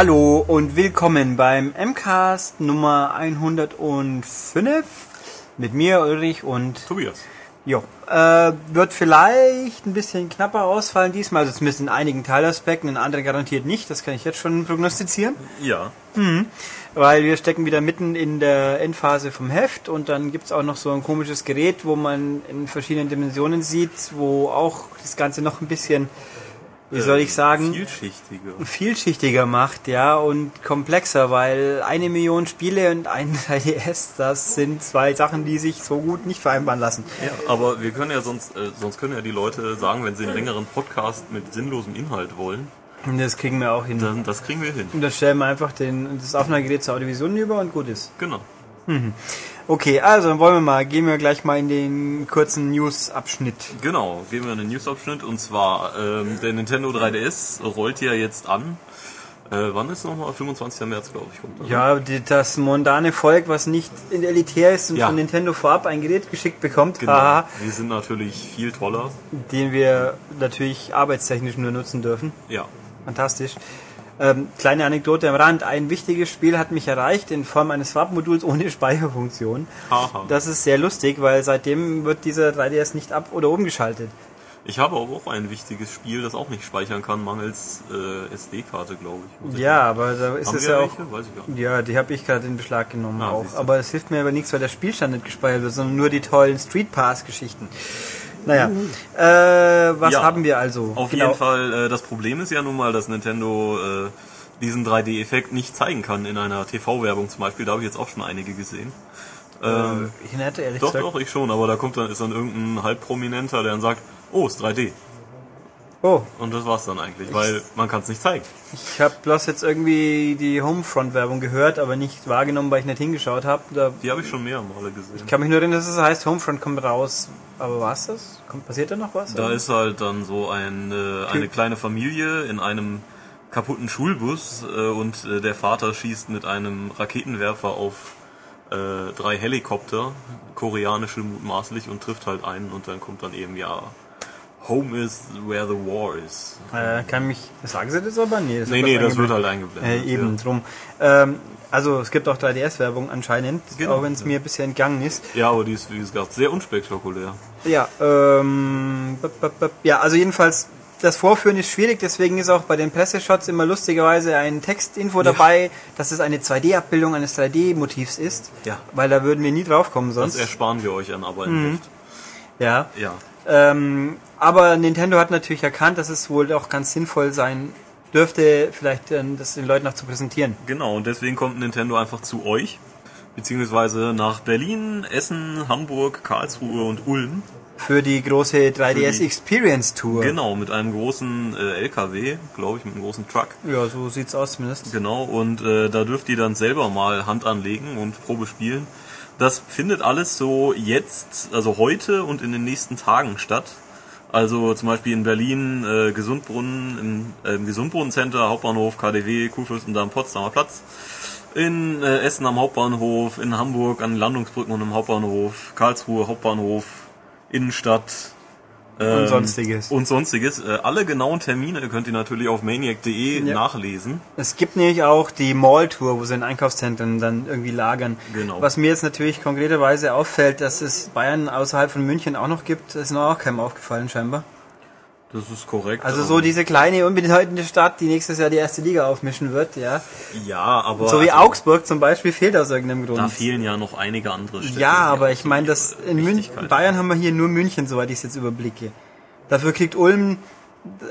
Hallo und willkommen beim MCAST Nummer 105 mit mir, Ulrich und Tobias. Jo, äh, wird vielleicht ein bisschen knapper ausfallen diesmal, also zumindest in einigen Teilaspekten, in anderen garantiert nicht, das kann ich jetzt schon prognostizieren. Ja. Mhm. Weil wir stecken wieder mitten in der Endphase vom Heft und dann gibt's auch noch so ein komisches Gerät, wo man in verschiedenen Dimensionen sieht, wo auch das Ganze noch ein bisschen wie soll ich sagen, vielschichtiger. vielschichtiger macht, ja, und komplexer, weil eine Million Spiele und ein 3DS, das sind zwei Sachen, die sich so gut nicht vereinbaren lassen. Ja, aber wir können ja sonst, äh, sonst können ja die Leute sagen, wenn sie einen längeren Podcast mit sinnlosem Inhalt wollen, das kriegen wir auch hin. dann das kriegen wir hin. Und dann stellen wir einfach den, das Aufnahmegerät zur Audiovision über und gut ist. Genau. Okay, also dann wollen wir mal, gehen wir gleich mal in den kurzen News-Abschnitt. Genau, gehen wir in den Newsabschnitt und zwar ähm, der Nintendo 3DS rollt ja jetzt an. Äh, wann ist nochmal? 25. März, glaube ich, kommt. Ja, die, das mondane Volk, was nicht in elitär ist und Ja. von Nintendo vorab ein Gerät geschickt bekommt, Genau. haha, Die sind natürlich viel toller. den wir natürlich arbeitstechnisch nur nutzen dürfen. Ja. Fantastisch. Ähm, kleine Anekdote am Rand. Ein wichtiges Spiel hat mich erreicht in Form eines Farbmoduls ohne Speicherfunktion. Haha. Das ist sehr lustig, weil seitdem wird dieser 3DS nicht ab oder umgeschaltet. Ich habe aber auch ein wichtiges Spiel, das auch nicht speichern kann, mangels äh, SD-Karte, glaube ich. Ich Ja, aber da ist Haben es ja auch. Ja, die habe ich gerade in Beschlag genommen Ah, auch. Aber es hilft mir aber nichts, weil der Spielstand nicht gespeichert wird, sondern nur die tollen Street Pass-Geschichten. Naja, äh, was Ja, haben wir also? Auf jeden Fall, äh, das Problem ist ja nun mal, dass Nintendo äh, diesen 3D-Effekt nicht zeigen kann in einer TV-Werbung zum Beispiel. Da habe ich jetzt auch schon einige gesehen. Ähm, Äh, ich hätte ehrlich doch, gesagt. doch, ich schon, aber da kommt dann, ist dann irgendein Halbprominenter, der dann sagt, oh, ist 3D. Oh, Und das war's dann eigentlich, weil man kann es nicht zeigen. ich habe bloß jetzt irgendwie die Homefront-Werbung gehört, aber nicht wahrgenommen, weil ich nicht hingeschaut habe. Die habe ich schon mehrere Male gesehen. Ich kann mich nur erinnern, dass es heißt, Homefront kommt raus. Aber was das? Kommt, passiert da noch was? Da ist halt dann so ein, äh, eine kleine Familie in einem kaputten Schulbus äh, und äh, der Vater schießt mit einem Raketenwerfer auf äh, drei Helikopter, koreanische mutmaßlich, und trifft halt einen und dann kommt dann eben ja Home is where the war is. äh, kann mich. Sagen sie das aber? Nee, das Nee, nee, das wird halt eingeblendet. Äh, eben ja. drum. Ähm, also es gibt auch 3DS-Werbung anscheinend, Genau, auch wenn es ja. mir bisher entgangen ist. Ja, aber die ist, wie gesagt, sehr unspektakulär. Ja, ähm, ja, also jedenfalls das Vorführen ist schwierig, deswegen ist auch bei den Presseshots immer lustigerweise ein Textinfo dabei, dass es eine 2D-Abbildung eines 3D-Motivs ist. Ja. Weil da würden wir nie drauf kommen Das sonst. ersparen wir euch an, aber Mhm. Ja. Ja. Ähm, aber Nintendo hat natürlich erkannt, dass es wohl auch ganz sinnvoll sein dürfte, vielleicht ähm, das den Leuten auch zu präsentieren. Genau, und deswegen kommt Nintendo einfach zu euch, beziehungsweise nach Berlin, Essen, Hamburg, Karlsruhe und Ulm. Für die große 3DS die- Experience Tour. Genau, mit einem großen äh, LKW, glaube ich, mit einem großen Truck. Ja, so sieht's aus zumindest. Genau, und äh, da dürft ihr dann selber mal Hand anlegen und Probe spielen. Das findet alles so jetzt, also heute und in den nächsten Tagen statt. Also zum Beispiel in Berlin äh, Gesundbrunnen, im, äh, im Gesundbrunnencenter, Hauptbahnhof, KDW, Kurfürstendamm, Potsdamer Platz. In äh, Essen am Hauptbahnhof, in Hamburg an Landungsbrücken und am Hauptbahnhof, Karlsruhe Hauptbahnhof, Innenstadt. Ähm, Und sonstiges. Und sonstiges. Äh, alle genauen Termine könnt ihr natürlich auf maniac.de Ja. nachlesen. Es gibt nämlich auch die Mall-Tour, wo sie in Einkaufszentren dann irgendwie lagern. Genau. Was mir jetzt natürlich konkreterweise auffällt, dass es Bayern außerhalb von München auch noch gibt, ist noch auch keinem aufgefallen scheinbar. Das ist korrekt. Also so diese kleine, unbedeutende Stadt, die nächstes Jahr die erste Liga aufmischen wird, ja. Ja, aber. So wie also, Augsburg zum Beispiel fehlt aus irgendeinem Grund. Da fehlen ja noch einige andere Städte. Ja, aber ich meine, das in München, Bayern haben wir hier nur München, soweit ich es jetzt überblicke. Dafür kriegt Ulm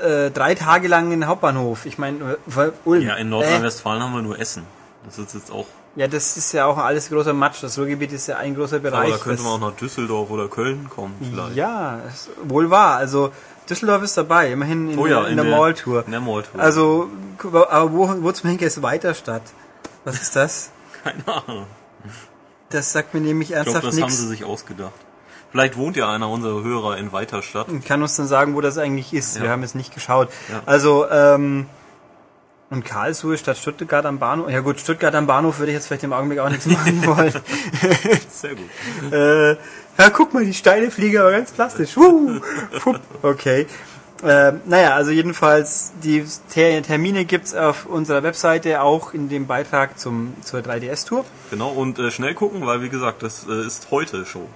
äh, drei Tage lang einen Hauptbahnhof. Ich meine, äh, Ulm. Ja, in äh, Nordrhein-Westfalen haben wir nur Essen. Das ist jetzt auch. ja, das ist ja auch alles großer Matsch. Das Ruhrgebiet ist ja ein großer Bereich. Aber da könnte man auch nach Düsseldorf oder Köln kommen, vielleicht. Ja, ist wohl wahr. Also Düsseldorf ist dabei, immerhin in, Oh der, ja, in der Mall-Tour. In der Mall-Tour. Also, aber wo, wo zum Henker ist Weiterstadt? Was ist das? Keine Ahnung. Das sagt mir nämlich Ich glaube, ernsthaft das haben nichts. sie sich ausgedacht. Vielleicht wohnt ja einer unserer Hörer in Weiterstadt. und kann uns dann sagen, wo das eigentlich ist. Ja. Wir haben jetzt nicht geschaut. Ja. Also, ähm, und Karlsruhe statt Stuttgart am Bahnhof. Ja gut, Stuttgart am Bahnhof würde ich jetzt vielleicht im Augenblick auch nichts machen wollen. Sehr gut. äh, ja, guck mal, die Steine fliegen aber ganz plastisch. Okay. Äh, naja, also jedenfalls, die Ter Termine gibt's auf unserer Webseite auch in dem Beitrag zum, zur 3DS-Tour. Genau, und äh, schnell gucken, weil wie gesagt, das äh, ist heute Show.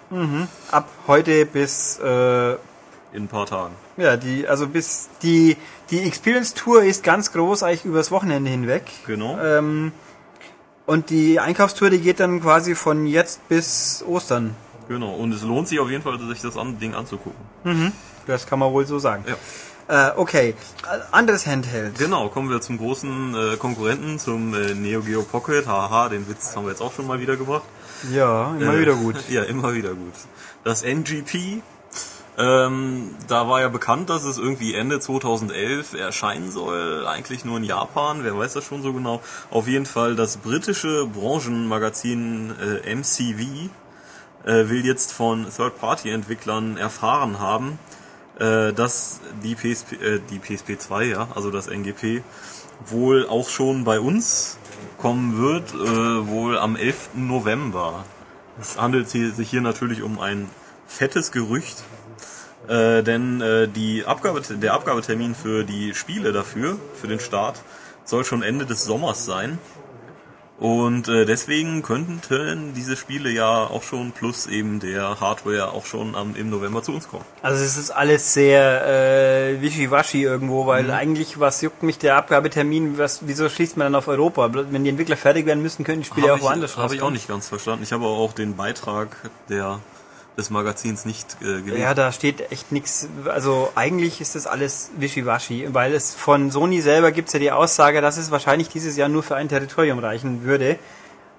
Ab heute bis, äh, In ein paar Tagen. ja, die, also bis die, die Experience-Tour ist ganz groß, eigentlich übers Wochenende hinweg. Genau. Ähm, und die Einkaufstour, die geht dann quasi von jetzt bis Ostern. Genau. Und es lohnt sich auf jeden Fall, sich das an, Ding anzugucken. Das kann man wohl so sagen. Ja. Äh, okay, anderes Handheld. Genau, kommen wir zum großen äh, Konkurrenten, zum äh, Neo Geo Pocket. Haha, den Witz haben wir jetzt auch schon mal wieder gebracht. Ja, immer Äh, wieder gut. Ja, immer wieder gut. Das NGP, ähm, da war ja bekannt, dass es irgendwie Ende 2011 erscheinen soll. Eigentlich nur in Japan, wer weiß das schon so genau. Auf jeden Fall das britische Branchenmagazin äh, MCV äh, will jetzt von Third-Party-Entwicklern erfahren haben, äh, dass die PSP, äh, die PSP 2, ja, also das NGP, wohl auch schon bei uns kommen wird, äh, wohl am 11. November. Es handelt sich hier natürlich um ein fettes Gerücht, äh, denn äh, die Abgabe, der Abgabetermin für die Spiele dafür, für den Start, soll schon Ende des Sommers sein. Und äh, deswegen könnten diese Spiele ja auch schon plus eben der Hardware auch schon am, im November zu uns kommen. Also es ist alles sehr äh, wischiwaschi irgendwo, weil eigentlich, was juckt mich der Abgabetermin, was, wieso schließt man dann auf Europa? Wenn die Entwickler fertig werden müssen, können die Spiele Hab auch woanders ich, Habe ich auch rauskommen. nicht ganz verstanden. Ich habe auch den Beitrag der, des Magazins nicht äh, gelesen. Ja, da steht echt nichts. Also eigentlich ist das alles wischiwaschi, weil es von Sony selber gibt's ja die Aussage, dass es wahrscheinlich dieses Jahr nur für ein Territorium reichen würde.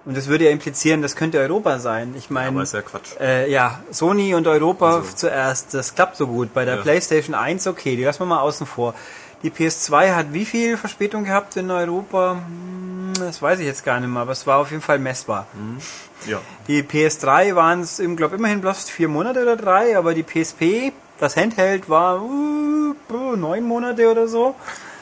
Und das würde ja implizieren, das könnte Europa sein. Ich meine, Aber ist ja Quatsch. Äh, ja, Sony und Europa Also. zuerst, das klappt so gut. Bei der Ja. PlayStation 1, okay, die lassen wir mal außen vor. Die PS2 hat wie viel Verspätung gehabt in Europa? Hm, Das weiß ich jetzt gar nicht mehr, aber es war auf jeden Fall messbar. Ja. Die PS3 waren es, glaube immerhin bloß vier Monate oder drei, aber die PSP, das Handheld, war uh, neun Monate oder so.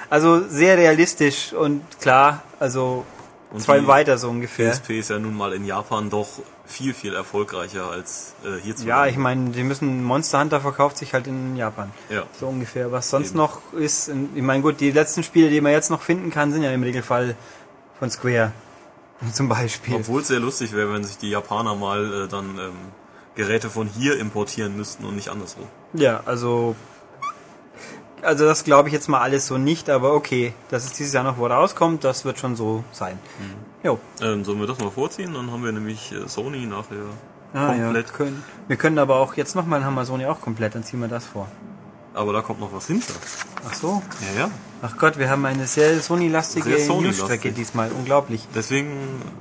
Also sehr realistisch und klar, also Und zwei weiter so ungefähr. PSP ist ja nun mal in Japan doch viel, viel erfolgreicher als äh, hierzulande. Ja, ich meine, die müssen Monster Hunter verkauft sich halt in Japan. Ja. So ungefähr. Was sonst Eben. noch ist, ich meine, gut, die letzten Spiele, die man jetzt noch finden kann, sind ja im Regelfall von Square. Zum Beispiel. Obwohl es sehr lustig wäre, wenn sich die Japaner mal äh, dann ähm, Geräte von hier importieren müssten und nicht andersrum. Ja, also. Also das glaube ich jetzt mal alles so nicht, aber okay, dass es dieses Jahr noch wo rauskommt, das wird schon so sein. Mhm. Jo. Ähm, sollen wir das mal vorziehen? Dann haben wir nämlich äh, Sony nachher Ah, ja. komplett. Können, wir können aber auch jetzt nochmal, haben wir Sony auch komplett, dann ziehen wir das vor. Aber da kommt noch was hinter. Ach so. Ja, ja. Ach Gott, wir haben eine sehr Sony-lastige Sony-lastig. Newsstrecke diesmal. Unglaublich. Deswegen,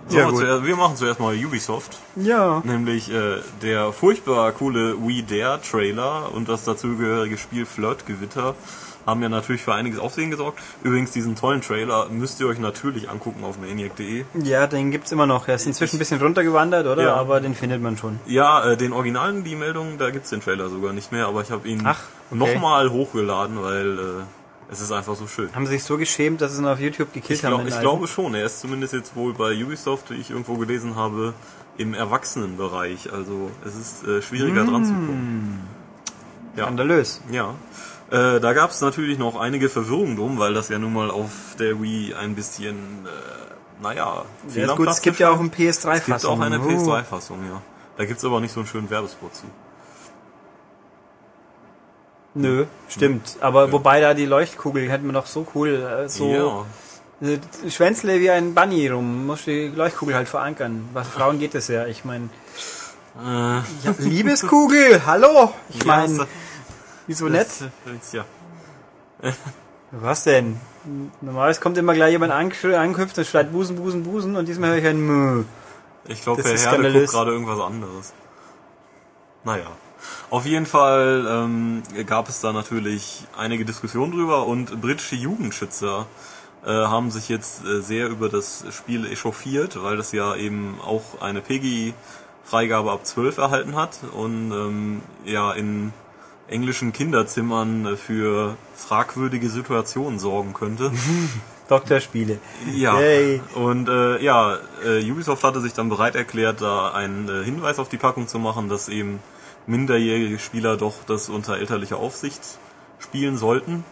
Ja, zuerst, wir machen zuerst mal Ubisoft. Ja. Nämlich äh, der furchtbar coole We Dare Trailer und das dazugehörige Spiel Flirtgewitter haben ja natürlich für einiges Aufsehen gesorgt. Übrigens, diesen tollen Trailer müsst ihr euch natürlich angucken auf maniac.de. Ja, den gibt's immer noch. Er ist inzwischen ein bisschen runtergewandert, oder? Ja. Aber den findet man schon. Ja, äh, den Originalen, die Meldung, da gibt's den Trailer sogar nicht mehr, aber ich habe ihn Ach, okay. nochmal hochgeladen, weil äh, es ist einfach so schön. Haben sie sich so geschämt, dass sie ihn auf YouTube gekillt Ich, haben? glaub, den ich alten? glaube schon, er ist zumindest jetzt wohl bei Ubisoft, wie ich irgendwo gelesen habe, im Erwachsenenbereich. Also es ist äh, schwieriger dran zu kommen. Ja. Skandalös. Ja. Äh, da gab es natürlich noch einige Verwirrungen drum, weil das ja nun mal auf der Wii ein bisschen, äh, naja, fehl Ja, gut, es gibt ja auch eine Es gibt PS3-Fassung. auch eine Oh. PS3-Fassung, ja. Da gibt's aber nicht so einen schönen Werbespot zu. Nö, stimmt. Aber wobei da die Leuchtkugel hätten wir doch so cool, äh, so äh, Schwänzle wie ein Bunny rum. Muss die Leuchtkugel halt verankern. Bei Frauen geht das ja. Ich meine, ja. Äh, Liebeskugel, hallo. Ich meine, ja, wieso nett? das- Ja. Was denn? Normalerweise kommt immer gleich jemand ange- angehüpft und schreit Busen, Busen, Busen und diesmal höre ich ein Mö. Ich glaube, der Herr guckt gerade irgendwas anderes. Naja. Auf jeden Fall ähm, gab es da natürlich einige Diskussionen drüber und britische Jugendschützer äh, haben sich jetzt äh, sehr über das Spiel echauffiert, weil das ja eben auch eine PEGI-Freigabe ab 12 erhalten hat und ähm, ja in englischen Kinderzimmern äh, für fragwürdige Situationen sorgen könnte. Doktorspiele. Ja, Yay. und äh, ja, äh, Ubisoft hatte sich dann bereit erklärt, da einen äh, Hinweis auf die Packung zu machen, dass eben minderjährige Spieler doch das unter elterlicher Aufsicht spielen sollten.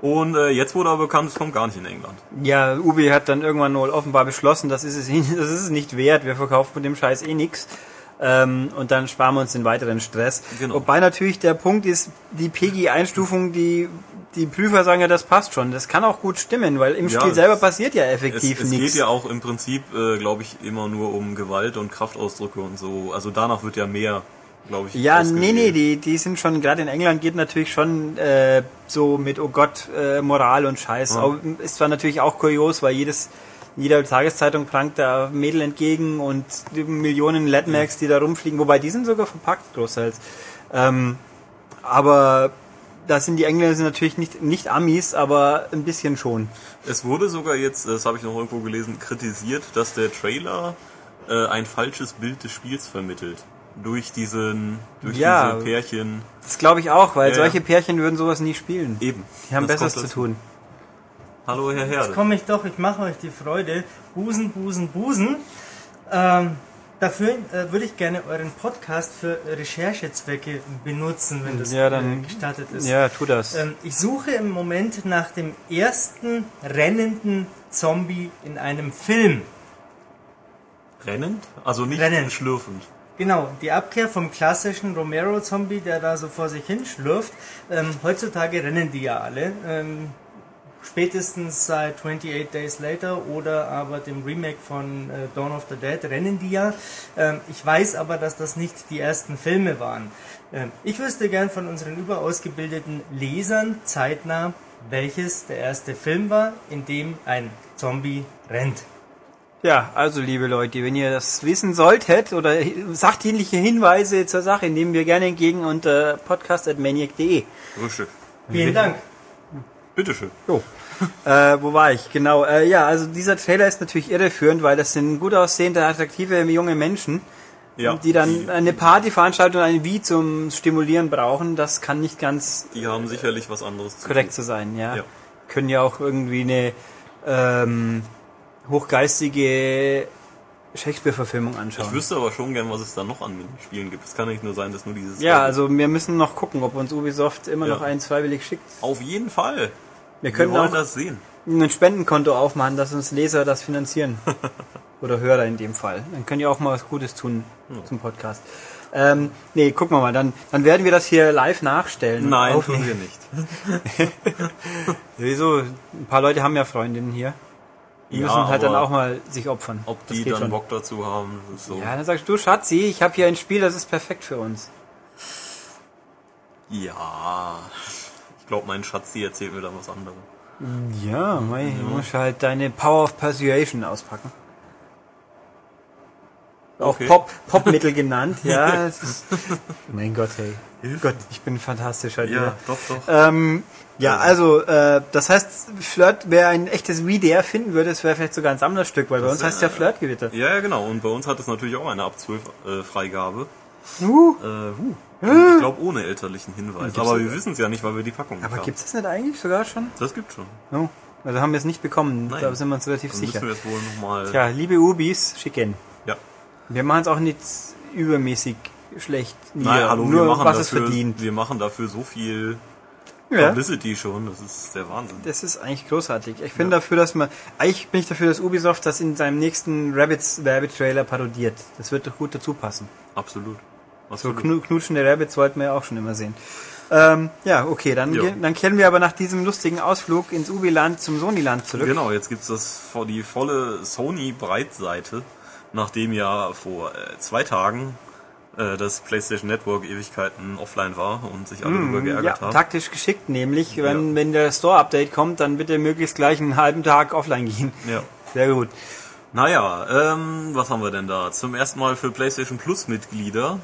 Und äh, jetzt wurde aber bekannt, es kommt gar nicht in England. Ja, Ubi hat dann irgendwann wohl offenbar beschlossen, das ist es, das ist es nicht wert, wir verkaufen von dem Scheiß eh nix. Ähm, und dann sparen wir uns den weiteren Stress. Genau. Wobei natürlich der Punkt ist, die PEGI-Einstufung, die die Prüfer sagen ja, das passt schon. Das kann auch gut stimmen, weil im Ja, Spiel es- selber passiert ja Es, effektiv es geht nichts. ja auch im Prinzip, äh, glaube ich, immer nur um Gewalt und Kraftausdrücke und so. Also danach wird ja mehr, glaube ich. Ja, nee, nee, die, die sind schon, gerade in England geht natürlich schon äh, so mit, oh Gott, äh, Moral und Scheiß. Ja. Ist zwar natürlich auch kurios, weil jedes, jeder Tageszeitung prangt da Mädel entgegen und die Millionen Latmax, die da rumfliegen, wobei die sind sogar verpackt, großteils. Ähm, aber da sind die Engländer sind natürlich nicht, nicht Amis, aber ein bisschen schon. Es wurde sogar jetzt, das habe ich noch irgendwo gelesen, kritisiert, dass der Trailer äh, ein falsches Bild des Spiels vermittelt. Durch diesen, durch Ja. diese Pärchen. Das glaube ich auch, weil Ja, solche. Pärchen würden sowas nie spielen. Eben. Die haben Das Besseres zu tun. Hallo, Herr Jetzt Herde. komme ich doch, ich mache euch die Freude. Busen, Busen, Busen. Ähm, dafür äh, würde ich gerne euren Podcast für Recherchezwecke benutzen, wenn das Ja, dann- äh, gestattet ist. Ja, tu das. Ähm, ich suche im Moment nach dem ersten rennenden Zombie in einem Film. Rennend? Also nicht Rennend. schlürfend. Genau, die Abkehr vom klassischen Romero-Zombie, der da so vor sich hin schlürft. Ähm, heutzutage rennen die ja alle. Ähm, spätestens seit 28 Days Later oder aber dem Remake von äh, Dawn of the Dead rennen die ja. Ähm, ich weiß aber, dass das nicht die ersten Filme waren. Ähm, ich wüsste gern von unseren überausgebildeten Lesern zeitnah, welches der erste Film war, in dem ein Zombie rennt. Ja, also liebe Leute, wenn ihr das wissen solltet oder sachdienliche Hinweise zur Sache, nehmen wir gerne entgegen unter podcast.maniac.de. Richtig. Vielen Dank. Bitteschön. Jo. äh, wo war ich? Genau. Äh, ja, also dieser Trailer ist natürlich irreführend, weil das sind gut aussehende, attraktive junge Menschen, Ja, die dann eine Partyveranstaltung, ein Wie zum Stimulieren brauchen. Das kann nicht ganz Die haben sicherlich was anderes zu korrekt tun. zu sein, ja. Ja. Können ja auch irgendwie eine ähm, hochgeistige Shakespeare-Verfilmung anschauen. Ich wüsste aber schon gern, was es da noch an Spielen gibt. Es kann nicht nur sein, dass nur dieses. Ja, also wir müssen noch gucken, ob uns Ubisoft immer Ja. noch eins freiwillig schickt. Auf jeden Fall. Wir Wir können auch das sehen. ein Spendenkonto aufmachen, dass uns Leser das finanzieren. Oder Hörer in dem Fall. Dann könnt ihr auch mal was Gutes tun zum Podcast. Ähm, nee, gucken wir mal. Dann, dann werden wir das hier live nachstellen. Nein, tun wir nicht. Wieso? Ein paar Leute haben ja Freundinnen hier. Die Ja, müssen halt dann auch mal sich opfern. Ob Das die dann schon. Bock dazu haben, das ist so. Ja, dann sagst du, Schatzi, ich habe hier ein Spiel, das ist perfekt für uns. Ja. Ich glaube, mein Schatz, die erzählt mir dann was anderes. Ja, mei, du musst halt deine Power of Persuasion auspacken. Auch Okay. Pop, Popmittel genannt, ja. ist, mein Gott, hey. Gott, ich bin fantastisch halt wieder. doch, doch. Ähm, ja, also, äh, das heißt, Flirt, wer ein echtes Wie der finden würde, es wäre vielleicht sogar ein Sammlerstück, weil bei Das uns wär- heißt es ja Flirtgewitter. Ja, ja, genau. Und bei uns hat es natürlich auch eine ab 12 äh, Freigabe. Uh, Äh. Und ich glaube ohne elterlichen Hinweis. Aber wir wissen es ja nicht, weil wir die Packung nicht aber haben. gibt's das nicht eigentlich sogar schon? Das gibt schon. Oh, also haben wir es nicht bekommen, Nein. da sind wir uns relativ Dann sicher. müssen wir jetzt wohl nochmal. Tja, liebe Ubis, schicken. Ja. Wir machen es auch nicht übermäßig schlecht. Nein, hallo, nur wir machen was dafür, es verdient. wir machen dafür so viel Ja, Publicity schon. Das ist der Wahnsinn. das ist eigentlich großartig. Ich bin dafür, dass man, eigentlich bin ich dafür, dass Ubisoft das in seinem nächsten Rabbits Werbetrailer parodiert. Das wird doch gut dazu passen. Absolut. So Absolut. knu knutschende Rabbits wollten wir ja auch schon immer sehen. Ähm, ja, okay, dann, Ja. dann kehren wir aber nach diesem lustigen Ausflug ins Ubiland zum Sony-Land zurück. Genau, jetzt gibt's das die volle Sony Breitseite, nachdem ja vor äh, zwei Tagen äh, das PlayStation Network Ewigkeiten offline war und sich alle darüber Hm, Ja, geärgert haben. taktisch geschickt, nämlich, wenn, Ja. wenn der Store-Update kommt, dann bitte möglichst gleich einen halben Tag offline gehen. Ja. Sehr gut. Naja, ähm, was haben wir denn da? Zum ersten Mal für PlayStation Plus Mitglieder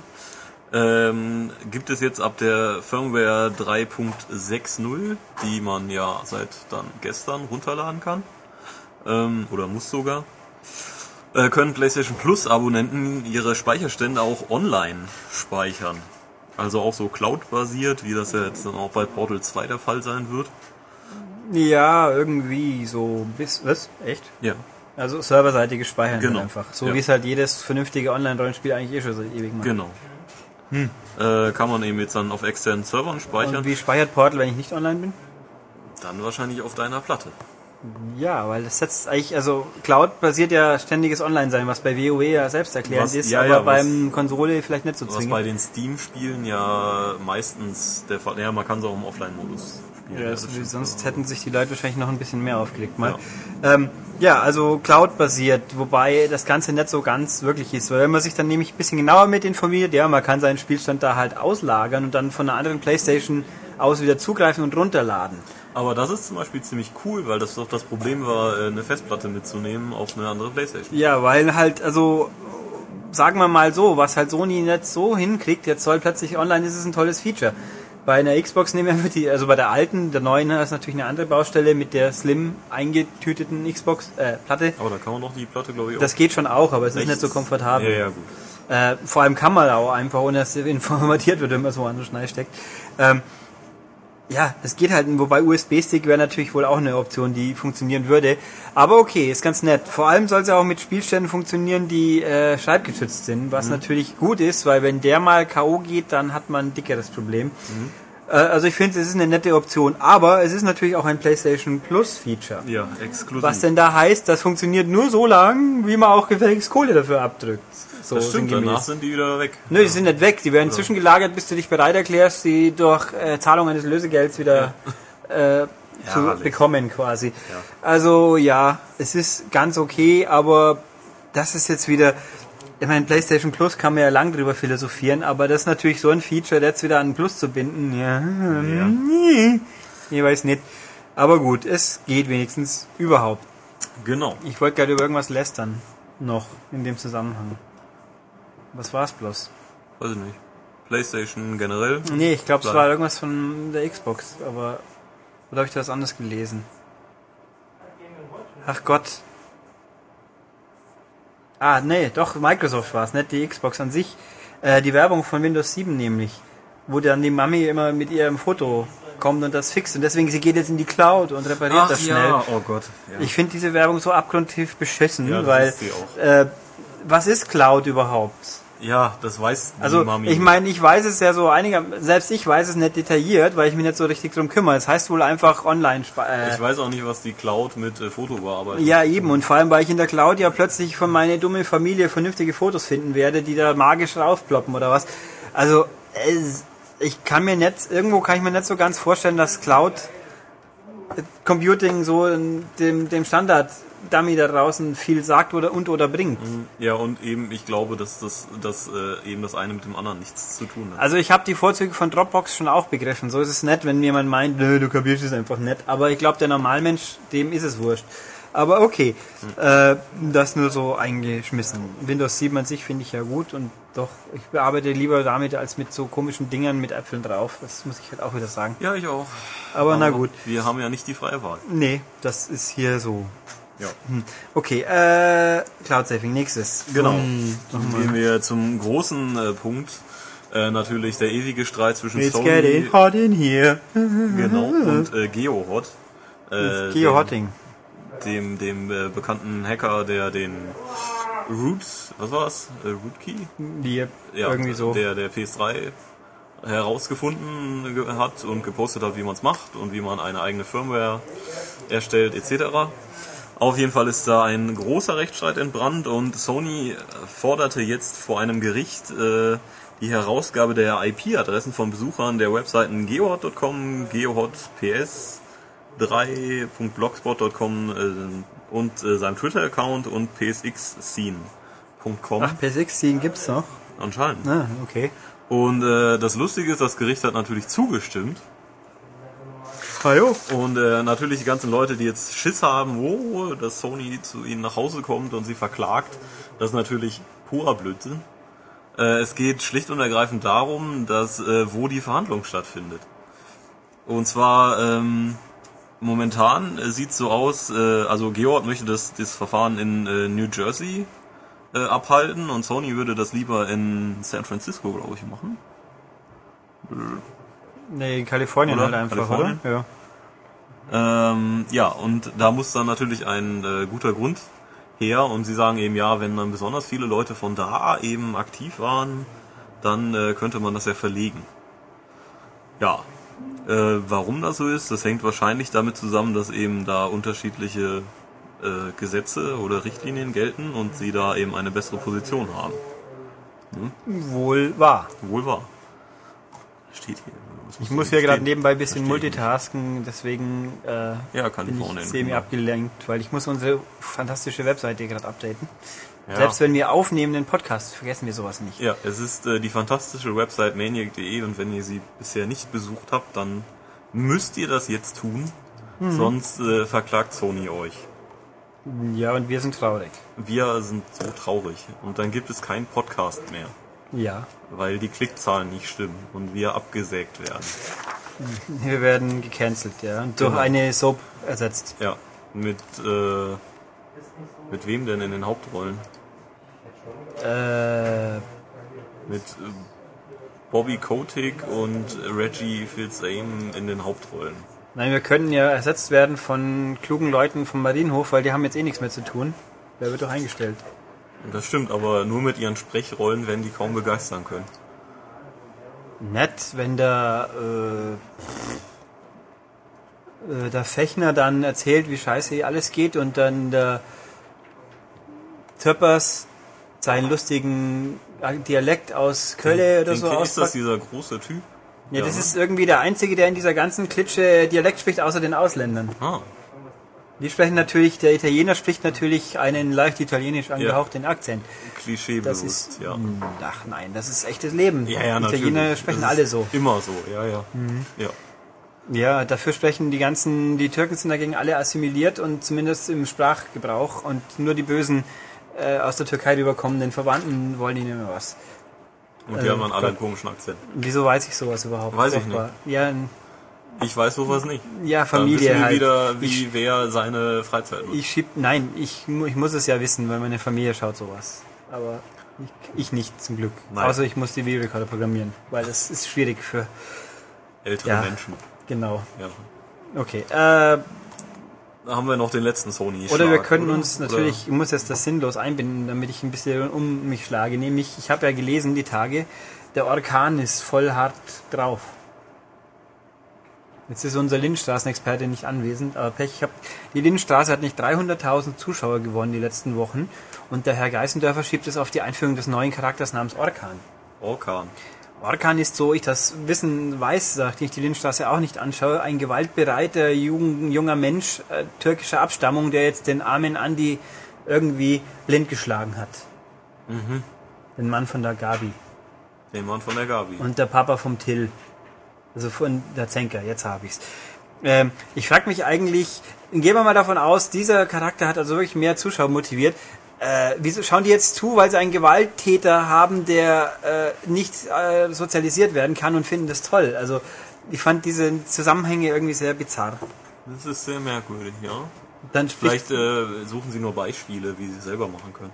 ähm, gibt es jetzt ab der Firmware 3.60, die man ja seit dann gestern runterladen kann, ähm, oder muss sogar, äh, können PlayStation Plus Abonnenten ihre Speicherstände auch online speichern. Also auch so Cloud-basiert, wie das ja jetzt dann auch bei Portal 2 der Fall sein wird. Ja, irgendwie so bis was? Echt? Ja. Also serverseitiges Speichern Genau. einfach. So Ja. wie es halt jedes vernünftige Online-Rollenspiel eigentlich eh schon so ewig macht. Genau. Äh, kann man eben jetzt dann auf externen Servern speichern. Und wie speichert Portal, wenn ich nicht online bin? Dann wahrscheinlich auf deiner Platte. Ja, weil das setzt eigentlich, also Cloud basiert ja ständiges Online-Sein, was bei WoW ja selbsterklärend Was- ist, ja, aber ja, was- beim Konsole vielleicht nicht so Was bei zwingend. den Steam-Spielen ja meistens der Fall. Ja, man kann es auch im Offline-Modus spielen. Ja, das so- stimmt. sonst hätten sich die Leute wahrscheinlich noch ein bisschen mehr aufgelegt mal. Ja, ähm, ja also Cloud-basiert, wobei das Ganze nicht so ganz wirklich ist, weil wenn man sich dann nämlich ein bisschen genauer mit informiert, ja, man kann seinen Spielstand da halt auslagern und dann von einer anderen Playstation aus wieder zugreifen und runterladen. Aber das ist zum Beispiel ziemlich cool, weil das doch das Problem war, äh, eine Festplatte mitzunehmen auf eine andere Playstation. Ja, weil halt, also sagen wir mal so, was halt Sony nicht so hinkriegt, jetzt soll plötzlich online ist es ein tolles Feature. Bei einer Xbox nehmen wir die, also bei der alten, der neuen ist natürlich eine andere Baustelle mit der slim eingetüteten Xbox äh, Platte. Aber da kann man doch die Platte, glaube ich, auch. Das geht schon auch, aber es ist Echt? nicht so komfortabel. Ja, ja, gut. Äh, vor allem kann man auch einfach, ohne dass es informatiert wird, wenn man es woanders steckt. Ähm, ja, das geht halt, wobei USB-Stick wäre natürlich wohl auch eine Option, die funktionieren würde. Aber okay, ist ganz nett. Vor allem soll es ja auch mit Spielständen funktionieren, die äh, schreibgeschützt sind, was natürlich gut ist, weil wenn der mal K.O. geht, dann hat man ein dickeres Problem. Äh, also ich finde, es ist eine nette Option, aber es ist natürlich auch ein PlayStation Plus Feature. Ja, exklusiv. Was denn da heißt, das funktioniert nur so lang, wie man auch gefälligst Kohle dafür abdrückt. So das stimmt, sinngemäß. danach sind die wieder weg. Nö, die sind nicht weg. Die werden zwischengelagert, bis du dich bereit erklärst, sie durch äh, Zahlung eines Lösegelds wieder äh, zu Herrlich. bekommen quasi. Also ja, es ist ganz okay, aber das ist jetzt wieder... Ich meine, PlayStation Plus kann man ja lang drüber philosophieren, aber das ist natürlich so ein Feature, jetzt wieder an Plus zu binden. Ja, nee, ich weiß nicht. Aber gut, es geht wenigstens überhaupt. Genau. Ich wollte gerade über irgendwas lästern. Noch in dem Zusammenhang. Was war's bloß? Weiß ich nicht. PlayStation generell. Nee, ich glaube, es war irgendwas von der Xbox, aber. Oder habe ich das anders gelesen? Ach Gott. Ah, nee, doch, Microsoft war es, nicht die Xbox an sich. Äh, die Werbung von Windows 7 nämlich. Wo dann die Mami immer mit ihrem Foto kommt und das fixt. Und deswegen, sie geht jetzt in die Cloud und repariert das schnell. oh Gott. Ja. Ich finde diese Werbung so abgrundtief beschissen, Ja, weil äh, was ist Cloud überhaupt? Ja, das weiß die Also Mami. ich meine, ich weiß es ja so einiger, selbst ich weiß es nicht detailliert, weil ich mich nicht so richtig drum kümmere. Es heißt wohl einfach online. Äh, ich weiß auch nicht, was die Cloud mit äh, Foto bearbeitet. ja eben und vor allem, weil ich in der Cloud ja plötzlich von meiner dummen Familie vernünftige Fotos finden werde, die da magisch raufploppen oder was. Also es, ich kann mir nicht, irgendwo kann ich mir nicht so ganz vorstellen, dass Cloud Computing so in dem, dem Standard Dummy da draußen viel sagt oder und oder bringt. Ja, und eben, ich glaube, dass das, dass, äh, eben das eine mit dem anderen nichts zu tun hat. Also ich habe die Vorzüge von Dropbox schon auch begriffen. So ist es nicht, wenn jemand meint, nö, du kapierst es einfach nicht. Aber ich glaube, der Normalmensch, dem ist es wurscht. Aber okay, äh, das nur so eingeschmissen. Windows 7 an sich finde ich ja gut und doch, ich bearbeite lieber damit als mit so komischen Dingern mit Äpfeln drauf. Das muss ich halt auch wieder sagen. ja, ich auch. Aber, na gut, Wir haben ja nicht die freie Wahl. nee, das ist hier so. Ja. Okay, äh, Cloud Saving, nächstes. Genau. Hm, Dann gehen wir zum großen äh, Punkt. Äh, natürlich der ewige Streit zwischen It's Sony getting hot in here. genau, und äh, GeoHot. Äh, Geo-Hotting. Dem, dem, dem äh, bekannten Hacker, der den Root, was war's? Äh, Rootkey? Die irgendwie so. Der, der PS3 herausgefunden ge- hat und gepostet hat, wie man es macht und wie man eine eigene Firmware erstellt, etc. Auf jeden Fall ist da ein großer Rechtsstreit entbrannt und Sony forderte jetzt vor einem Gericht äh, die Herausgabe der IP-Adressen von Besuchern der Webseiten geohot.com, geohotps, 3.blogspot.com äh, und äh, seinem Twitter-Account und psxscene.com Ach, PSX-Ziehen gibt's noch? anscheinend. Ah, okay. Und äh, das Lustige ist, das Gericht hat natürlich zugestimmt. Hallo. Und äh, natürlich die ganzen Leute, die jetzt Schiss haben, oh, dass Sony zu ihnen nach Hause kommt und sie verklagt, das ist natürlich purer Blödsinn. Äh, es geht schlicht und ergreifend darum, dass äh, wo die Verhandlung stattfindet. Und zwar ähm, momentan äh, sieht so aus, äh, also Georg möchte das, das Verfahren in äh, New Jersey äh, abhalten und Sony würde das lieber in San Francisco, glaube ich, machen. Nee, in Kalifornien Oder? halt einfach, Kalifornien? oder? Ja. Ähm, ja, und da muss dann natürlich ein äh, guter Grund her und sie sagen eben, ja, wenn dann besonders viele Leute von da eben aktiv waren, dann äh, könnte man das ja verlegen. Ja, äh, warum das so ist, das hängt wahrscheinlich damit zusammen, dass eben da unterschiedliche äh, Gesetze oder Richtlinien gelten und sie da eben eine bessere Position haben. Wohl wahr. Wohl wahr. Steht hier. Ich muss hier gerade nebenbei ein bisschen multitasken, deswegen äh, Ja, bin Kalifornien. ich semi abgelenkt, weil ich muss unsere fantastische Webseite gerade updaten. Ja. Selbst wenn wir aufnehmen den Podcast, vergessen wir sowas nicht. Ja, es ist äh, die fantastische Website maniac.de und wenn ihr sie bisher nicht besucht habt, dann müsst ihr das jetzt tun, Mhm. sonst äh, verklagt Sony euch. Ja, und wir sind traurig. Wir sind so traurig und dann gibt es keinen Podcast mehr, Ja. weil die Klickzahlen nicht stimmen und wir abgesägt werden. Wir werden gecancelt, ja. Und durch Genau. eine Soap ersetzt. Ja, mit äh, mit wem denn in den Hauptrollen? Äh, Mit äh, Bobby Kotick und Reggie Fils-Aim in den Hauptrollen. nein, wir können ja ersetzt werden von klugen Leuten vom Marienhof, weil die haben jetzt eh nichts mehr zu tun. Wer wird doch eingestellt? Das stimmt, aber nur mit ihren Sprechrollen werden die kaum begeistern können. Nett, wenn der, äh, äh, der Fechner dann erzählt, wie scheiße hier alles geht und dann der Töppers seinen lustigen Dialekt aus Kölle oder Den so kenn- ist das auspackt. dieser große Typ? Ja, das ne? ist irgendwie der Einzige, der in dieser ganzen Klitsche Dialekt spricht, außer den Ausländern. Ah, Die sprechen natürlich, der Italiener spricht natürlich einen leicht italienisch angehauchten Akzent. Klischee Das bewusst, ist, ja. ach nein, das ist echtes Leben. Ja, ja, Italiener natürlich. sprechen alle so. Immer so, ja, ja. Mhm. Ja. Ja, dafür sprechen die ganzen, die Türken sind dagegen alle assimiliert und zumindest im Sprachgebrauch und nur die bösen äh, aus der Türkei rüberkommenden Verwandten wollen ihnen immer was. Und die Äh, haben dann alle einen komischen Akzent. Wieso weiß ich sowas überhaupt? Weiß ich Furchtbar. Ja, Ich weiß sowas nicht. ja, Dann Familie wissen wir halt. wieder, wie ich, wer seine Freizeit nutzt. ich schieb, nein, ich, ich muss es ja wissen, weil meine Familie schaut sowas. Aber ich, ich nicht, zum Glück. Nein. Außer ich muss die Videorekorder programmieren, weil das ist schwierig für, Ältere ja. Menschen. genau. Ja. Okay, äh, Da haben wir noch den letzten Sony. Oder wir können uns natürlich, ich muss jetzt das sinnlos einbinden, damit ich ein bisschen um mich schlage. Nämlich, ich habe ja gelesen die Tage, der Orkan ist voll hart drauf. Jetzt ist unser Lindenstraßenexperte nicht anwesend, aber Pech, ich hab, die Lindenstraße hat nicht 300.000 Zuschauer gewonnen die letzten Wochen und der Herr Geißendörfer schiebt es auf die Einführung des neuen Charakters namens Orkan. Orkan. Orkan ist so, ich das Wissen weiß, nachdem ich die Lindenstraße auch nicht anschaue, ein gewaltbereiter jung, junger Mensch äh, türkischer Abstammung, der jetzt den armen Andi irgendwie blind geschlagen hat. Den Mann von der Gabi. Den Mann von der Gabi. Und der Papa vom Till. Also von der Zenker, jetzt habe ich's. Ähm, ich frage mich eigentlich, gehen wir mal davon aus, dieser Charakter hat also wirklich mehr Zuschauer motiviert. Äh, wieso schauen die jetzt zu, weil sie einen Gewalttäter haben, der äh, nicht äh, sozialisiert werden kann und finden das toll? Also ich fand diese Zusammenhänge irgendwie sehr bizarr. Das ist sehr merkwürdig, ja. Dann Vielleicht äh, suchen sie nur Beispiele, wie sie es selber machen können.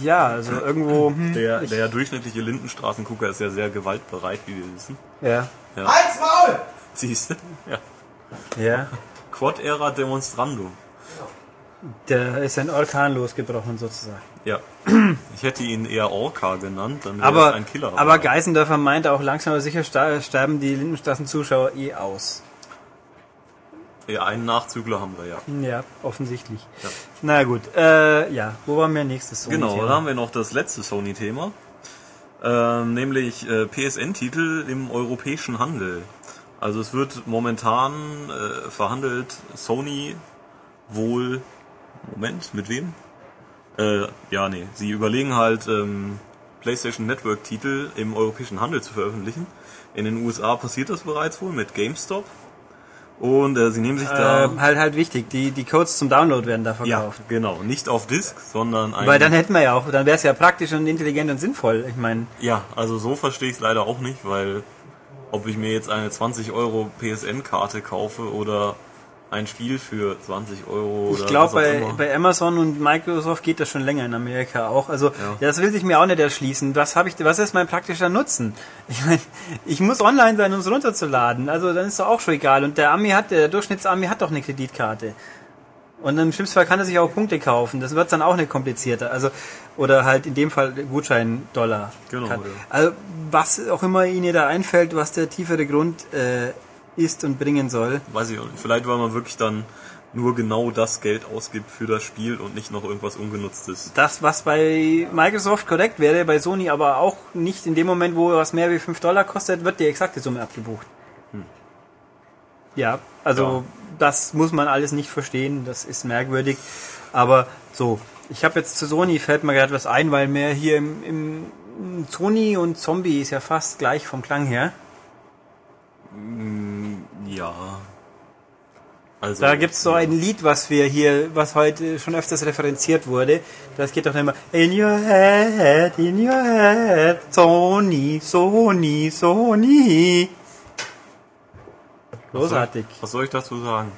Ja, also irgendwo, hm, Der, der durchschnittliche Lindenstraßengucker ist ja sehr gewaltbereit, wie wir wissen. ja, Halt's Maul! Siehst du? Ja. ja, Quod era demonstrandum. der ist ein Orkan losgebrochen sozusagen. Ja. Ich hätte ihn eher Orca genannt, dann wäre Aber, es ein Killer. aber Geißendörfer meinte auch langsam aber sicher sterben die Lindenstraßen-Zuschauer eh aus. Ja, einen Nachzügler haben wir ja. Ja, offensichtlich. Ja. Na gut, äh, ja, wo waren wir nächstes? Sony Genau, da haben wir noch das letzte Sony-Thema. Ähm, nämlich äh, PSN-Titel im europäischen Handel. Also es wird momentan äh, verhandelt Sony wohl. Moment, mit wem? Äh, ja, nee, sie überlegen halt ähm, PlayStation Network-Titel im europäischen Handel zu veröffentlichen. In den USA passiert das bereits wohl mit GameStop. Und äh, sie nehmen sich da. Äh, halt, halt wichtig, die, die Codes zum Download werden da ja, verkauft. genau. Nicht auf Disk, sondern ein. Weil dann hätten wir ja auch, dann wäre es ja praktisch und intelligent und sinnvoll. Ich meine, Ja, also so verstehe ich es leider auch nicht, weil ob ich mir jetzt eine 20 Euro PSN-Karte kaufe oder ein Spiel für 20 Euro ich glaube bei, bei Amazon und Microsoft geht das schon länger in Amerika auch. Also Ja. das will sich mir auch nicht erschließen. Was habe ich, was ist mein praktischer Nutzen? Ich meine, ich muss online sein, um es runterzuladen. Also dann ist doch auch schon egal. Und der Ami hat, der Durchschnittsami hat doch eine Kreditkarte. Und im schlimmsten Fall kann er sich auch Punkte kaufen. Das wird dann auch nicht komplizierter. Also, oder halt in dem Fall Gutschein-Dollar. Genau, ja. Also, was auch immer Ihnen da einfällt, was der tiefere Grund äh, ist und bringen soll. Weiß ich auch nicht. Vielleicht, weil man wirklich dann nur genau das Geld ausgibt für das Spiel und nicht noch irgendwas Ungenutztes. Das, was bei Microsoft korrekt wäre, bei Sony aber auch nicht in dem Moment, wo was mehr wie 5 Dollar kostet, wird die exakte Summe abgebucht. Ja, also Ja. das muss man alles nicht verstehen, das ist merkwürdig. Aber so, ich habe jetzt zu Sony, fällt mir gerade was ein, weil mir hier im, im Sony und Zombie ist ja fast gleich vom Klang her. Ja. Also, Da gibt's so ein Lied, was wir hier, was heute schon öfters referenziert wurde. Das geht doch immer In your head, in your head, Sony, Sony, Sony. Großartig. Was soll ich dazu sagen?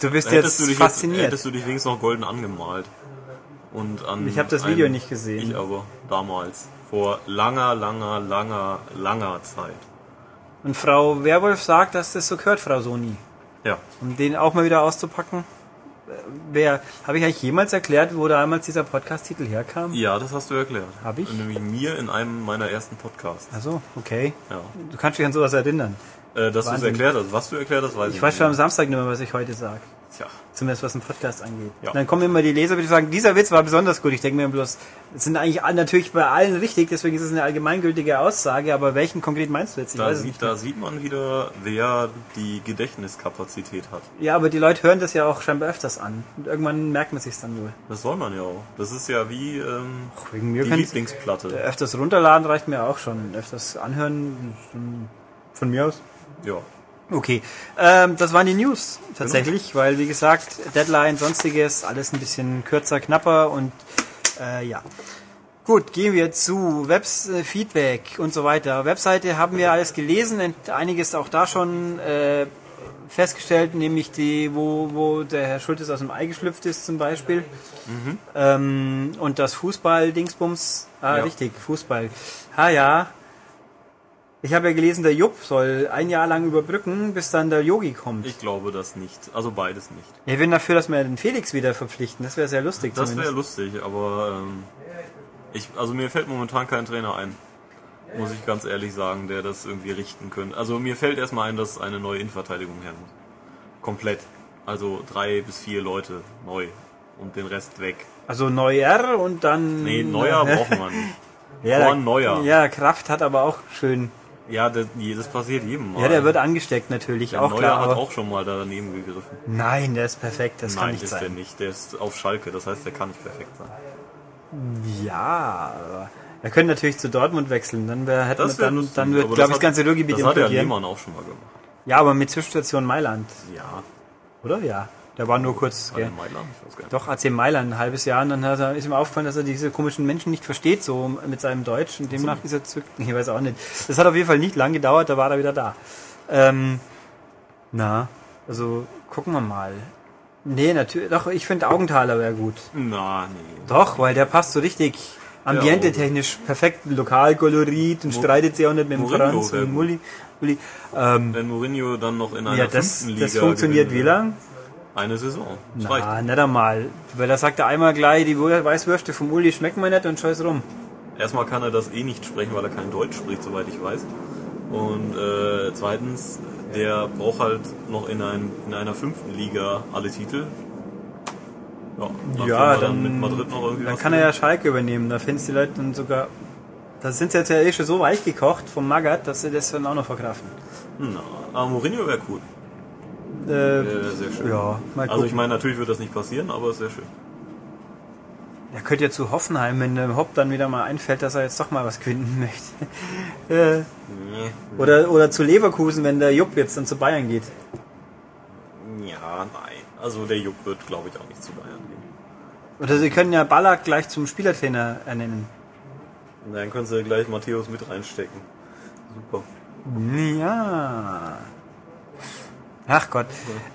Du bist Hättest jetzt du fasziniert. Jetzt, hättest du dich wenigstens noch golden angemalt. Und an Ich hab das Video nicht gesehen. Ich aber damals. Vor langer, langer, langer, langer Zeit. Und Frau Werwolf sagt, dass das so gehört, Frau Sony. Ja. Um den auch mal wieder auszupacken. Äh, Wer, habe ich eigentlich jemals erklärt, wo damals dieser Podcast-Titel herkam? Ja, das hast du erklärt. Hab ich? Nämlich mir in einem meiner ersten Podcasts. Also, okay. Ja. Du kannst dich an sowas erinnern. Äh, dass du es erklärt hast. Was du erklärt hast, weiß ich, Ich weiß nicht. schon am Samstag nicht mehr, was ich heute sage. Zumindest was den Podcast angeht. Ja. Dann kommen immer die Leser, die sagen, dieser Witz war besonders gut. Ich denke mir bloß, es sind eigentlich natürlich bei allen richtig, deswegen ist es eine allgemeingültige Aussage, aber welchen konkret meinst du jetzt? Ich Da weiß sieht, da sieht man wieder, wer die Gedächtniskapazität hat. Ja, aber die Leute hören das ja auch scheinbar öfters an. Und irgendwann merkt man sich's dann wohl. Das soll man ja auch. Das ist ja wie ähm, Ach, wegen mir die Lieblingsplatte. Öfters runterladen reicht mir auch schon. Öfters anhören, von mir aus. Ja. Okay, ähm, das waren die News tatsächlich, weil wie gesagt, Deadline, sonstiges, alles ein bisschen kürzer, knapper und äh, ja. Gut, gehen wir zu Webs äh, Feedback und so weiter. Webseite haben wir alles gelesen, und einiges auch da schon äh, festgestellt, nämlich die, wo, wo der Herr Schultes aus dem Ei geschlüpft ist zum Beispiel. Ähm, und das Fußball-Dingsbums. Ah, Ja. richtig, Fußball. Ah ja. Ich habe ja gelesen, der Jupp soll ein Jahr lang überbrücken, bis dann der Yogi kommt. Ich glaube das nicht. Also beides nicht. Ich bin dafür, dass wir den Felix wieder verpflichten. Das wäre sehr lustig. Das wäre lustig, aber ähm, ich, also mir fällt momentan kein Trainer ein. Muss ich ganz ehrlich sagen, der das irgendwie richten könnte. Also mir fällt erstmal ein, dass eine neue Innenverteidigung her muss. Komplett. Also drei bis vier Leute neu und den Rest weg. Also Neuer und dann. Nee, Neuer brauchen wir nicht. ja, Vor Neuer. Ja, Kraft hat aber auch schön. Ja, das, das passiert jedem Mal. Ja, der wird angesteckt natürlich, der auch Neuer klar. hat auch schon mal daneben gegriffen. nein, der ist perfekt. Das kann Nein, nicht ist sein. der nicht. Der ist auf Schalke, das heißt, der kann nicht perfekt sein. Ja, aber er könnte natürlich zu Dortmund wechseln. Dann, wär, hätten Das wäre dann, lustig. dann wird, glaube ich, das ganze Ruhrgebiet Das hat ja. Lehmann auch schon mal gemacht. Ja, aber mit Zwischenstation Mailand, Ja, oder? Ja. Der war nur kurz. war Gell? Mailand? Ich weiß gar nicht. Doch, AC Mailand, ein halbes Jahr. Und dann hat er, ist ihm aufgefallen, dass er diese komischen Menschen nicht versteht, so mit seinem Deutsch. Und demnach ist er zurück. Ich weiß auch nicht. Das hat auf jeden Fall nicht lang gedauert, da war er wieder da. Ähm, na, also gucken wir mal. Nee, natürlich. Doch, ich finde Augenthaler wäre gut. Na, nee. Doch, weil der passt so richtig ambiente-technisch perfekt Lokalkolorit und streitet sich auch nicht mit dem Mourinho Franz und. Mulli. Mulli. Ähm, Wenn Mourinho dann noch in einer ja, das, fünften Liga das funktioniert wie gewinnt, lang? Eine Saison. Das Na, reicht. nicht einmal. Weil da sagt er einmal gleich, die Weißwürste vom Uli schmecken mir nicht und scheiß rum. Erstmal kann er das eh nicht sprechen, weil er kein Deutsch spricht, soweit ich weiß. Und äh, zweitens, der braucht halt noch in, ein, in einer fünften Liga alle Titel. Ja, Ja, er dann, mit Madrid noch irgendwie dann kann er ja. Schalke übernehmen. Da finden die Leute dann sogar... Da sind sie jetzt ja eh schon so weich gekocht vom Magath, dass sie das dann auch noch verkraften. Na, aber Mourinho wäre cool. Äh, Wäre sehr schön. ja, Also ich meine, natürlich wird das nicht passieren, aber es wäre schön. Er könnte ja zu Hoffenheim, wenn dem Hopp dann wieder mal einfällt, dass er jetzt doch mal was gewinnen möchte. äh, Nee. oder, oder zu Leverkusen, wenn der Jupp jetzt dann zu Bayern geht. Ja, nein. Also der Jupp wird, glaube ich, auch nicht zu Bayern gehen. Oder sie können ja Ballack gleich zum Spielertrainer ernennen. Dann können sie gleich Matthäus mit reinstecken. Super. Ja. Ach Gott.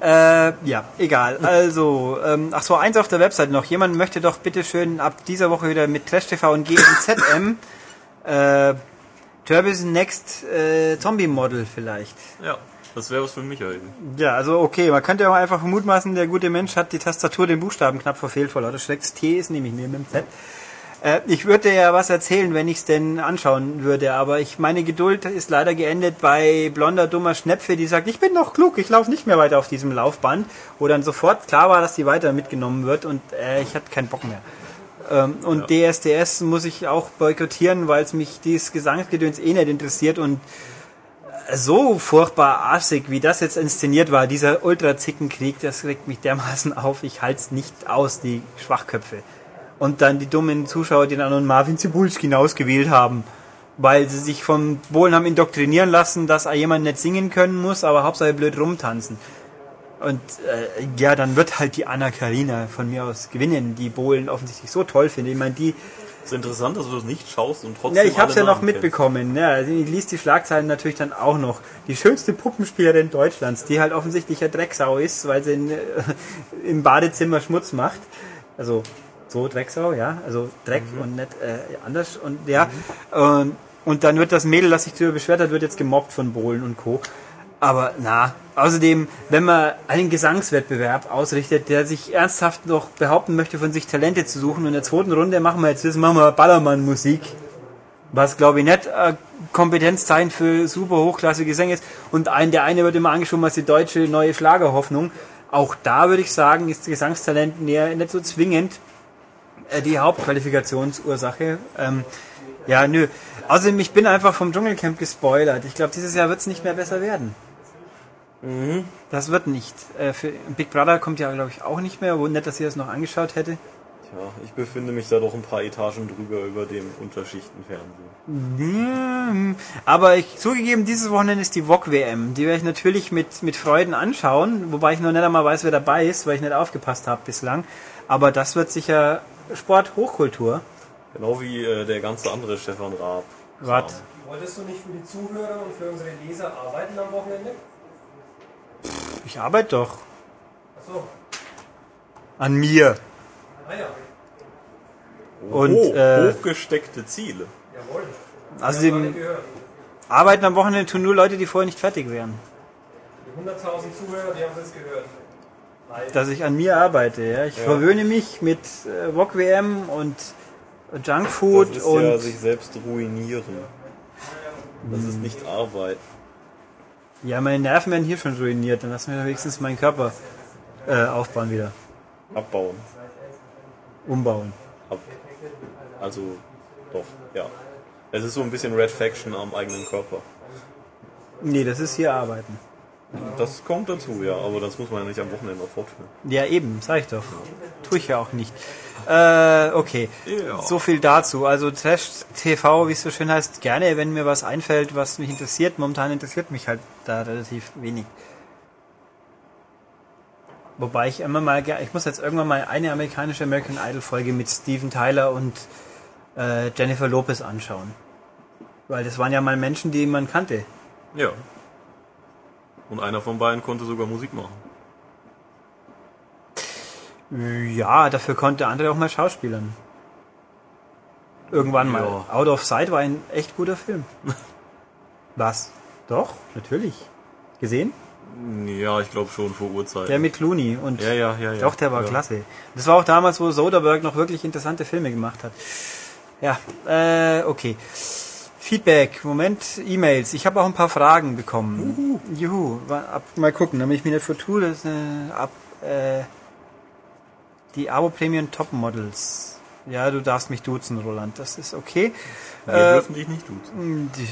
Äh, ja, egal. Also, ähm, ach so, eins auf der Website noch. Jemand möchte doch bitte schön ab dieser Woche wieder mit Trash TV und GNZM äh, Turbis Next äh, Zombie Model vielleicht. Ja. Das wäre was für Michael. Ja, also okay, man könnte auch einfach mutmaßen, der gute Mensch hat die Tastatur den Buchstaben knapp verfehlt vor lauter Schrecks. T ist nämlich neben dem Z. Äh, ich würde ja was erzählen, wenn ich es denn anschauen würde, aber ich meine Geduld ist leider geendet bei blonder, dummer Schnepfe, die sagt, ich bin noch klug, ich laufe nicht mehr weiter auf diesem Laufband, wo dann sofort klar war, dass die weiter mitgenommen wird und äh, ich hatte keinen Bock mehr. Ähm, und ja. DSDS muss ich auch boykottieren, weil es mich dieses Gesangsgedöns eh nicht interessiert und so furchtbar arschig, wie das jetzt inszeniert war, dieser Ultra-Zickenkrieg, das regt mich dermaßen auf, ich halte es nicht aus, die Schwachköpfe. Und dann die dummen Zuschauer, die dann Marvin Zibulski ausgewählt haben, weil sie sich von Bohlen haben indoktrinieren lassen, dass jemand nicht singen können muss, aber Hauptsache blöd rumtanzen. Und äh, ja, dann wird halt die Anna Karina von mir aus gewinnen, die Bohlen offensichtlich so toll finde. Ich meine, die ist interessant, dass du das nicht schaust und trotzdem. Ja, ich habe es ja noch mitbekommen. Ja, also ich liest die Schlagzeilen natürlich dann auch noch. Die schönste Puppenspielerin Deutschlands, die halt offensichtlich ja Drecksau ist, weil sie in, äh, im Badezimmer Schmutz macht. Also so Drecksau, ja, also Dreck mhm. und nicht äh, anders und ja. Mhm. und dann wird das Mädel, das sich darüber beschwert hat, wird jetzt gemobbt von Bohlen und Co. Aber na, außerdem, wenn man einen Gesangswettbewerb ausrichtet, der sich ernsthaft noch behaupten möchte, von sich Talente zu suchen, und in der zweiten Runde machen wir jetzt das, machen wir Ballermann-Musik, was glaube ich nicht äh, Kompetenzzeichen für super hochklassige Gesänge ist. Und ein, der eine wird immer angeschoben als die deutsche neue Schlagerhoffnung. Auch da würde ich sagen, ist Gesangstalent näher, nicht so zwingend äh, die Hauptqualifikationsursache. Ähm, ja, nö. Außerdem, ich bin einfach vom Dschungelcamp gespoilert. Ich glaube, dieses Jahr wird es nicht mehr besser werden. Mhm. Das wird nicht. Äh, für Big Brother kommt ja, glaube ich, auch nicht mehr. Wo nett, dass ihr das noch angeschaut hätte. Tja, ich befinde mich da doch ein paar Etagen drüber über dem Unterschichtenfernsehen. Aber ich zugegeben, dieses Wochenende ist die VOG WM. Die werde ich natürlich mit, mit Freuden anschauen, wobei ich noch nicht einmal weiß, wer dabei ist, weil ich nicht aufgepasst habe bislang. Aber das wird sicher Sport Hochkultur. Genau wie äh, der ganze andere Stefan Raab. Raab. Wolltest du nicht für die Zuhörer und für unsere Leser arbeiten am Wochenende? Ich arbeite doch. Achso. An mir. Ah ja. Und oh, äh, hochgesteckte Ziele. Jawohl. Also dem Arbeiten am Wochenende tun nur Leute, die vorher nicht fertig wären. Die 100.000 Zuhörer, die haben es gehört. Dass ich an mir arbeite, ja. Ich ja. verwöhne mich mit äh, VOG WM und Junkfood das ist und. Ja, sich selbst ruinieren. Das ist nicht Arbeit. Ja, meine Nerven werden hier schon ruiniert, dann lassen wir wenigstens meinen Körper äh, aufbauen wieder. Abbauen. Umbauen. Ab. Also, doch, ja. Es ist so ein bisschen Red Faction am eigenen Körper. Nee, das ist hier Arbeiten. Das kommt dazu, ja, aber das muss man ja nicht am Wochenende fortführen. Ja, eben, sag ich doch. Tue ich ja auch nicht. Äh, okay. Ja. So viel dazu. Also Trash TV, wie es so schön heißt, gerne, wenn mir was einfällt, was mich interessiert. Momentan interessiert mich halt da relativ wenig. Wobei ich immer mal, ich muss jetzt irgendwann mal eine amerikanische American Idol Folge mit Steven Tyler und äh, Jennifer Lopez anschauen. Weil das waren ja mal Menschen, die man kannte. Ja. Und einer von beiden konnte sogar Musik machen. Ja, dafür konnte der andere auch mal schauspielern. Irgendwann mal. Ja. Out of Sight war ein echt guter Film. Was? Doch, natürlich. Gesehen? Ja, ich glaube schon vor Uhrzeit. Der mit Clooney und ja, ja, ja, ja. doch, der war ja. klasse. Das war auch damals, wo Soderbergh noch wirklich interessante Filme gemacht hat. Ja, äh, okay. Feedback, Moment, E-Mails. Ich habe auch ein paar Fragen bekommen. Juhu. Juhu. Ab, mal gucken, damit ich mich nicht vertue. Das, äh, ab, äh, die Abo Premium Top Models. Ja, du darfst mich duzen, Roland. Das ist okay. Wir äh, dürfen dich nicht duzen. Die,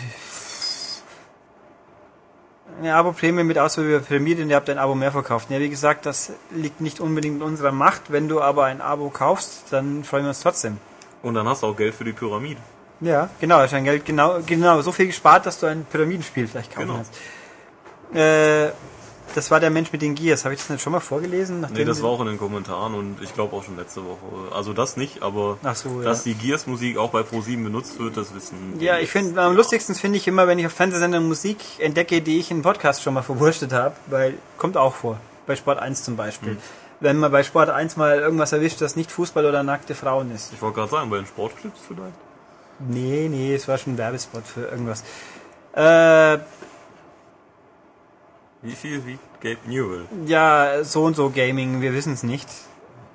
eine Abo Premium mit Auswahl über Pyramide und ihr habt ein Abo mehr verkauft. Ja, wie gesagt, das liegt nicht unbedingt in unserer Macht. Wenn du aber ein Abo kaufst, dann freuen wir uns trotzdem. Und dann hast du auch Geld für die Pyramide. Ja, genau, hast dein Geld genau, genau so viel gespart, dass du ein Pyramidenspiel vielleicht kaufen genau. kannst. Äh, das war der Mensch mit den Gears. Habe ich das nicht schon mal vorgelesen? Nee, das war auch in den Kommentaren und ich glaube auch schon letzte Woche. Also das nicht, aber so, dass ja. die Gears-Musik auch bei Pro7 benutzt wird, das wissen Ja, ich finde, am lustigsten finde ich immer, wenn ich auf Fernsehsendern Musik entdecke, die ich in Podcast schon mal verwurstet habe, weil kommt auch vor. Bei Sport 1 zum Beispiel. Hm. Wenn man bei Sport 1 mal irgendwas erwischt, das nicht Fußball oder nackte Frauen ist. Ich wollte gerade sagen, bei den Sportclips vielleicht. Nee, nee, es war schon ein Werbespot für irgendwas. Äh, Wie viel wiegt Gabe Newell? Ja, so und so Gaming, wir wissen es nicht.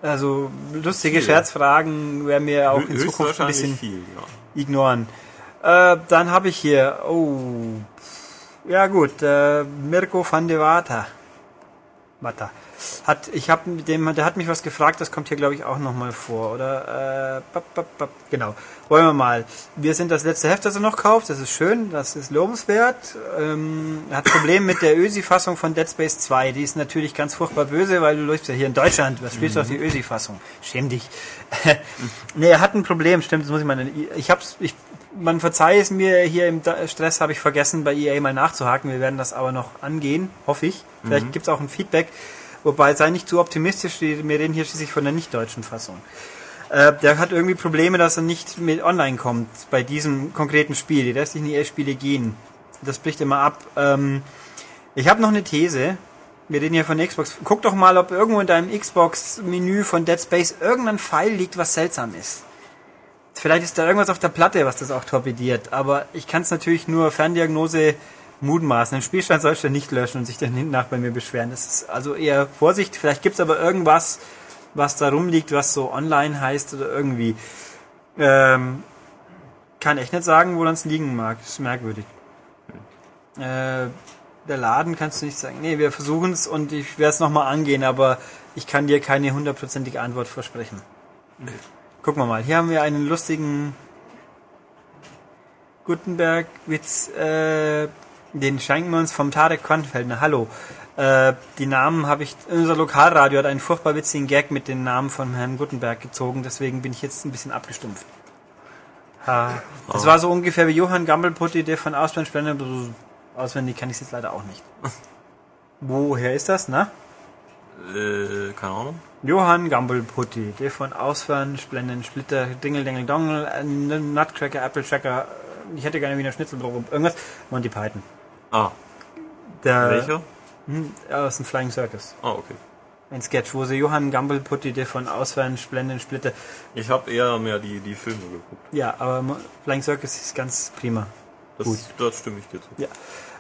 Also lustige Viel. Scherzfragen werden wir auch in Zukunft ein bisschen viel, ja. ignoren. Äh, dann habe ich hier, oh, ja gut, äh, Mirko van de Vata. Vata. Hat, ich habe mit dem, der hat mich was gefragt, das kommt hier glaube ich auch nochmal vor, oder? Äh, bap, bap, bap, genau. Wollen wir mal. Wir sind das letzte Heft, das er noch kauft, das ist schön, das ist lobenswert. Ähm, er hat Probleme mit der Ösi-Fassung von Dead Space 2. Die ist natürlich ganz furchtbar böse, weil du lebst ja hier in Deutschland, was spielst du auf die Ösi-Fassung? Schäm dich. nee, er hat ein Problem, stimmt, das muss ich mal, ich hab's, ich, man verzeihe es mir, hier im Stress habe ich vergessen, bei EA mal nachzuhaken. Wir werden das aber noch angehen, hoffe ich. Vielleicht gibt's auch ein Feedback. Wobei, sei nicht zu optimistisch, wir reden hier schließlich von der nicht-deutschen Fassung. Äh, der hat irgendwie Probleme, dass er nicht mit online kommt bei diesem konkreten Spiel. Die restlichen EA-Spiele gehen. Das bricht immer ab. Ähm, ich habe noch eine These. Wir reden hier von Xbox. Guck doch mal, ob irgendwo in deinem Xbox-Menü von Dead Space irgendein Pfeil liegt, was seltsam ist. Vielleicht ist da irgendwas auf der Platte, was das auch torpediert. Aber ich kann es natürlich nur Ferndiagnose mutmaßen. Den Spielstand sollst du nicht löschen und sich dann hinten nach bei mir beschweren. Das ist also eher Vorsicht. Vielleicht gibt es aber irgendwas, was da rumliegt, was so online heißt oder irgendwie. Ähm, kann echt nicht sagen, woran es liegen mag. Das ist merkwürdig. Äh, der Laden kannst du nicht sagen. Nee, wir versuchen es und ich werde es nochmal angehen, aber ich kann dir keine hundertprozentige Antwort versprechen. Gucken wir mal. Hier haben wir einen lustigen Gutenberg-Witz. Äh, den schenken wir uns vom Tarek Kornfeldner. Hallo. Äh, die Namen habe ich. Unser Lokalradio hat einen furchtbar witzigen Gag mit den Namen von Herrn Gutenberg gezogen, deswegen bin ich jetzt ein bisschen abgestumpft. Ha. Das war so ungefähr wie Johann Gammelputti, der von Auswendig Auswendig kann ich es jetzt leider auch nicht. Woher ist das, ne? Äh, keine Ahnung. Johann Gambelputti, der von Ausfahren, Splenden, Splitter, Dingel, Dingel, Dongel, äh, Nutcracker, Apple Tracker, ich hätte gerne wieder Schnitzel, irgendwas, Monty Python. Ah, Der, welcher? Hm, aus dem Flying Circus. Ah, okay. Ein Sketch, wo sie Johann Gambelputti, der von Ausfahren, Splenden, Splitter, Ich habe eher mehr die, die Filme geguckt. ja, aber Flying Circus ist ganz prima. Das, Gut. das stimme ich dir zu. Ja.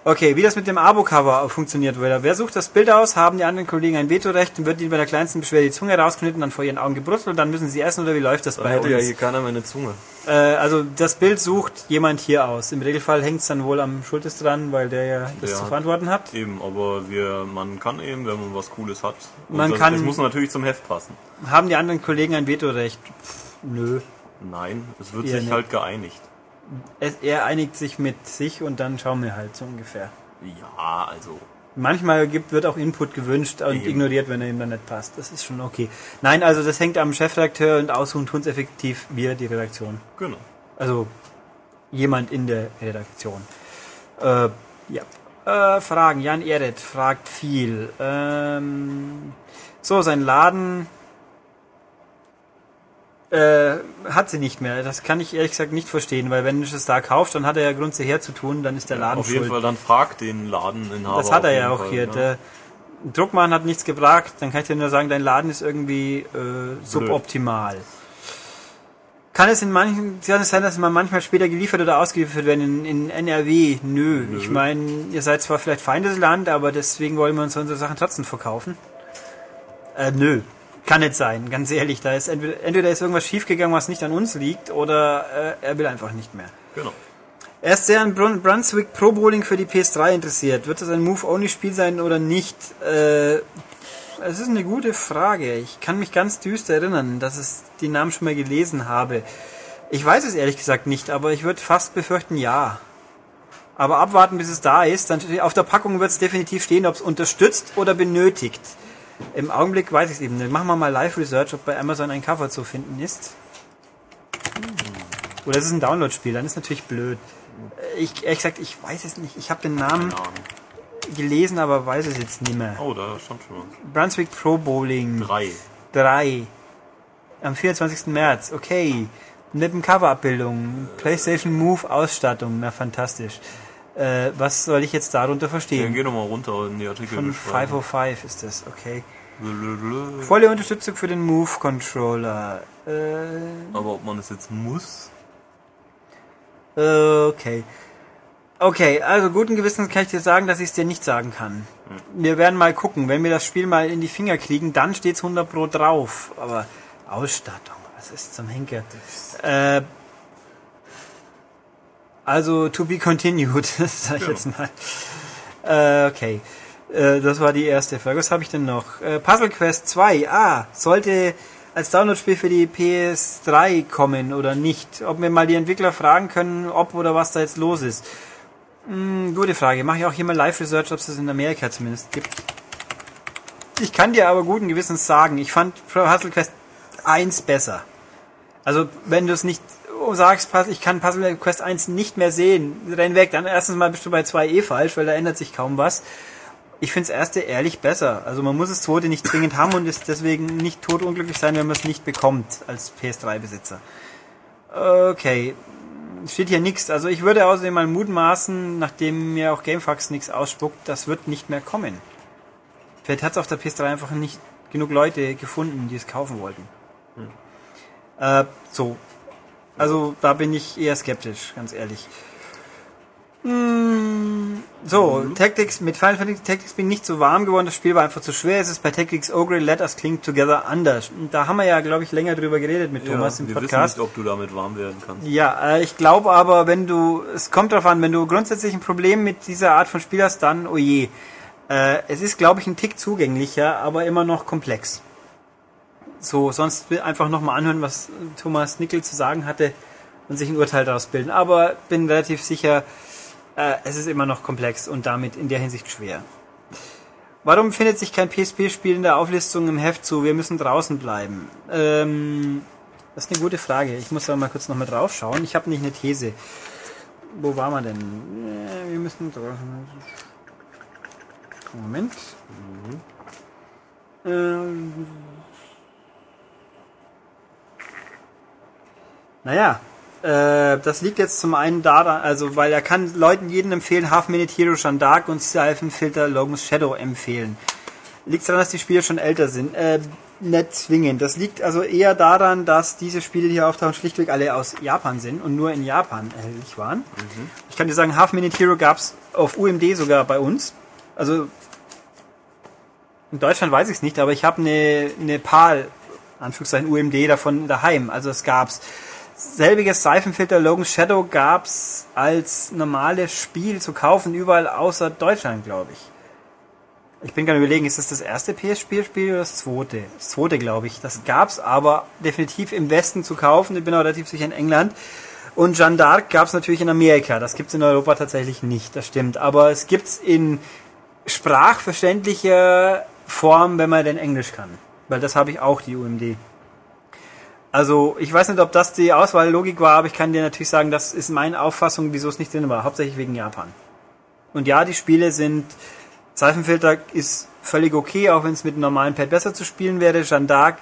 Okay, wie das mit dem Abo-Cover funktioniert, wieder. Wer sucht das Bild aus, haben die anderen Kollegen ein Vetorecht und wird ihnen bei der kleinsten Beschwerde die Zunge rausgeschnitten, dann vor ihren Augen gebrutzelt, dann müssen sie essen oder wie läuft das Da bei hätte ja uns? hier keiner meine Zunge. Äh, also das Bild sucht jemand hier aus. Im Regelfall hängt es dann wohl am Schultes dran, weil der ja das Der zu verantworten hat. Eben, aber wir, man kann eben, wenn man was Cooles hat. Und Man das, kann- Das muss natürlich zum Heft passen. Haben die anderen Kollegen ein Vetorecht? Pff, nö. Nein, es wird Eher sich nicht. halt geeinigt. Es, er einigt sich mit sich und dann schauen wir halt so ungefähr. Ja, also. Manchmal gibt, wird auch Input gewünscht und Eben. ignoriert, wenn er ihm dann nicht passt. Das ist schon okay. Nein, also das hängt am Chefredakteur und aussuchen tun es effektiv wir, die Redaktion. Genau. Also jemand in der Redaktion. Äh, ja. Äh, Fragen. Jan Ehret fragt viel. Ähm, so, sein Laden äh, hat sie nicht mehr. Das kann ich ehrlich gesagt nicht verstehen, weil wenn du es da kaufst, dann hat er ja Grund, sie herzutun, dann ist der Laden Auf jeden schuld. Fall dann fragt den Ladeninhaber. Das hat er ja auch Fall, hier. ne? Der Druckmann hat nichts gebracht, dann kann ich dir nur sagen, dein Laden ist irgendwie äh, suboptimal. Kann es in manchen, kann es sein, dass man manchmal später geliefert oder ausgeliefert werden in, in NRW? Nö. Nö. Ich meine, ihr seid zwar vielleicht Feindesland, aber deswegen wollen wir uns unsere Sachen trotzdem verkaufen. Äh, nö. Kann nicht sein, ganz ehrlich. Da ist entweder, entweder ist irgendwas schiefgegangen, was nicht an uns liegt, oder äh, er will einfach nicht mehr. Genau. Er ist sehr an Brun Brunswick Pro Bowling für die PS3 interessiert. Wird das ein Move-Only-Spiel sein oder nicht? Äh, es ist eine gute Frage. Ich kann mich ganz düster erinnern, dass ich die Namen schon mal gelesen habe. Ich weiß es ehrlich gesagt nicht, aber ich würde fast befürchten, ja. Aber abwarten, bis es da ist. Dann auf der Packung wird es definitiv stehen, ob es unterstützt oder benötigt. Im Augenblick weiß ich es eben nicht. Machen wir mal Live-Research, ob bei Amazon ein Cover zu finden ist. Oder es ist ein Download-Spiel, dann ist natürlich blöd. Ich, ehrlich gesagt, ich weiß es nicht. Ich habe den Namen gelesen, aber weiß es jetzt nicht mehr. Oh, da stand schon was. Brunswick Pro Bowling Drei. 3. Am 24. März. Okay. Mit dem Coverabbildung. PlayStation Move Ausstattung. Na, fantastisch. Äh, was soll ich jetzt darunter Ja, verstehen? geh nochmal runter in die Artikel. Von 505 ist das, okay. Blablabla. Volle Unterstützung für den Move Controller. Äh, Aber ob man es jetzt muss? Okay. Okay, also guten Gewissens kann ich dir sagen, dass ich es dir nicht sagen kann. Wir werden mal gucken. Wenn wir das Spiel mal in die Finger kriegen, dann steht's 100 Pro drauf. Aber Ausstattung, was ist zum Henker? Äh, also, to be continued, sag ich Ja. jetzt mal. Äh, okay. Äh, das war die erste Frage. Was habe ich denn noch? Äh, Puzzle Quest 2. Ah, sollte als Downloadspiel für die PS3 kommen oder nicht? Ob wir mal die Entwickler fragen können, ob oder was da jetzt los ist. Hm, gute Frage. Mache ich auch hier mal Live-Research, ob es das in Amerika zumindest gibt. Ich kann dir aber guten Gewissens sagen, ich fand Puzzle Quest 1 besser. Also, wenn du es nicht sagst, ich kann Puzzle Quest 1 nicht mehr sehen, renn weg, dann erstens mal bist du bei 2 eh falsch, weil da ändert sich kaum was. Ich finde das erste ehrlich besser. Also man muss das zweite nicht zwingend haben und ist deswegen nicht totunglücklich sein, wenn man es nicht bekommt als PS3-Besitzer. Okay, steht hier nichts. Also ich würde außerdem mal mutmaßen, nachdem mir auch Gamefax nichts ausspuckt, das wird nicht mehr kommen. Vielleicht hat es auf der PS3 einfach nicht genug Leute gefunden, die es kaufen wollten. Äh, so. Also da bin ich eher skeptisch, ganz ehrlich. Mm, So, Tactics, mit Final Fantasy Tactics bin ich nicht so warm geworden, das Spiel war einfach zu schwer. Es ist bei Tactics Ogre Let Us Cling Together anders. Und da haben wir ja, glaube ich, länger drüber geredet mit Thomas im wir Podcast. wissen nicht, ob du damit warm werden kannst. Ja, äh, ich glaube aber, wenn du, es kommt darauf an, wenn du grundsätzlich ein Problem mit dieser Art von Spiel hast, dann, oh je. Äh, es ist, glaube ich, ein Tick zugänglicher, aber immer noch komplex. So, sonst einfach nochmal anhören, was Thomas Nickel zu sagen hatte und sich ein Urteil daraus bilden. Aber bin relativ sicher, äh, es ist immer noch komplex und damit in der Hinsicht schwer. Warum findet sich kein PSP-Spiel in der Auflistung im Heft zu? Wir müssen draußen bleiben. Ähm, das ist eine gute Frage. Ich muss aber mal kurz noch mal drauf schauen. Ich habe nicht eine These. Wo waren wir denn? Äh, Wir müssen draußen. Moment. Ähm. Naja, äh, das liegt jetzt zum einen daran, also weil er kann Leuten jeden empfehlen, Half Minute Hero d'Arc und Siphon Filter Logan's Shadow empfehlen. Liegt daran, dass die Spiele schon älter sind? Äh, nicht zwingend. Das liegt also eher daran, dass diese Spiele, die hier auftauchen, schlichtweg alle aus Japan sind und nur in Japan erhältlich waren. Ich kann dir sagen, Half Minute Hero gab's auf UMD sogar bei uns. Also in Deutschland weiß ich es nicht, aber ich habe eine, eine PAL, Anführungszeichen UMD davon daheim. Also es gab's. Selbiges Seifenfilter Logan's Shadow gab's als normales Spiel zu kaufen, überall außer Deutschland, glaube ich. Ich bin gerade überlegen, ist das das erste PS-Spiel oder das zweite? Das zweite, glaube ich. Das gab's aber definitiv im Westen zu kaufen. Ich bin auch relativ sicher in England. Und Jeanne d'Arc gab's natürlich in Amerika. Das gibt's in Europa tatsächlich nicht, das stimmt. Aber es gibt's in sprachverständlicher Form, wenn man denn Englisch kann. Weil das habe ich auch, die UMD. Also, ich weiß nicht, ob das die Auswahllogik war, aber ich kann dir natürlich sagen, das ist meine Auffassung, wieso es nicht drin war. Hauptsächlich wegen Japan. Und ja, die Spiele sind, Seifenfilter ist völlig okay, auch wenn es mit einem normalen Pad besser zu spielen wäre. Jeanne d'Arc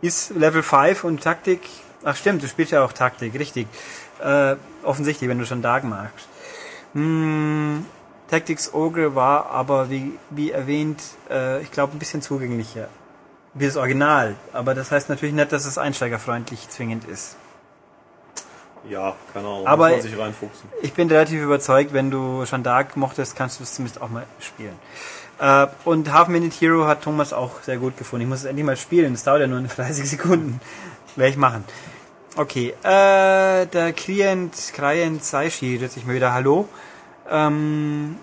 ist Level 5 und Taktik, ach stimmt, du spielst ja auch Taktik, richtig. Äh, offensichtlich, wenn du Jeanne d'Arc magst. Hm, Tactics Ogre war aber, wie, wie erwähnt, äh, ich glaube, ein bisschen zugänglicher. Wie das Original. Aber das heißt natürlich nicht, dass es einsteigerfreundlich zwingend ist. Ja, keine Ahnung, Aber- muss man sich reinfuchsen. Ich bin relativ überzeugt, wenn du Jeanne d'Arc mochtest, kannst du es zumindest auch mal spielen. Äh, und Half Minute Hero hat Thomas auch sehr gut gefunden. Ich muss es endlich mal spielen. Es dauert ja nur 30 Sekunden. Werde ich machen. Okay, äh, der Client, Client Saishi, jetzt ich mal wieder Hallo. Ähm,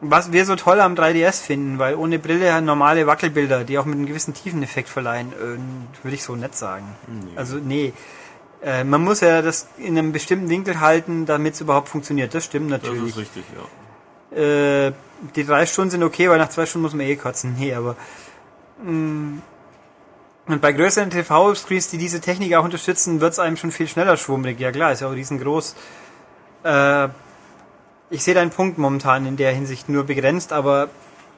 was wir so toll am 3DS finden, weil ohne Brille normale Wackelbilder, die auch mit einem gewissen Tiefeneffekt verleihen, äh, würde ich so nett sagen. Also nee. Äh, man muss ja das in einem bestimmten Winkel halten, damit es überhaupt funktioniert. Das stimmt Das natürlich. ist richtig, ja. Äh, die drei Stunden sind okay, weil nach zwei Stunden muss man eh kotzen. Nee, aber. Mh, und bei größeren TV-Screens, die diese Technik auch unterstützen, wird es einem schon viel schneller schwummrig. Ja klar, ist ja auch riesengroß. Äh, ich sehe deinen Punkt momentan in der Hinsicht nur begrenzt, aber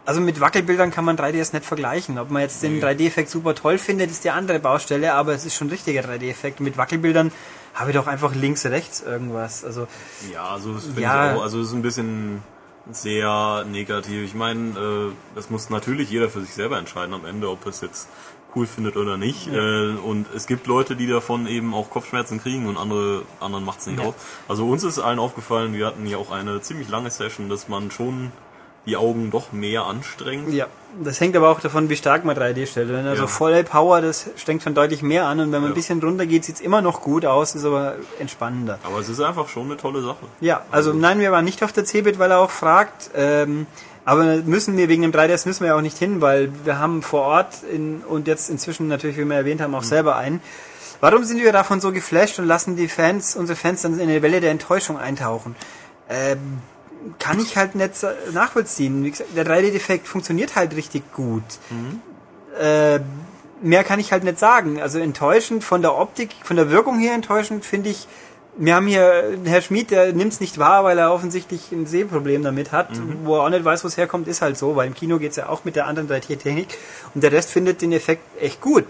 also mit Wackelbildern kann man 3DS nicht vergleichen. Ob man jetzt den Nee. 3D-Effekt super toll findet, ist die andere Baustelle, aber es ist schon ein richtiger 3D-Effekt. Mit Wackelbildern habe ich doch einfach links, rechts irgendwas. Also Ja, also das finde Ja. ich auch, also es ist ein bisschen sehr negativ. Ich meine, äh, das muss natürlich jeder für sich selber entscheiden am Ende, ob es jetzt cool findet oder nicht. Äh, und es gibt Leute, die davon eben auch Kopfschmerzen kriegen und andere anderen macht's nicht Ja. aus. Also uns ist allen aufgefallen, wir hatten ja auch eine ziemlich lange Session, dass man schon die Augen doch mehr anstrengt. Ja, das hängt aber auch davon, wie stark man 3D stellt. Wenn also Ja. volle Power, das strengt schon deutlich mehr an und wenn man Ja. ein bisschen runter geht, sieht's immer noch gut aus, ist aber entspannender. Aber es ist einfach schon eine tolle Sache. Ja, also nein, wir waren nicht auf der CeBIT, weil er auch fragt. Ähm, aber müssen wir wegen dem 3DS müssen wir ja auch nicht hin, weil wir haben vor Ort in, und jetzt inzwischen natürlich, wie wir erwähnt haben, auch selber einen. Warum sind wir davon so geflasht und lassen die Fans, unsere Fans dann in eine Welle der Enttäuschung eintauchen? Ähm, kann ich halt nicht nachvollziehen. Wie gesagt, der 3D-Defekt funktioniert halt richtig gut. Äh, mehr kann ich halt nicht sagen. Also enttäuschend von der Optik, von der Wirkung her enttäuschend finde ich. Wir haben hier Herr Schmid, der nimmt es nicht wahr, weil er offensichtlich ein Sehproblem damit hat, wo er auch nicht weiß, wo es herkommt, ist halt so, weil im Kino geht's ja auch mit der anderen 3D-Technik und der Rest findet den Effekt echt gut.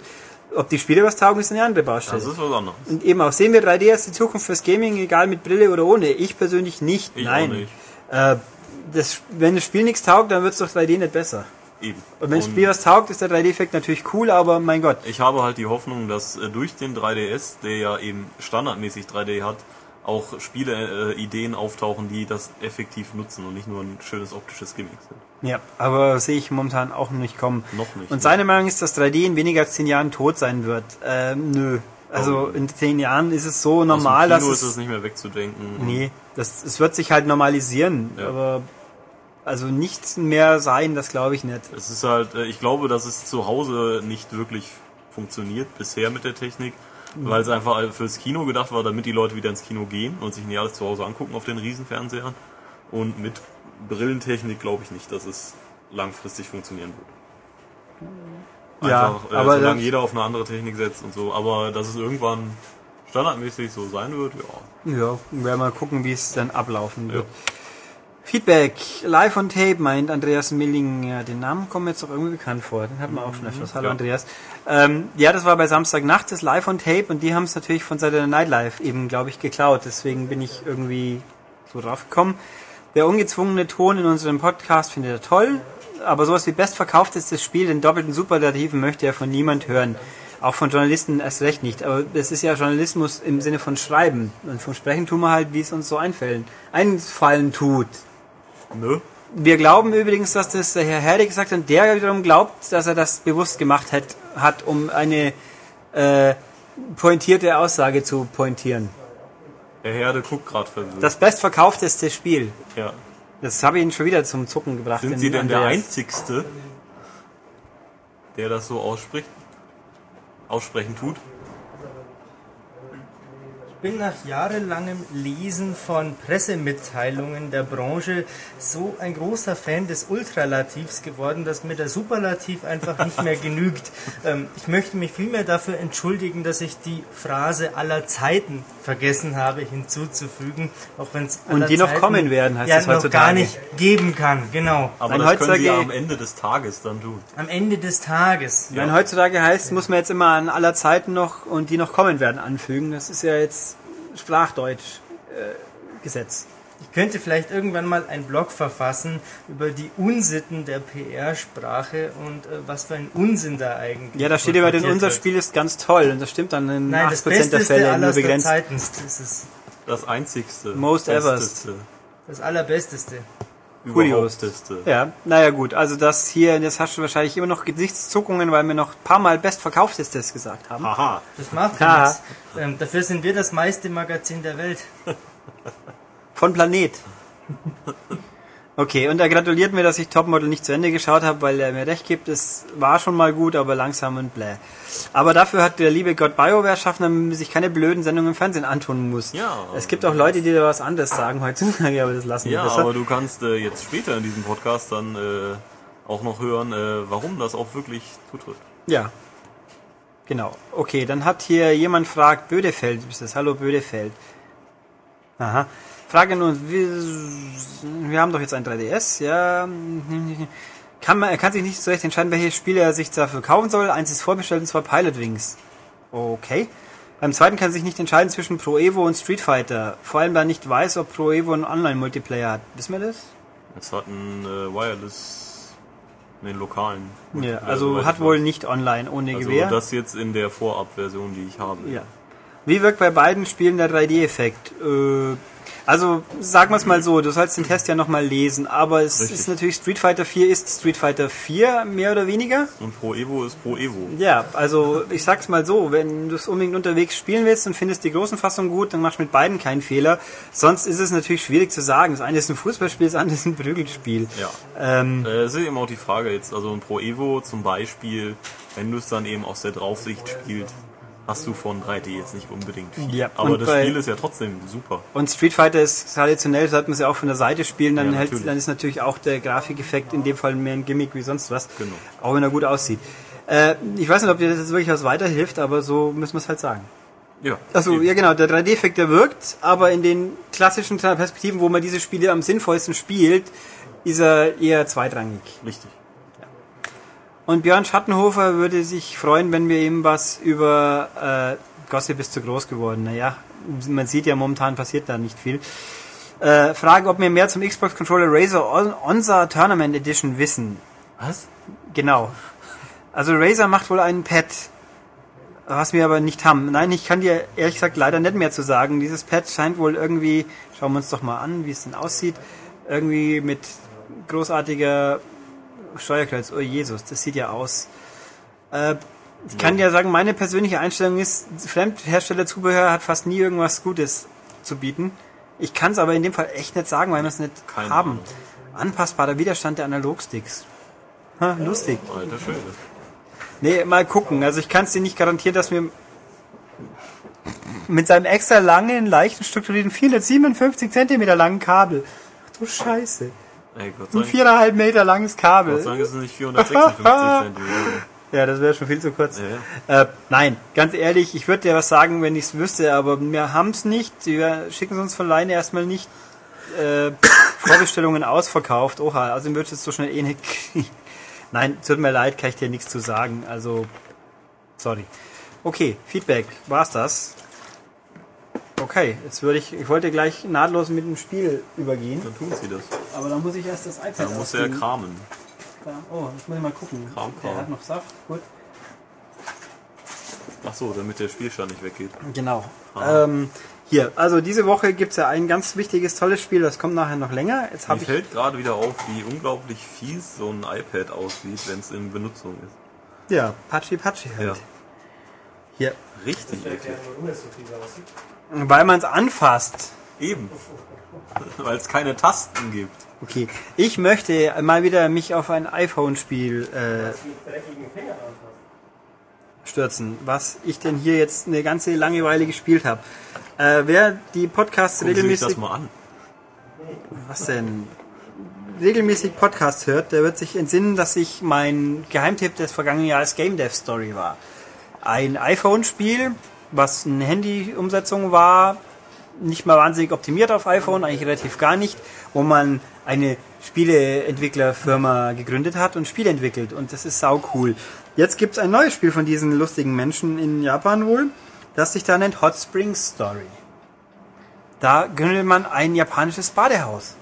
Ob die Spiele was taugen, ist eine andere Baustelle. Das ist was anderes. Und eben auch sehen wir 3D als die Zukunft fürs Gaming, egal mit Brille oder ohne. Ich persönlich nicht. Ich Nein. auch nicht. Äh, das, wenn das Spiel nichts taugt, dann wird's doch 3D nicht besser. Eben. Und wenn das Spiel was taugt, ist der 3D-Effekt natürlich cool, aber mein Gott. ich habe halt die Hoffnung, dass äh, durch den 3DS, der ja eben standardmäßig 3D hat, auch Spieleideen äh, Ideen auftauchen, die das effektiv nutzen und nicht nur ein schönes optisches Gimmick sind. Ja, aber sehe ich momentan auch nicht kommen. Noch nicht. Und seine Meinung ist, dass 3D in weniger als 10 Jahren tot sein wird. Ähm, nö. Also Oh. in 10 Jahren ist es so Aus normal, dem dass Kino es... ist es nicht mehr wegzudenken. Nee, das, es wird sich halt normalisieren, Ja. aber also nichts mehr sein, das glaube ich nicht. Es ist halt, äh, ich glaube, dass es zu Hause nicht wirklich funktioniert bisher mit der Technik, weil es einfach fürs Kino gedacht war, damit die Leute wieder ins Kino gehen und sich nicht alles zu Hause angucken auf den Riesenfernsehern. Und mit Brillentechnik glaube ich nicht, dass es langfristig funktionieren wird. Ja, Einfach, äh, aber solange das- jeder auf eine andere Technik setzt und so. Aber dass es irgendwann standardmäßig so sein wird, ja. Ja, werden wir mal gucken, wie es dann ablaufen wird. Ja. Feedback, live on tape, meint Andreas Milling. Ja, den Namen kommt mir jetzt doch irgendwie bekannt vor. Den hatten wir auch schon öfters. Hallo Ja. Andreas. Ähm, ja, das war bei Samstagnacht, das live on tape und die haben es natürlich von Saturday Night Live eben, glaube ich, geklaut. Deswegen bin ich irgendwie so drauf gekommen. Der ungezwungene Ton in unserem Podcast findet er toll, aber sowas wie bestverkauftestes Spiel, den doppelten Superlativen möchte er von niemand hören. Auch von Journalisten erst recht nicht. Aber das ist ja Journalismus im Sinne von Schreiben. Und vom Sprechen tun wir halt, wie es uns so einfällt, einfallen tut. Nö. Wir glauben übrigens, dass das der Herr Herde gesagt hat und der wiederum glaubt, dass er das bewusst gemacht hat, hat um eine äh, pointierte Aussage zu pointieren. Der Herde guckt gerade verwirrt. Das bestverkaufteste Spiel. ja. Das habe ich ihn schon wieder zum Zucken gebracht. Sind Sie denn der Andreas. Einzigste, der das so ausspricht? Aussprechen tut? Ich bin nach jahrelangem Lesen von Pressemitteilungen der Branche so ein großer Fan des Ultralativs geworden, dass mir der Superlativ einfach nicht mehr genügt. Ähm, ich möchte mich vielmehr dafür entschuldigen, dass ich die Phrase aller Zeiten vergessen habe hinzuzufügen, auch wenn es Und die noch kommen werden, heißt ja, das noch heutzutage. gar nicht geben kann. Genau. Aber Nein, das können Sie ja heutzutage- am Ende des Tages dann tun. Am Ende des Tages. Wenn heutzutage heißt, muss man jetzt immer an aller Zeiten noch und die noch kommen werden anfügen. Das ist ja jetzt Sprachdeutsch äh, Gesetz. Ich könnte vielleicht irgendwann mal einen Blog verfassen über die Unsitten der PR-Sprache und äh, was für ein Unsinn da eigentlich. Ja, da steht immer, denn kolportiert unser. Spiel ist ganz toll und das stimmt dann in Nein, 8% das der Fälle nur begrenzt. Zeiten ist es. Das einzigste. Most besteste, Das Allerbesteste. Überhaupteste. Ja, naja gut, also das hier, das hast du wahrscheinlich immer noch Gesichtszuckungen, weil wir noch ein paar Mal bestverkauftestes gesagt haben. Haha. Das macht Ja. nichts. Ähm, dafür sind wir das meiste Magazin der Welt. Von Planet. Okay, und er gratuliert mir, dass ich Topmodel nicht zu Ende geschaut habe, weil er mir recht gibt. Es war schon mal gut, aber langsam und bläh. Aber dafür hat der liebe Gott BioWare schaffen, damit man sich keine blöden Sendungen im Fernsehen antun muss. Ja. Es gibt auch Leute, die da was anderes sagen heutzutage, aber das lassen wir Ja, besser. aber du kannst äh, jetzt später in diesem Podcast dann äh, auch noch hören, äh, warum das auch wirklich zutrifft. Ja. Genau. Okay, dann hat hier jemand fragt, Bödefeld, ist das? Hallo Bödefeld. Aha. Frage nun, wir, wir haben doch jetzt ein 3DS, ja. Kann man, er kann sich nicht so recht entscheiden, welche Spiele er sich dafür kaufen soll. Eins ist vorbestellt und zwar Pilot Wings. Okay. Beim zweiten kann er sich nicht entscheiden zwischen Pro Evo und Street Fighter. Vor allem, da er nicht weiß, ob Pro Evo einen Online-Multiplayer hat. Wissen wir das? Es hat ein äh, Wireless in den lokalen. Ja, also hat wohl nicht online ohne Also Gewehr. das jetzt in der Vorabversion, die ich habe. Ja. Wie wirkt bei beiden Spielen der 3D-Effekt? Äh, also sagen wir es mal so, du sollst den Test ja nochmal lesen, aber es Richtig. ist natürlich Street Fighter 4 ist Street Fighter 4 mehr oder weniger. Und Pro Evo ist Pro Evo. Ja, also ich sag's mal so, wenn du es unbedingt unterwegs spielen willst und findest die großen Fassungen gut, dann machst du mit beiden keinen Fehler. Sonst ist es natürlich schwierig zu sagen. Das eine ist ein Fußballspiel, das andere ist ein Prügelspiel. Ja. Ähm, Äh, Es ist eben auch die Frage jetzt, also ein Pro Evo zum Beispiel, wenn du es dann eben aus der Draufsicht spielst, hast du von 3D jetzt nicht unbedingt viel. Ja, Aber das Spiel ist ja trotzdem super. Und Street Fighter ist traditionell, sollte man sie auch von der Seite spielen, dann, Ja, hält, dann ist natürlich auch der Grafikeffekt in dem Fall mehr ein Gimmick wie sonst was. Genau. Auch wenn er gut aussieht. Äh, ich weiß nicht, ob dir das jetzt wirklich was weiterhilft, aber so müssen wir es halt sagen. Ja. Also ja genau, der 3D-Effekt, der wirkt, aber in den klassischen Perspektiven, wo man diese Spiele am sinnvollsten spielt, ist er eher zweitrangig. Richtig. Und Björn Schattenhofer würde sich freuen, wenn wir ihm was über äh, Gossip ist zu groß geworden. Naja, man sieht ja momentan passiert da nicht viel. Äh, Frage, ob wir mehr zum Xbox Controller Razer On- Onza Tournament Edition wissen. Was? Genau. Also Razer macht wohl einen Pad, was wir aber nicht haben. Nein, ich kann dir ehrlich gesagt leider nicht mehr zu sagen. Dieses Pad scheint wohl irgendwie, schauen wir uns doch mal an, wie es denn aussieht, irgendwie mit großartiger Steuerkreuz. Oh Jesus, das sieht ja aus. Äh, ich kann dir sagen, meine persönliche Einstellung ist, Fremdherstellerzubehör hat fast nie irgendwas Gutes zu bieten. Ich kann es aber in dem Fall echt nicht sagen, weil wir es nicht Keine haben. Ahnung. Anpassbarer Widerstand der Analogsticks. Ha, lustig. Alter Schwede. Nee, mal gucken. Also ich kann es dir nicht garantieren, dass wir mit seinem extra langen, leichten, strukturierten 457 Zentimeter langen Kabel. Ach du Scheiße. Ey, Gott sei Ein viereinhalb Meter langes Gott sei Kabel. Dank ist es nicht 456 Zentimeter. Ja, das wäre schon viel zu kurz. Ja, Äh, nein, ganz ehrlich, ich würde dir was sagen, wenn ich es wüsste, aber wir haben es nicht. Wir schicken es uns von Leine erstmal nicht. Äh, Vorbestellungen ausverkauft. Oha, also du es so schnell eh nicht kriegen. Nein, tut mir leid, kann ich dir nichts zu sagen. Also, sorry. Okay, Feedback, war's das? Okay, jetzt würde ich, ich wollte gleich nahtlos mit dem Spiel übergehen, Dann tun sie das. aber dann muss ich erst das iPad Dann muss er kramen. Oh, jetzt muss ich mal gucken. Kram, Der Kram. hat noch Saft, gut. Ach so, damit der Spielstand nicht weggeht. Genau. Ähm, hier, also diese Woche gibt's ja ein ganz wichtiges, tolles Spiel, das kommt nachher noch länger. Jetzt Mir habe ich. fällt gerade wieder auf, wie unglaublich fies so ein iPad aussieht, wenn es in Benutzung ist. Ja, Patschi Patschi halt. Ja. Hier. Richtig eklig. Erklären, warum es so fies aussieht. Weil man es anfasst. Eben. Weil es keine Tasten gibt. Okay. Ich möchte mal wieder mich auf ein iPhone-Spiel äh, stürzen, was ich denn hier jetzt eine ganze Langeweile gespielt habe. Äh, wer die Podcasts Gucken Sie sich regelmäßig. das mal an. Was denn? Regelmäßig Podcasts hört, der wird sich entsinnen, dass ich mein Geheimtipp des vergangenen Jahres Game Dev Story war. Ein iPhone-Spiel, was eine Handy-Umsetzung war, nicht mal wahnsinnig optimiert auf iPhone, eigentlich relativ gar nicht, wo man eine Spieleentwicklerfirma gegründet hat und Spiele entwickelt. Und das ist sau cool. Jetzt gibt's ein neues Spiel von diesen lustigen Menschen in Japan wohl, das sich da nennt Hot Springs Story. Da gründet man ein japanisches Badehaus.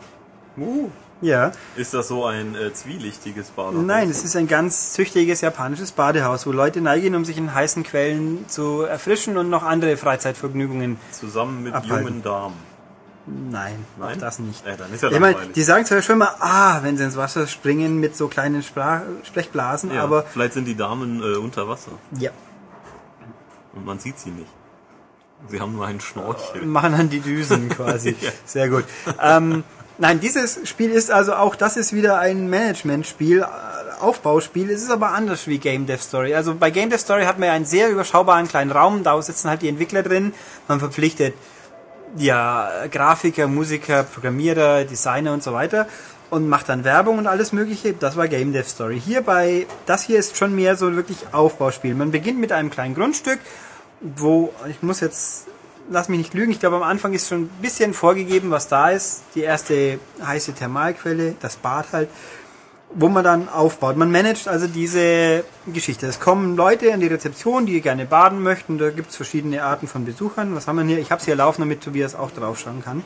Uh. Ja. Ist das so ein äh, zwielichtiges Badehaus? Nein, es ist ein ganz züchtiges japanisches Badehaus, wo Leute neigen, um sich in heißen Quellen zu erfrischen und noch andere Freizeitvergnügungen. Zusammen mit Abhalten. jungen Damen. Nein, auch Nein? das nicht. Ja, dann ist ja Ich meine, die sagen zwar schon mal, ah, wenn sie ins Wasser springen mit so kleinen Sprach Sprechblasen, ja, aber vielleicht sind die Damen äh, unter Wasser ja, und man sieht sie nicht. Sie haben nur einen Schnorchel. machen dann die Düsen quasi. Ja. Sehr gut. Ähm, nein, dieses Spiel ist also auch, das ist wieder ein Management-Spiel, äh, Aufbauspiel. Es ist aber anders wie Game Dev Story. Also bei Game Dev Story hat man ja einen sehr überschaubaren kleinen Raum, da sitzen halt die Entwickler drin. Man verpflichtet ja Grafiker, Musiker, Programmierer, Designer und so weiter und macht dann Werbung und alles mögliche. Das war Game Dev Story. Hierbei, das hier ist schon mehr so wirklich Aufbauspiel. Man beginnt mit einem kleinen Grundstück, wo, ich muss jetzt, lass mich nicht lügen, ich glaube am Anfang ist schon ein bisschen vorgegeben, was da ist. Die erste heiße Thermalquelle, das Bad halt, wo man dann aufbaut. Man managt also diese Geschichte. Es kommen Leute an die Rezeption, die gerne baden möchten. Da gibt es verschiedene Arten von Besuchern. Was haben wir hier? Ich habe es hier laufen, damit Tobias auch draufschauen kann.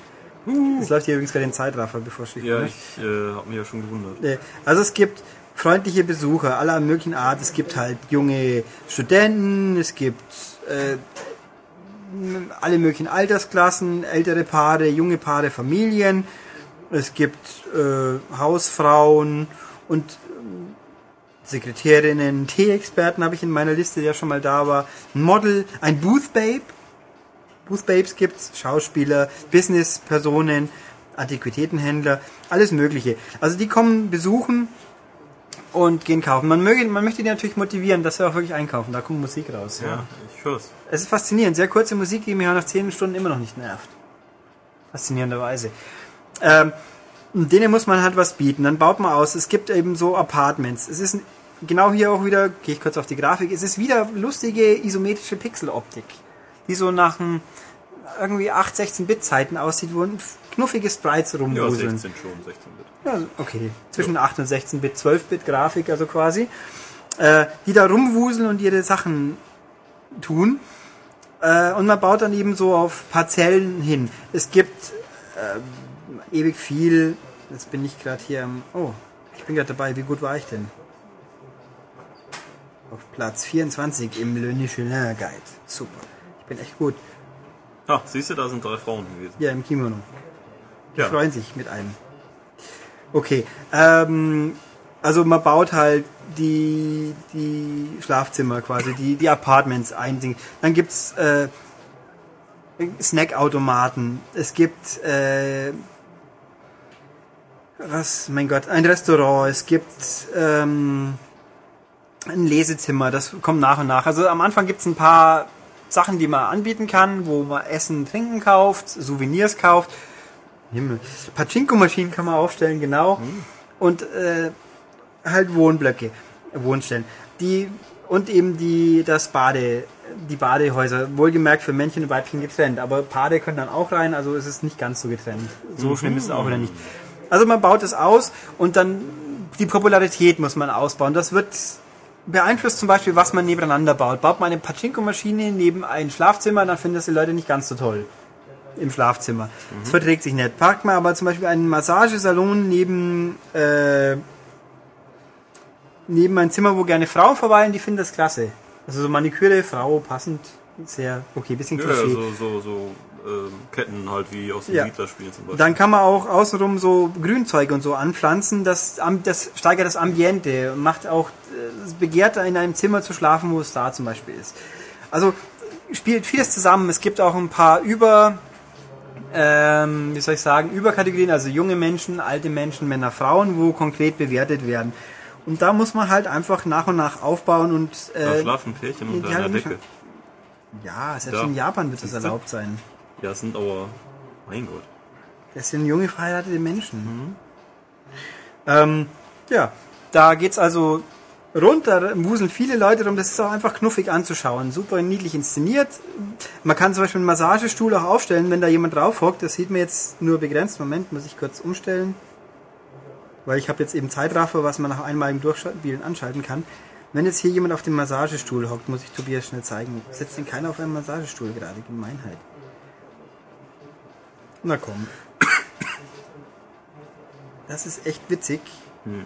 Es läuft hier übrigens gerade den Zeitraffer, bevor ich Ja, ich äh, habe mich ja schon gewundert. Also es gibt freundliche Besucher aller möglichen Art. Es gibt halt junge Studenten, es gibt äh, alle möglichen Altersklassen, ältere Paare, junge Paare, Familien. Es gibt äh, Hausfrauen und ähm, Sekretärinnen, Tee-Experten habe ich in meiner Liste, der schon mal da war. Ein Model, ein Booth Babe. Booth Babes gibt's, Schauspieler, Business-Personen, Antiquitätenhändler, alles Mögliche. Also die kommen besuchen und gehen kaufen. Man, möge, man möchte die natürlich motivieren, dass sie auch wirklich einkaufen. Da kommt Musik raus. Ja, ich hör's. Es ist faszinierend. Sehr kurze Musik, die mich auch nach 10 Stunden immer noch nicht nervt. Faszinierenderweise. Ähm, und denen muss man halt was bieten. Dann baut man aus. Es gibt eben so Apartments. Es ist ein, genau hier auch wieder, gehe ich kurz auf die Grafik, es ist wieder lustige isometrische Pixeloptik, die so nach einem irgendwie 8, 16-Bit-Zeiten aussieht, wo ein knuffige Sprites Ja, rumwuseln. 16 schon, 16 Bit. Ja, okay. Zwischen 8 und 16-Bit, 12-Bit Grafik, also quasi. Äh, die da rumwuseln und ihre Sachen tun. Äh, und man baut dann eben so auf Parzellen hin. Es gibt äh, ewig viel. Jetzt bin ich gerade hier am. Oh, ich bin gerade dabei. Wie gut war ich denn? Auf Platz 24 im Le Michelin Guide. Super. Ich bin echt gut. Ah, siehst du, da sind drei Frauen gewesen. Ja, im Kimono. Die Ja. freuen sich mit einem. Okay. Ähm, also man baut halt die, die Schlafzimmer quasi, die, die Apartments ein. Dann gibt's äh, Snackautomaten. Es gibt äh, was, mein Gott, ein Restaurant. Es gibt ähm, ein Lesezimmer. Das kommt nach und nach. Also am Anfang gibt's ein paar Sachen, die man anbieten kann, wo man Essen, Trinken kauft, Souvenirs kauft. Himmel. Pachinko-Maschinen kann man aufstellen, genau. Und äh, halt Wohnblöcke, Wohnstellen. Die und eben die das Bade, die Badehäuser, wohlgemerkt für Männchen und Weibchen getrennt, aber Paare können dann auch rein, also es ist nicht ganz so getrennt. So schlimm ist es auch wieder nicht. Also man baut es aus und dann die Popularität muss man ausbauen. Das wird beeinflusst zum Beispiel, was man nebeneinander baut. Baut man eine Pachinko-Maschine neben ein Schlafzimmer, dann finden das die Leute nicht ganz so toll im Schlafzimmer. Das verträgt sich nicht. Packt man aber zum Beispiel einen Massagesalon neben äh, neben ein Zimmer, wo gerne Frauen verweilen, die finden das klasse. Also so Maniküre, Frau, passend, sehr okay, bisschen Ja, Klischee. so, so, so ähm, Ketten halt wie aus den Ja. Siedlerspielen zum Beispiel. Dann kann man auch außenrum so Grünzeug und so anpflanzen. Das, das steigert das Ambiente und macht auch äh, es begehrt in einem Zimmer zu schlafen, wo es da zum Beispiel ist. Also spielt vieles zusammen. Es gibt auch ein paar über, ähm, wie soll ich sagen, Überkategorien, also junge Menschen, alte Menschen, Männer, Frauen, wo konkret bewertet werden. Und da muss man halt einfach nach und nach aufbauen und da äh, schlafen Pärchen unter einer Decke. ja, selbst Ja. in Japan wird das erlaubt sein. Ja, es sind aber, mein Gott. Das sind junge verheiratete Menschen. Ähm, ja, da geht's also runter, wuseln viele Leute rum. Das ist auch einfach knuffig anzuschauen. Super niedlich inszeniert. Man kann zum Beispiel einen Massagestuhl auch aufstellen, wenn da jemand drauf hockt. Das sieht man jetzt nur begrenzt. Moment, muss ich kurz umstellen. Weil ich habe jetzt eben Zeitraffer, was man nach einmaligem Durchspielen anschalten kann. Wenn jetzt hier jemand auf dem Massagestuhl hockt, muss ich Tobias schnell zeigen. Setzt denn keiner auf einem Massagestuhl gerade? Gemeinheit. Na komm. Das ist echt witzig.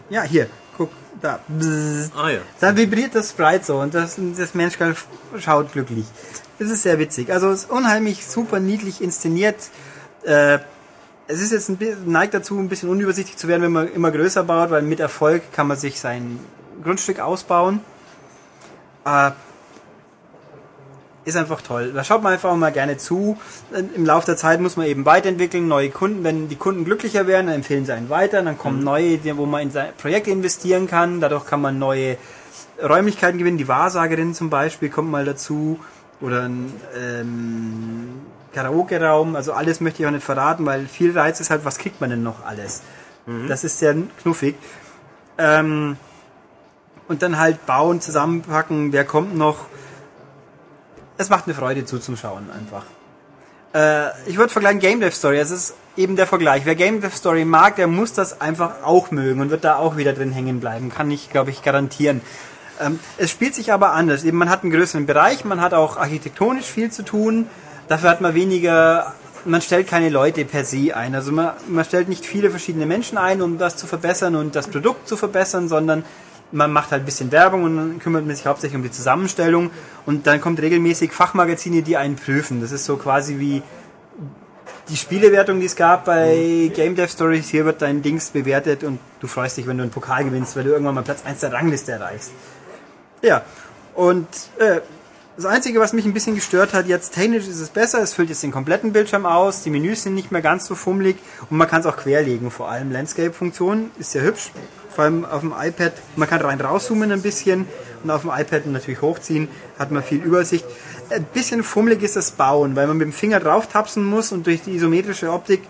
Ja, hier, guck, da. Bzzz. Ah ja. Da vibriert das Sprite so und das, das Menschkerl schaut glücklich. Das ist sehr witzig. Also es ist unheimlich super niedlich inszeniert. Äh, es ist jetzt ein bisschen, neigt dazu, ein bisschen unübersichtlich zu werden, wenn man immer größer baut, weil mit Erfolg kann man sich sein Grundstück ausbauen. Äh, ist einfach toll. Da schaut man einfach mal gerne zu. Im Laufe der Zeit muss man eben weiterentwickeln, neue Kunden. Wenn die Kunden glücklicher werden, dann empfehlen sie einen weiter. Dann kommen neue, die- wo man in sein Projekt investieren kann. Dadurch kann man neue Räumlichkeiten gewinnen. Die Wahrsagerin zum Beispiel kommt mal dazu. Oder ein ähm, Karaoke-Raum. Also alles möchte ich auch nicht verraten, weil viel Reiz ist halt, was kriegt man denn noch alles? Das ist sehr knuffig. Ähm, und dann halt bauen, zusammenpacken, wer kommt noch. Es macht eine Freude zuzuschauen einfach. Äh, ich würde vergleichen Game Dev Story, es ist eben der Vergleich. Wer Game Dev Story mag, der muss das einfach auch mögen und wird da auch wieder drin hängen bleiben. Kann ich, glaube ich, garantieren. Ähm, es spielt sich aber anders. Eben, man hat einen größeren Bereich, man hat auch architektonisch viel zu tun. Dafür hat man weniger man stellt keine Leute per se ein. Also man, man stellt nicht viele verschiedene Menschen ein, um das zu verbessern und das Produkt zu verbessern, sondern man macht halt ein bisschen Werbung und dann kümmert man sich hauptsächlich um die Zusammenstellung. Und dann kommt regelmäßig Fachmagazine, die einen prüfen. Das ist so quasi wie die Spielewertung, die es gab bei Game Dev Stories. Hier wird dein Dings bewertet und du freust dich, wenn du einen Pokal gewinnst, weil du irgendwann mal Platz 1 der Rangliste erreichst. Ja, und äh, das Einzige, was mich ein bisschen gestört hat, jetzt technisch ist es besser, es füllt jetzt den kompletten Bildschirm aus, die Menüs sind nicht mehr ganz so fummelig. Und man kann es auch querlegen, vor allem Landscape-Funktion ist sehr hübsch, vor allem auf dem iPad, man kann rein rauszoomen ein bisschen und auf dem iPad natürlich hochziehen, hat man viel Übersicht. Ein bisschen fummelig ist das Bauen, weil man mit dem Finger drauf tapsen muss und durch die isometrische Optik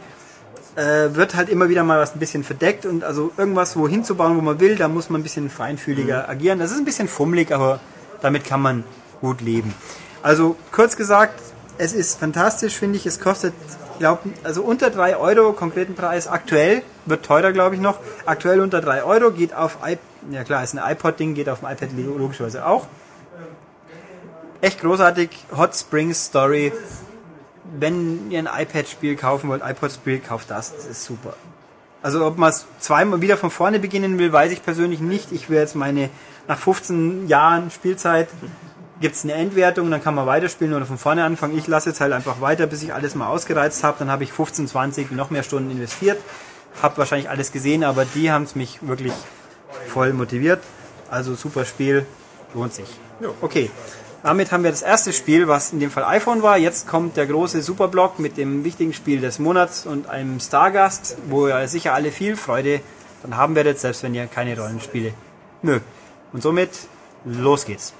äh, wird halt immer wieder mal was ein bisschen verdeckt und also irgendwas wohin zu bauen, wo man will, da muss man ein bisschen feinfühliger agieren. Das ist ein bisschen fummelig, aber damit kann man gut leben. Also kurz gesagt, es ist fantastisch, finde ich. Es kostet, glaub, also unter 3 Euro konkreten Preis aktuell, wird teurer, glaube ich noch. Aktuell unter 3 Euro, geht auf iPad, ja klar, ist ein iPod-Ding, geht auf dem iPad logischerweise auch. Echt großartig, Hot Springs Story. Wenn ihr ein iPad-Spiel kaufen wollt, iPod-Spiel, kauft das, das ist super. Also ob man es zweimal wieder von vorne beginnen will, weiß ich persönlich nicht. Ich will jetzt meine, nach 15 Jahren Spielzeit gibt es eine Endwertung, dann kann man weiterspielen oder von vorne anfangen. Ich lasse jetzt halt einfach weiter, bis ich alles mal ausgereizt habe. Dann habe ich 15, 20, noch mehr Stunden investiert. Habe wahrscheinlich alles gesehen, aber die haben es mich wirklich voll motiviert. Also super Spiel, lohnt sich. Okay, damit haben wir das erste Spiel, was in dem Fall iPhone war. Jetzt kommt der große Superblock mit dem wichtigen Spiel des Monats und einem Stargast, wo ihr sicher alle viel Freude dann haben werdet, selbst wenn ihr keine Rollenspiele mögt. Und somit, los geht's.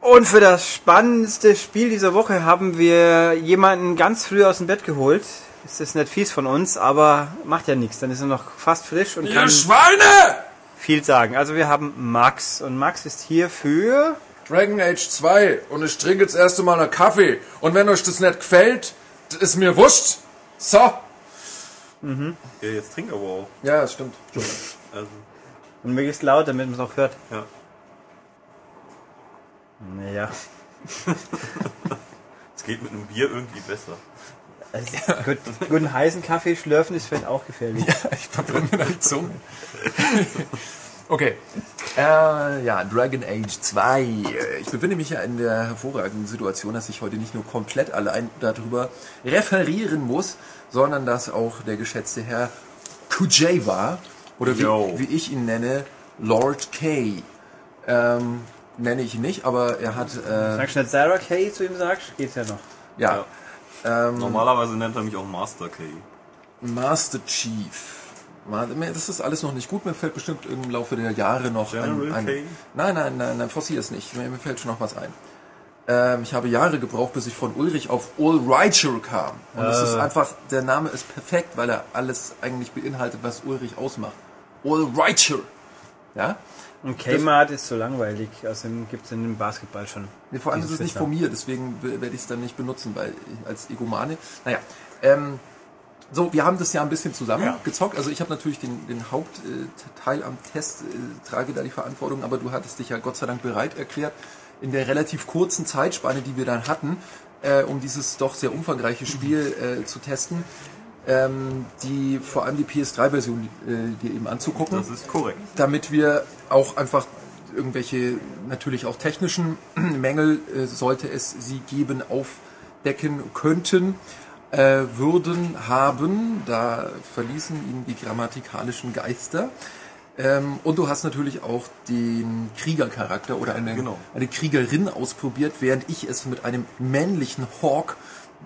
Und für das spannendste Spiel dieser Woche haben wir jemanden ganz früh aus dem Bett geholt. Das ist nicht fies von uns, aber macht ja nichts. Dann ist er noch fast frisch und Ihr kann Schweine! viel sagen. Also wir haben Max und Max ist hier für Dragon Age 2 und ich trinke jetzt erst einmal einen Kaffee. Und wenn euch das nicht gefällt, das ist mir wurscht. So. Ja, jetzt trink aber auch. Ja, das stimmt. Also, und möglichst laut, damit man es auch hört. ja. Naja. Es geht mit einem Bier irgendwie besser. Also, gut, guten heißen Kaffee schlürfen ist vielleicht auch gefährlich. Ich verbrenne mir die Zunge. Okay. Äh, ja, Dragon Age 2. Ich befinde mich ja in der hervorragenden Situation, dass ich heute nicht nur komplett allein darüber referieren muss, sondern dass auch der geschätzte Herr Kujawa, oder Yo. wie, wie ich ihn nenne, Lord K. Ähm, nenne ich nicht, aber er hat, äh, Sagst du nicht Sarah Kay zu ihm sagst, geht's ja noch. ja, ähm, Normalerweise nennt er mich auch Master K. Master Chief. Das ist alles noch nicht gut. Mir fällt bestimmt im Laufe der Jahre noch General ein, ein Nein, nein, nein, nein, forcier es nicht. Mir, mir fällt schon noch was ein. Ähm, ich habe Jahre gebraucht, bis ich von Ulrich auf Ulreicher kam. Und es ist einfach, der Name ist perfekt, weil er alles eigentlich beinhaltet, was Ulrich ausmacht. Ulreicher. Ja? Und Kmart ist so langweilig, außerdem gibt's in dem Basketball schon. Nee, vor allem ist es nicht von mir, deswegen werde ich es dann nicht benutzen, weil als Egomane. Naja, ähm, so, wir haben das ja ein bisschen zusammen gezockt. Also ich habe natürlich den, den Hauptteil am Test, äh, trage da die Verantwortung, aber du hattest dich ja Gott sei Dank bereit erklärt, in der relativ kurzen Zeitspanne, die wir dann hatten, äh, um dieses doch sehr umfangreiche Spiel äh, zu testen, ähm, die vor allem die PS3-Version äh, dir eben anzugucken Das ist korrekt. damit wir auch einfach irgendwelche natürlich auch technischen Mängel, äh, sollte es sie geben, aufdecken könnten, äh, würden, haben. Da verließen ihn die grammatikalischen Geister. Ähm, und du hast natürlich auch den Kriegercharakter oder eine, Genau. eine Kriegerin ausprobiert, während ich es mit einem männlichen Hawk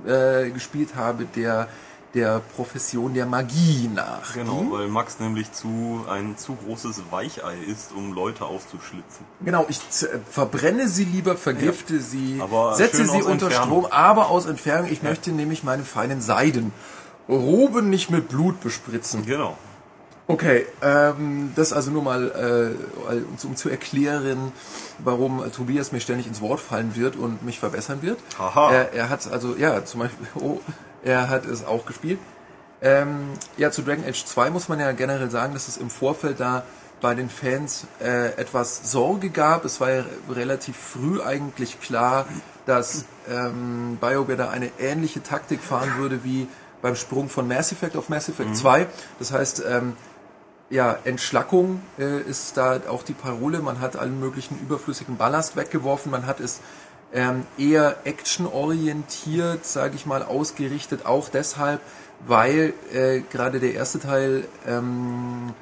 äh, gespielt habe, der der Profession der Magie nachging. Genau, weil Max nämlich zu ein zu großes Weichei ist, um Leute auszuschlitzen. Genau, ich äh, verbrenne sie lieber, vergifte sie, Aber setze sie unter Entfernung. Strom, aber aus Entfernung. Ich möchte nämlich meine feinen Seiden Roben nicht mit Blut bespritzen. Genau. Okay, ähm, das also nur mal, äh, um, um zu erklären, warum äh, Tobias mir ständig ins Wort fallen wird und mich verbessern wird. Haha. Er, er hat also, ja, zum Beispiel, oh, er hat es auch gespielt. Ähm, ja, zu Dragon Age 2 muss man ja generell sagen, dass es im Vorfeld da bei den Fans äh, etwas Sorge gab. Es war ja relativ früh eigentlich klar, dass ähm, BioWare da eine ähnliche Taktik fahren würde wie beim Sprung von Mass Effect auf Mass Effect 2. Das heißt, ähm, ja, Entschlackung äh, ist da auch die Parole. Man hat allen möglichen überflüssigen Ballast weggeworfen. Man hat es ähm, eher actionorientiert, sage ich mal, ausgerichtet. Auch deshalb, weil äh, gerade der erste Teil ähm,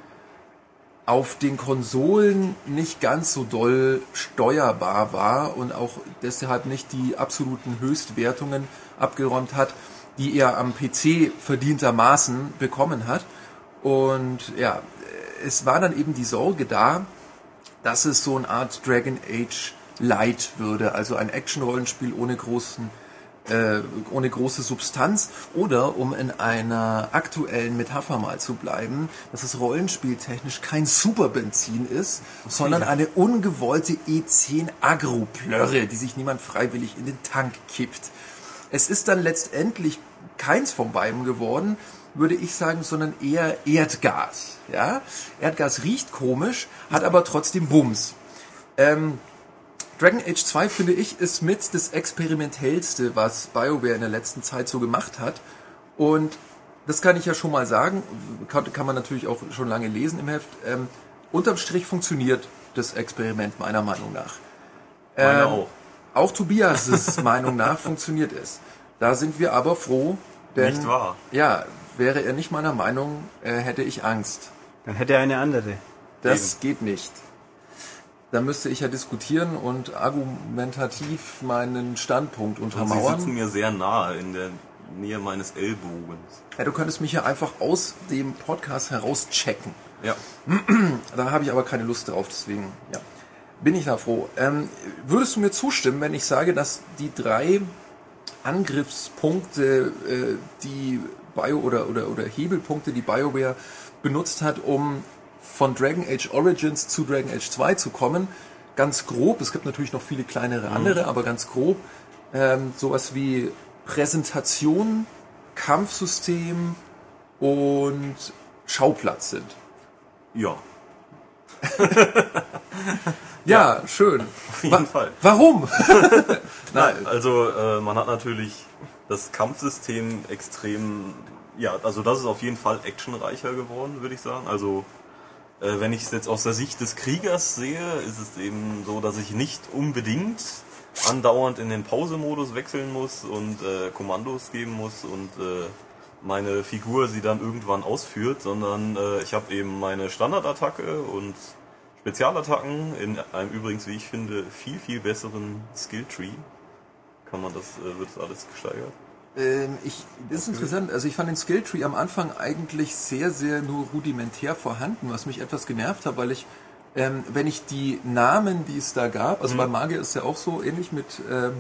auf den Konsolen nicht ganz so doll steuerbar war und auch deshalb nicht die absoluten Höchstwertungen abgeräumt hat, die er am PC verdientermaßen bekommen hat. Und ja, es war dann eben die Sorge da, dass es so eine Art Dragon Age Light würde, also ein Action-Rollenspiel ohne großen äh, ohne große Substanz oder um in einer aktuellen Metapher mal zu bleiben, dass es rollenspieltechnisch kein Superbenzin ist, sondern eine ungewollte E10 Agro-Plörre, die sich niemand freiwillig in den Tank kippt. Es ist dann letztendlich keins von beiden geworden, würde ich sagen, sondern eher Erdgas. Ja? Erdgas riecht komisch, hat aber trotzdem Bums. Ähm, Dragon Age 2, finde ich, ist mit das experimentellste, was BioWare in der letzten Zeit so gemacht hat. Und das kann ich ja schon mal sagen, kann, kann man natürlich auch schon lange lesen im Heft. Ähm, unterm Strich funktioniert das Experiment meiner Meinung nach. Meine Ähm, auch. Auch Tobias' Meinung nach funktioniert es. Da sind wir aber froh, denn Nicht wahr? ja, wäre er nicht meiner Meinung, äh, hätte ich Angst. Dann hätte er eine andere. Das geht nicht. Da müsste ich ja diskutieren und argumentativ meinen Standpunkt Und Sie untermauern. sitzen mir sehr nahe in der Nähe meines Ellbogens. Ja, du könntest mich ja einfach aus dem Podcast heraus checken. Ja. Da habe ich aber keine Lust drauf, deswegen ja, bin ich da froh. Ähm, würdest du mir zustimmen, wenn ich sage, dass die drei Angriffspunkte, äh, die Bio oder, oder, oder Hebelpunkte, die BioWare benutzt hat, um von Dragon Age Origins zu Dragon Age 2 zu kommen, ganz grob, es gibt natürlich noch viele kleinere andere, aber ganz grob, ähm, sowas wie Präsentation, Kampfsystem und Schauplatz sind. Ja. Ja, schön. Auf jeden Fall. Warum? Nein, also äh, man hat natürlich das Kampfsystem extrem, ja, also das ist auf jeden Fall actionreicher geworden, würde ich sagen. Also äh, wenn ich es jetzt aus der Sicht des Kriegers sehe, ist es eben so, dass ich nicht unbedingt andauernd in den Pausemodus wechseln muss und äh, Kommandos geben muss und äh, meine Figur sie dann irgendwann ausführt, sondern äh, ich habe eben meine Standardattacke und Spezialattacken in einem übrigens, wie ich finde, viel, viel besseren Skilltree. Kann man das, äh, wird das alles gesteigert? Ähm, ich, das ist interessant. Also ich fand den Skilltree am Anfang eigentlich sehr, sehr nur rudimentär vorhanden, was mich etwas genervt hat, weil ich, ähm, wenn ich die Namen, die es da gab, also bei Magier ist ja auch so ähnlich mit, ähm,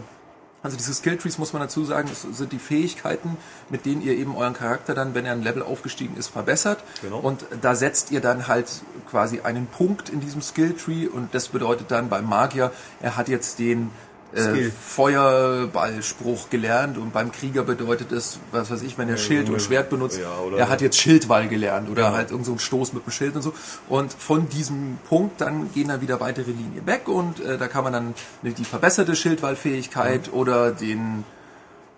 also diese Skilltrees muss man dazu sagen, sind die Fähigkeiten, mit denen ihr eben euren Charakter dann, wenn er ein Level aufgestiegen ist, verbessert. Genau. Und da setzt ihr dann halt quasi einen Punkt in diesem Skilltree und das bedeutet dann beim Magier, er hat jetzt den äh. Feuerballspruch gelernt und beim Krieger bedeutet es, was weiß ich, wenn er Schild und Schwert benutzt, Ja, er hat jetzt Schildwall gelernt oder Genau. halt irgend so einen Stoß mit dem Schild und so. Und von diesem Punkt dann gehen dann wieder weitere Linien weg und äh, da kann man dann die verbesserte Schildwallfähigkeit Mhm. oder den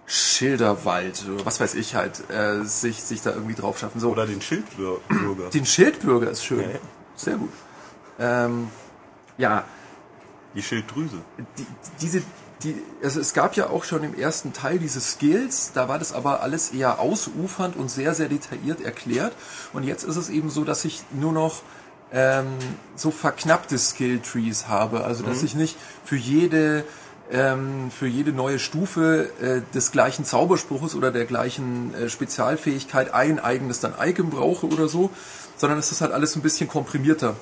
Schilderwald oder was weiß ich halt äh, sich sich da irgendwie drauf schaffen. So Oder den Schildbürger. den Schildbürger ist schön, Ja, ja. sehr gut. Ähm, ja, Die Schilddrüse. die, diese, die, also es gab ja auch schon im ersten Teil diese Skills, da war das aber alles eher ausufernd und sehr, sehr detailliert erklärt. Und jetzt ist es eben so, dass ich nur noch ähm, so verknappte Skill-Trees habe. Also dass ich nicht für jede ähm, für jede neue Stufe äh, des gleichen Zauberspruches oder der gleichen äh, Spezialfähigkeit ein eigenes dann Icon brauche oder so, sondern es ist halt alles ein bisschen komprimierter.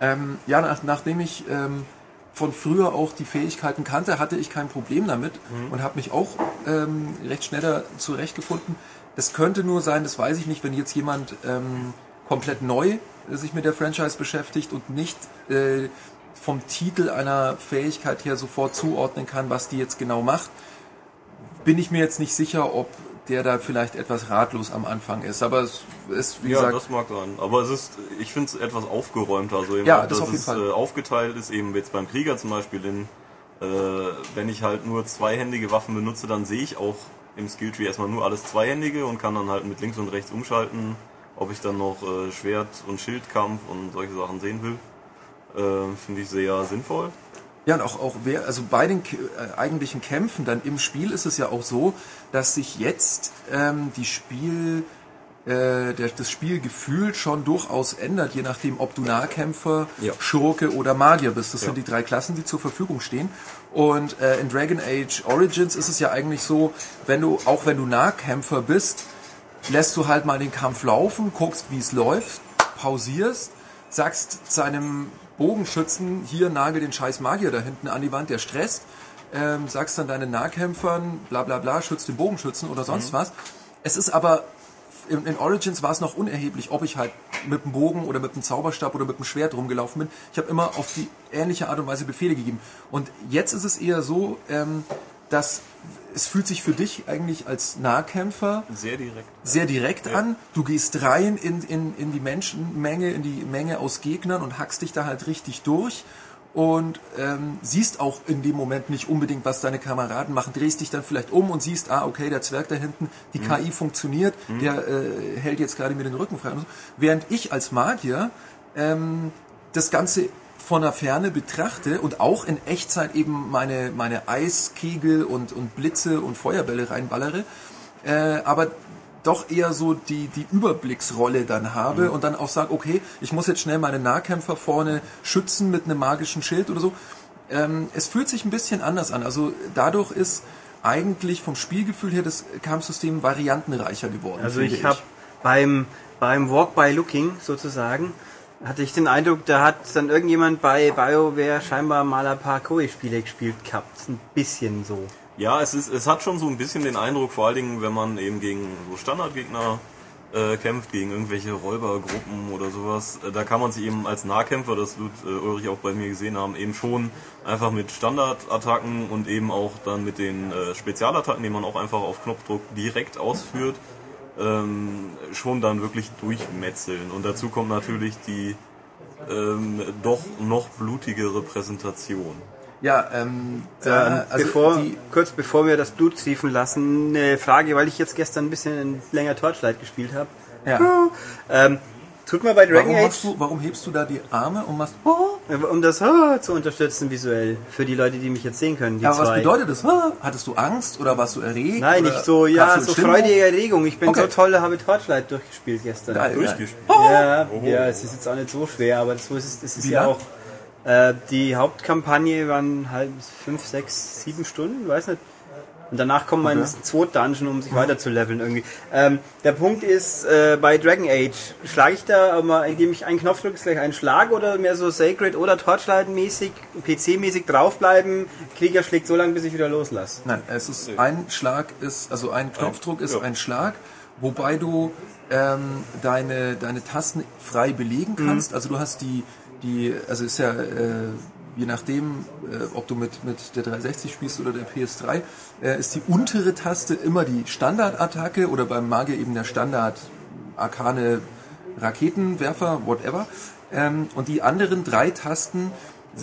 Ähm, ja, nach, nachdem ich ähm, von früher auch die Fähigkeiten kannte, hatte ich kein Problem damit und habe mich auch ähm, recht schneller zurechtgefunden. Das könnte nur sein, das weiß ich nicht, wenn jetzt jemand ähm, komplett neu äh, sich mit der Franchise beschäftigt und nicht äh, vom Titel einer Fähigkeit her sofort zuordnen kann, was die jetzt genau macht, bin ich mir jetzt nicht sicher, ob der da vielleicht etwas ratlos am Anfang ist. Aber es ist, wie ja, gesagt, das mag sein. Aber es ist, ich finde es etwas aufgeräumter. Also eben, Ja, das dass auf jeden es Fall. Äh, aufgeteilt ist, eben jetzt beim Krieger zum Beispiel in, äh, wenn ich halt nur zweihändige Waffen benutze, dann sehe ich auch im Skilltree erstmal nur alles zweihändige und kann dann halt mit links und rechts umschalten, ob ich dann noch äh, Schwert und Schildkampf und solche Sachen sehen will. Äh, finde ich sehr sinnvoll. Ja, und auch, auch wer, also bei den äh, eigentlichen Kämpfen dann im Spiel ist es ja auch so, dass sich jetzt ähm, die Spiel, äh, der, das Spielgefühl schon durchaus ändert, je nachdem, ob du Nahkämpfer, Ja. Schurke oder Magier bist. Das Ja. sind die drei Klassen, die zur Verfügung stehen. Und äh, in Dragon Age Origins ist es ja eigentlich so, wenn du, auch wenn du Nahkämpfer bist, lässt du halt mal den Kampf laufen, guckst, wie es läuft, pausierst, sagst seinem Bogenschützen, hier nagel den scheiß Magier da hinten an die Wand, der stresst, ähm, sagst dann deinen Nahkämpfern, bla bla bla, schützt den Bogenschützen oder sonst was. Es ist aber, in, in Origins war es noch unerheblich, ob ich halt mit dem Bogen oder mit dem Zauberstab oder mit dem Schwert rumgelaufen bin. Ich habe immer auf die ähnliche Art und Weise Befehle gegeben. Und jetzt ist es eher so, ähm, dass es fühlt sich für dich eigentlich als Nahkämpfer Sehr direkt. sehr direkt an. Du gehst rein in, in, in die Menschenmenge, in die Menge aus Gegnern und hackst dich da halt richtig durch und ähm, siehst auch in dem Moment nicht unbedingt, was deine Kameraden machen. Drehst dich dann vielleicht um und siehst, ah, okay, der Zwerg da hinten, die KI funktioniert, der äh, hält jetzt gerade mir den Rücken frei. Und so. Während ich als Magier ähm, das Ganze von der Ferne betrachte und auch in Echtzeit eben meine, meine Eiskegel und, und Blitze und Feuerbälle reinballere, äh, aber doch eher so die, die Überblicksrolle dann habe und dann auch sage, okay, ich muss jetzt schnell meine Nahkämpfer vorne schützen mit einem magischen Schild oder so. Ähm, es fühlt sich ein bisschen anders an. Also dadurch ist eigentlich vom Spielgefühl her das Kampfsystem variantenreicher geworden. Also finde ich habe beim, beim Walk by Looking sozusagen, hatte ich den Eindruck, da hat dann irgendjemand bei BioWare scheinbar mal ein paar Koei-Spiele gespielt gehabt. Ein bisschen so. Ja, es ist, es hat schon so ein bisschen den Eindruck, vor allen Dingen, wenn man eben gegen so Standardgegner äh, kämpft, gegen irgendwelche Räubergruppen oder sowas, äh, da kann man sich eben als Nahkämpfer, das wird äh, Ulrich auch bei mir gesehen haben, eben schon einfach mit Standardattacken und eben auch dann mit den äh, Spezialattacken, die man auch einfach auf Knopfdruck direkt ausführt, ähm, schon dann wirklich durchmetzeln. Und dazu kommt natürlich die ähm, doch noch blutigere Präsentation. Ja, ähm, Ähm, da, also bevor, die, kurz bevor wir das Blut triefen lassen, eine Frage, weil ich jetzt gestern ein bisschen länger Torchlight gespielt habe. ja. Ähm, tut mir bei Dragon Warum, Age, du, warum hebst du da die Arme und machst oh, um das ah, zu unterstützen visuell, für die Leute, die mich jetzt sehen können, die Aber was zwei. bedeutet das? Ah, Hattest du Angst oder warst du erregt? Nein, nicht so, ja, so Stimmung? freudige Erregung. Ich bin Okay. so toll, habe Torchlight durchgespielt gestern. Geil. Durchgespielt. Ja, ja, es ist jetzt auch nicht so schwer, aber so ist es, es ist Wie ja lang? auch. Äh, die Hauptkampagne waren halt fünf, sechs, sieben Stunden, weiß nicht. Und danach kommt man Okay. ins zweite Dungeon, um sich weiter zu leveln irgendwie. Ähm, der Punkt ist, äh, bei Dragon Age, schlage ich da, aber indem ich einen Knopf drücke, ist gleich einen Schlag oder mehr so Sacred oder Torchlight-mäßig, PC-mäßig draufbleiben, Krieger schlägt so lange, bis ich wieder loslasse. Nein, es ist ein Schlag ist, also ein Knopfdruck ist ja. ein Schlag, wobei du ähm, deine, deine Tasten frei belegen kannst. Also du hast die, die, also ist ja äh, je nachdem, äh, ob du mit, mit der 360 spielst oder der PS3, äh, ist die untere Taste immer die Standardattacke oder beim Magier eben der Standard arkane Raketenwerfer, whatever. Ähm, und die anderen drei Tasten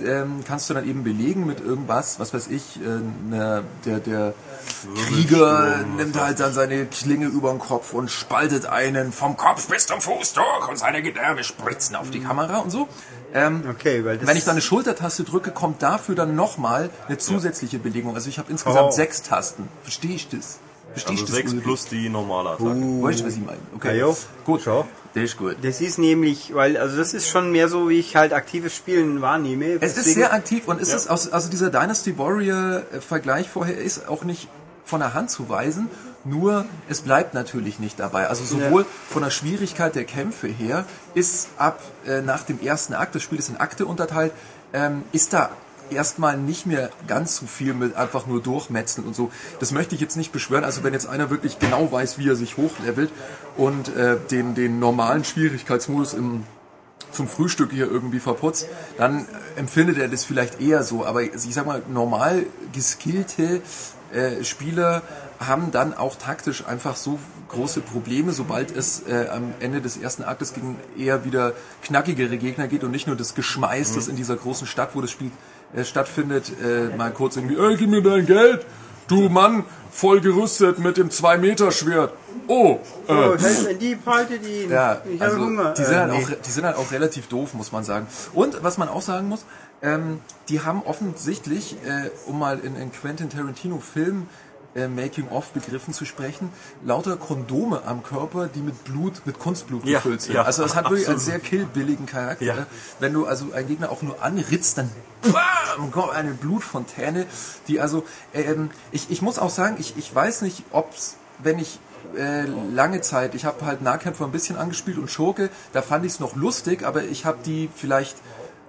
ähm, kannst du dann eben belegen mit irgendwas, was weiß ich, äh, ne, der, der Krieger nimmt halt dann seine Klinge über den Kopf und spaltet einen vom Kopf bis zum Fuß durch und seine Gedärme spritzen auf die Kamera und so. Ähm, Okay, weil das wenn ich dann eine Schultertaste drücke, kommt dafür dann nochmal eine zusätzliche Belegung. Also ich habe insgesamt Oh. sechs Tasten. Verstehe ich das? Verstehe Also ich das? 6 Ulrich? plus die normale Attacke. Weißt du, was ich meine? Okay. Ja, jo. Gut. Schau. Das ist gut. Das ist nämlich, weil, also das ist schon mehr so, wie ich halt aktives Spielen wahrnehme. Es ist sehr aktiv und es ist aus, also dieser Dynasty Warrior Vergleich vorher ist auch nicht von der Hand zu weisen, nur es bleibt natürlich nicht dabei. Also sowohl von der Schwierigkeit der Kämpfe her ist ab äh, nach dem ersten Akt, das Spiel ist in Akte unterteilt, ähm, ist da erstmal nicht mehr ganz so viel mit einfach nur durchmetzeln und so. Das möchte ich jetzt nicht beschwören. Also wenn jetzt einer wirklich genau weiß, wie er sich hochlevelt und äh, den, den normalen Schwierigkeitsmodus im zum Frühstück hier irgendwie verputzt, dann empfindet er das vielleicht eher so. Aber ich sag mal, normal geskillte äh, Spieler haben dann auch taktisch einfach so große Probleme, sobald es äh, am Ende des ersten Aktes gegen eher wieder knackigere Gegner geht und nicht nur das Geschmeiß, das in dieser großen Stadt, wo das Spiel äh, stattfindet, äh, mal kurz irgendwie, ey, gib mir dein Geld, du Mann, voll gerüstet mit dem 2-Meter-Schwert. Oh, äh, Oh, die, haltet ihn. ja, ich habe also Hunger. Die sind, Äh, halt nee. auch, die sind halt auch relativ doof, muss man sagen. Und was man auch sagen muss, ähm, die haben offensichtlich, äh, um mal in, in Quentin Tarantino Film äh, Making-of-Begriffen zu sprechen, lauter Kondome am Körper, die mit Blut, mit Kunstblut Ja, gefüllt sind. ja, also das hat wirklich einen absolut. sehr killbilligen Charakter. Ja. Wenn du also einen Gegner auch nur anritzt, dann bam, kommt eine Blutfontäne, die also, ähm, ich, ich muss auch sagen, ich, ich weiß nicht, ob's, wenn ich äh, lange Zeit, ich habe halt Nahkämpfer ein bisschen angespielt und Schurke, da fand ich es noch lustig, aber ich habe die vielleicht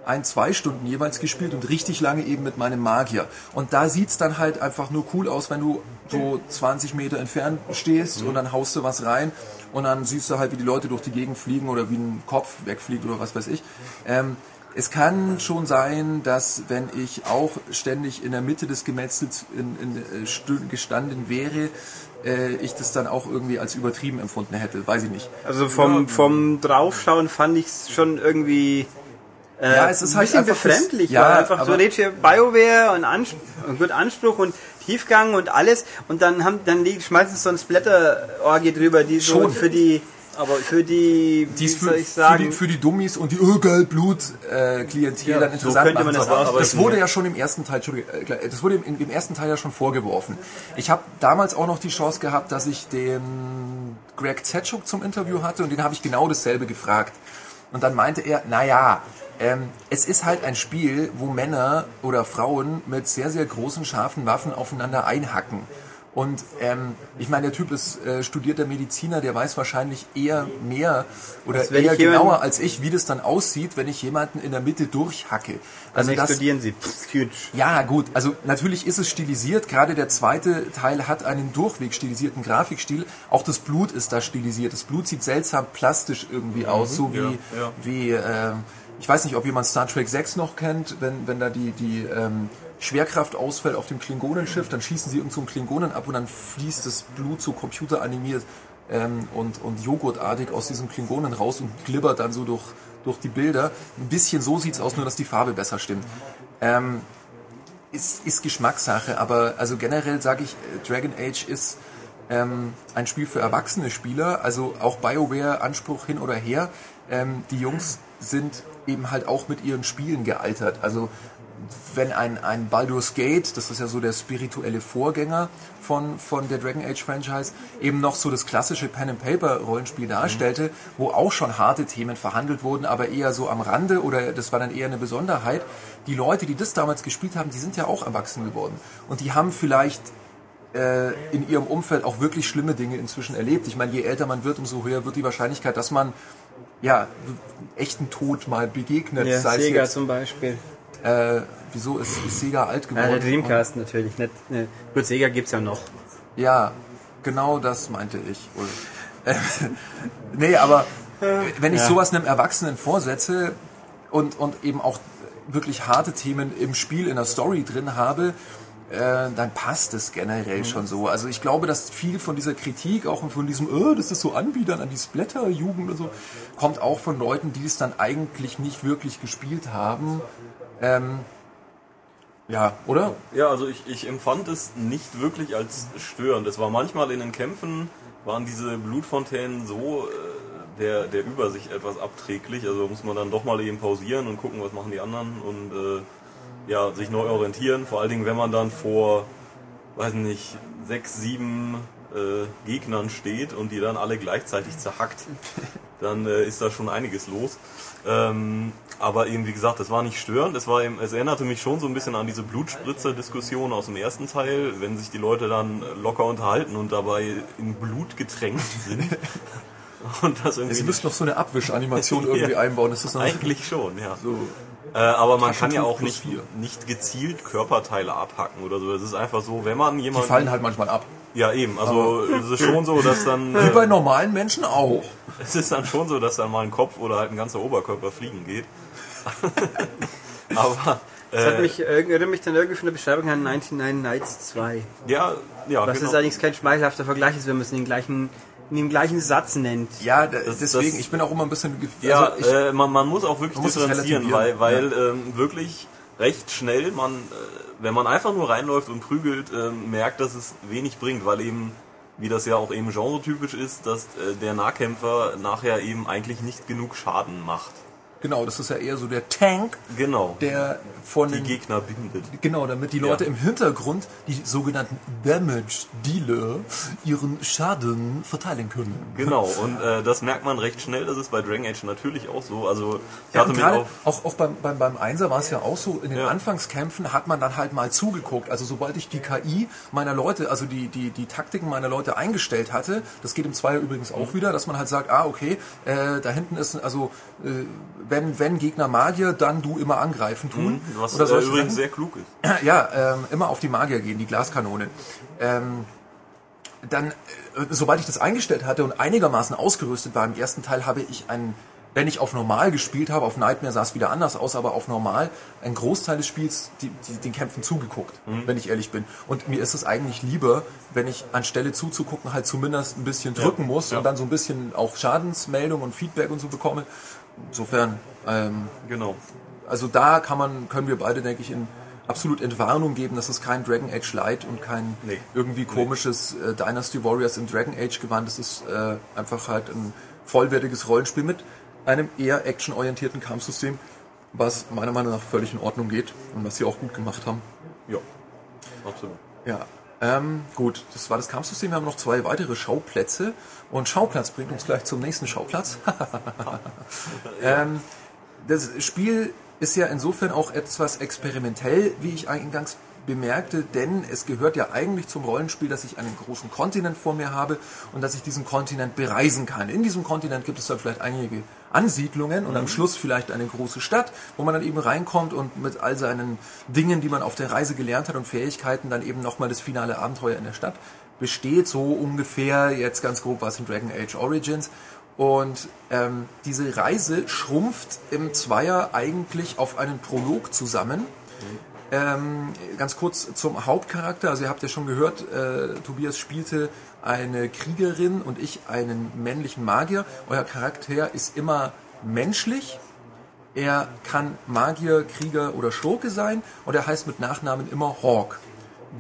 ein, zwei Stunden jeweils gespielt und richtig lange eben mit meinem Magier. Und da sieht's dann halt einfach nur cool aus, wenn du so 20 Meter entfernt stehst und dann haust du was rein und dann siehst du halt, wie die Leute durch die Gegend fliegen oder wie ein Kopf wegfliegt oder was weiß ich. Ähm, es kann schon sein, dass wenn ich auch ständig in der Mitte des Gemetzels in, in, äh, gestanden wäre, äh, ich das dann auch irgendwie als übertrieben empfunden hätte. Weiß ich nicht. Also vom, vom Draufschauen fand ich es schon irgendwie äh, Ja, es ist ein halt bisschen einfach das- befremdlich. ja, weil einfach so redet hier BioWare und Anspruch, gut Anspruch und Tiefgang und alles und dann haben dann liegt, schmeißen sie so ein Splatter-Orgie drüber, die so Schon. für die aber für die, Die wie ist soll für, ich für, sagen, die, für die Dummies und die oh, geil, Blut äh, Klientel Ja, dann so interessant könnte man machen das Das wurde ja. schon im ersten Teil, Entschuldigung, äh, das wurde im, im ersten Teil ja schon vorgeworfen. Ich habe damals auch noch die Chance gehabt, dass ich den Greg Zetschuk zum Interview hatte und den habe ich genau dasselbe gefragt. Und dann meinte er, naja, ähm, es ist halt ein Spiel, wo Männer oder Frauen mit sehr, sehr großen, scharfen Waffen aufeinander einhacken. Und ähm, ich meine, der Typ ist äh, studierter Mediziner, der weiß wahrscheinlich eher mehr oder eher genauer als ich, wie das dann aussieht, wenn ich jemanden in der Mitte durchhacke. Also das, explodieren sie. Pff, ja, gut, also natürlich ist es stilisiert. Gerade der zweite Teil hat einen durchweg stilisierten Grafikstil. Auch das Blut ist da stilisiert. Das Blut sieht seltsam plastisch irgendwie aus, so wie, ja, ja. wie äh, ich weiß nicht, ob jemand Star Trek 6 noch kennt, wenn, wenn da die, die ähm, Schwerkraft ausfällt auf dem Klingonenschiff, dann schießen sie irgend so Klingonen ab und dann fließt das Blut so computeranimiert ähm, und, und joghurtartig aus diesem Klingonen raus und glibbert dann so durch, durch die Bilder. Ein bisschen so sieht's aus, nur dass die Farbe besser stimmt. Ähm, ist, ist Geschmackssache, aber also generell sage ich, äh, Dragon Age ist ähm, ein Spiel für erwachsene Spieler, also auch BioWare Anspruch hin oder her. Ähm, die Jungs sind eben halt auch mit ihren Spielen gealtert. Also wenn ein, ein Baldur's Gate, das ist ja so der spirituelle Vorgänger von, von der Dragon Age Franchise, eben noch so das klassische Pen and Paper Rollenspiel darstellte, wo auch schon harte Themen verhandelt wurden, aber eher so am Rande oder das war dann eher eine Besonderheit. Die Leute, die das damals gespielt haben, die sind ja auch erwachsen geworden und die haben vielleicht äh, in ihrem Umfeld auch wirklich schlimme Dinge inzwischen erlebt. Ich meine, je älter man wird, umso höher wird die Wahrscheinlichkeit, dass man ja echten Tod mal begegnet. Ja, sei Sega jetzt, zum Beispiel. äh, wieso ist, ist Sega alt Ja, der geworden? Dreamcast natürlich. Nicht, ne. Gut, Sega gibt's ja noch. Ja, genau das meinte ich. Äh, nee, aber wenn ich Ja. sowas einem Erwachsenen vorsetze und, und eben auch wirklich harte Themen im Spiel, in der Story drin habe, äh, dann passt es generell schon so. Also ich glaube, dass viel von dieser Kritik, auch von diesem, oh, das ist so Anbietern an die Splatter-Jugend oder so, kommt auch von Leuten, die es dann eigentlich nicht wirklich gespielt haben. Ähm, ja, oder? Ja, also ich, ich empfand es nicht wirklich als störend. Es war manchmal in den Kämpfen, waren diese Blutfontänen so äh, der, der Übersicht etwas abträglich. Also muss man dann doch mal eben pausieren und gucken, was machen die anderen und äh, ja, sich neu orientieren. Vor allen Dingen, wenn man dann vor, weiß nicht, sechs, sieben äh, Gegnern steht und die dann alle gleichzeitig zerhackt, dann äh, ist da schon einiges los. Ähm, aber eben, wie gesagt, das war nicht störend. Es, war eben, es erinnerte mich schon so ein bisschen an diese Blutspritzer-Diskussion aus dem ersten Teil, wenn sich die Leute dann locker unterhalten und dabei in Blut getränkt sind. und das irgendwie Sie müssen noch so eine Abwischanimation irgendwie Ja. einbauen. Das ist eigentlich schon, ja. so Äh, aber man kann ja auch nicht, nicht gezielt Körperteile abhacken oder so. Es ist einfach so, wenn man Die jemanden... fallen halt manchmal ab. Ja, eben. Also es ist schon so, dass dann... Wie bei Äh, normalen Menschen auch. es ist dann schon so, dass dann mal ein Kopf oder halt ein ganzer Oberkörper fliegen geht. aber... Das hat Äh, mich, erinnert mich dann irgendwie von der Beschreibung an 99 Nights 2. ja, ja, Was genau. jetzt allerdings kein schmeichelhafter Vergleich ist, wenn man es in den gleichen, in dem gleichen Satz nennt. Ja, da, Das- deswegen, das- ich bin auch immer ein bisschen... Ja, also ich, äh, man, man muss auch wirklich muss differenzieren, weil, weil ähm, wirklich recht schnell man, äh, wenn man einfach nur reinläuft und prügelt, ähm, merkt, dass es wenig bringt, weil eben, wie das ja auch eben genretypisch ist, dass äh, der Nahkämpfer nachher eben eigentlich nicht genug Schaden macht. Genau, das ist ja eher so der Tank, Genau. der von die den Gegner bindet. Genau, damit die Leute Ja. im Hintergrund, die sogenannten Damage Dealer, ihren Schaden verteilen können. Genau, und äh, das merkt man recht schnell, das ist bei Dragon Age natürlich auch so. Also ich Ja, hatte mir gerade auf auch, auch beim, beim, beim Einser war es ja auch so, in den Ja. Anfangskämpfen hat man dann halt mal zugeguckt. Also sobald ich die KI meiner Leute, also die, die, die Taktiken meiner Leute eingestellt hatte, das geht im Zweier übrigens auch wieder, dass man halt sagt, ah, okay, äh, da hinten ist, also äh, wenn, wenn Gegner Magier, dann du immer angreifen tun. was Oder äh, übrigens sehr klug ist. Ja, ähm, immer auf die Magier gehen, die Glaskanonen. Ähm, dann, äh, sobald ich das eingestellt hatte und einigermaßen ausgerüstet war, im ersten Teil habe ich einen, wenn ich auf normal gespielt habe, auf Nightmare sah es wieder anders aus, aber auf normal, einen Großteil des Spiels die, die, den Kämpfen zugeguckt, wenn ich ehrlich bin. Und mir ist es eigentlich lieber, wenn ich anstelle zuzugucken halt zumindest ein bisschen drücken muss ja. und dann so ein bisschen auch Schadensmeldung und Feedback und so bekomme. Insofern, ähm, Genau. also da kann man, können wir beide, denke ich, in absolut Entwarnung geben, dass es kein Dragon Age Light und kein Nee. irgendwie komisches äh, Dynasty Warriors im Dragon Age Gewand. Es ist äh, einfach halt ein vollwertiges Rollenspiel mit einem eher actionorientierten Kampfsystem, was meiner Meinung nach völlig in Ordnung geht und was sie auch gut gemacht haben. Ja, absolut. Ja, ähm, gut, das war das Kampfsystem. Wir haben noch zwei weitere Schauplätze und Schauplatz bringt uns gleich zum nächsten Schauplatz. ähm, das Spiel ist ja insofern auch etwas experimentell, wie ich eingangs bemerkte, denn es gehört ja eigentlich zum Rollenspiel, dass ich einen großen Kontinent vor mir habe und dass ich diesen Kontinent bereisen kann. In diesem Kontinent gibt es dann vielleicht einige Ansiedlungen und am Schluss vielleicht eine große Stadt, wo man dann eben reinkommt und mit all seinen Dingen, die man auf der Reise gelernt hat und Fähigkeiten dann eben nochmal das finale Abenteuer in der Stadt besteht, so ungefähr jetzt ganz grob was in Dragon Age Origins. Und ähm, diese Reise schrumpft im Zweier eigentlich auf einen Prolog zusammen. Ähm, ganz kurz zum Hauptcharakter. Also ihr habt ja schon gehört, äh, Tobias spielte eine Kriegerin und ich einen männlichen Magier. Euer Charakter ist immer menschlich. Er kann Magier, Krieger oder Schurke sein und er heißt mit Nachnamen immer Hawk.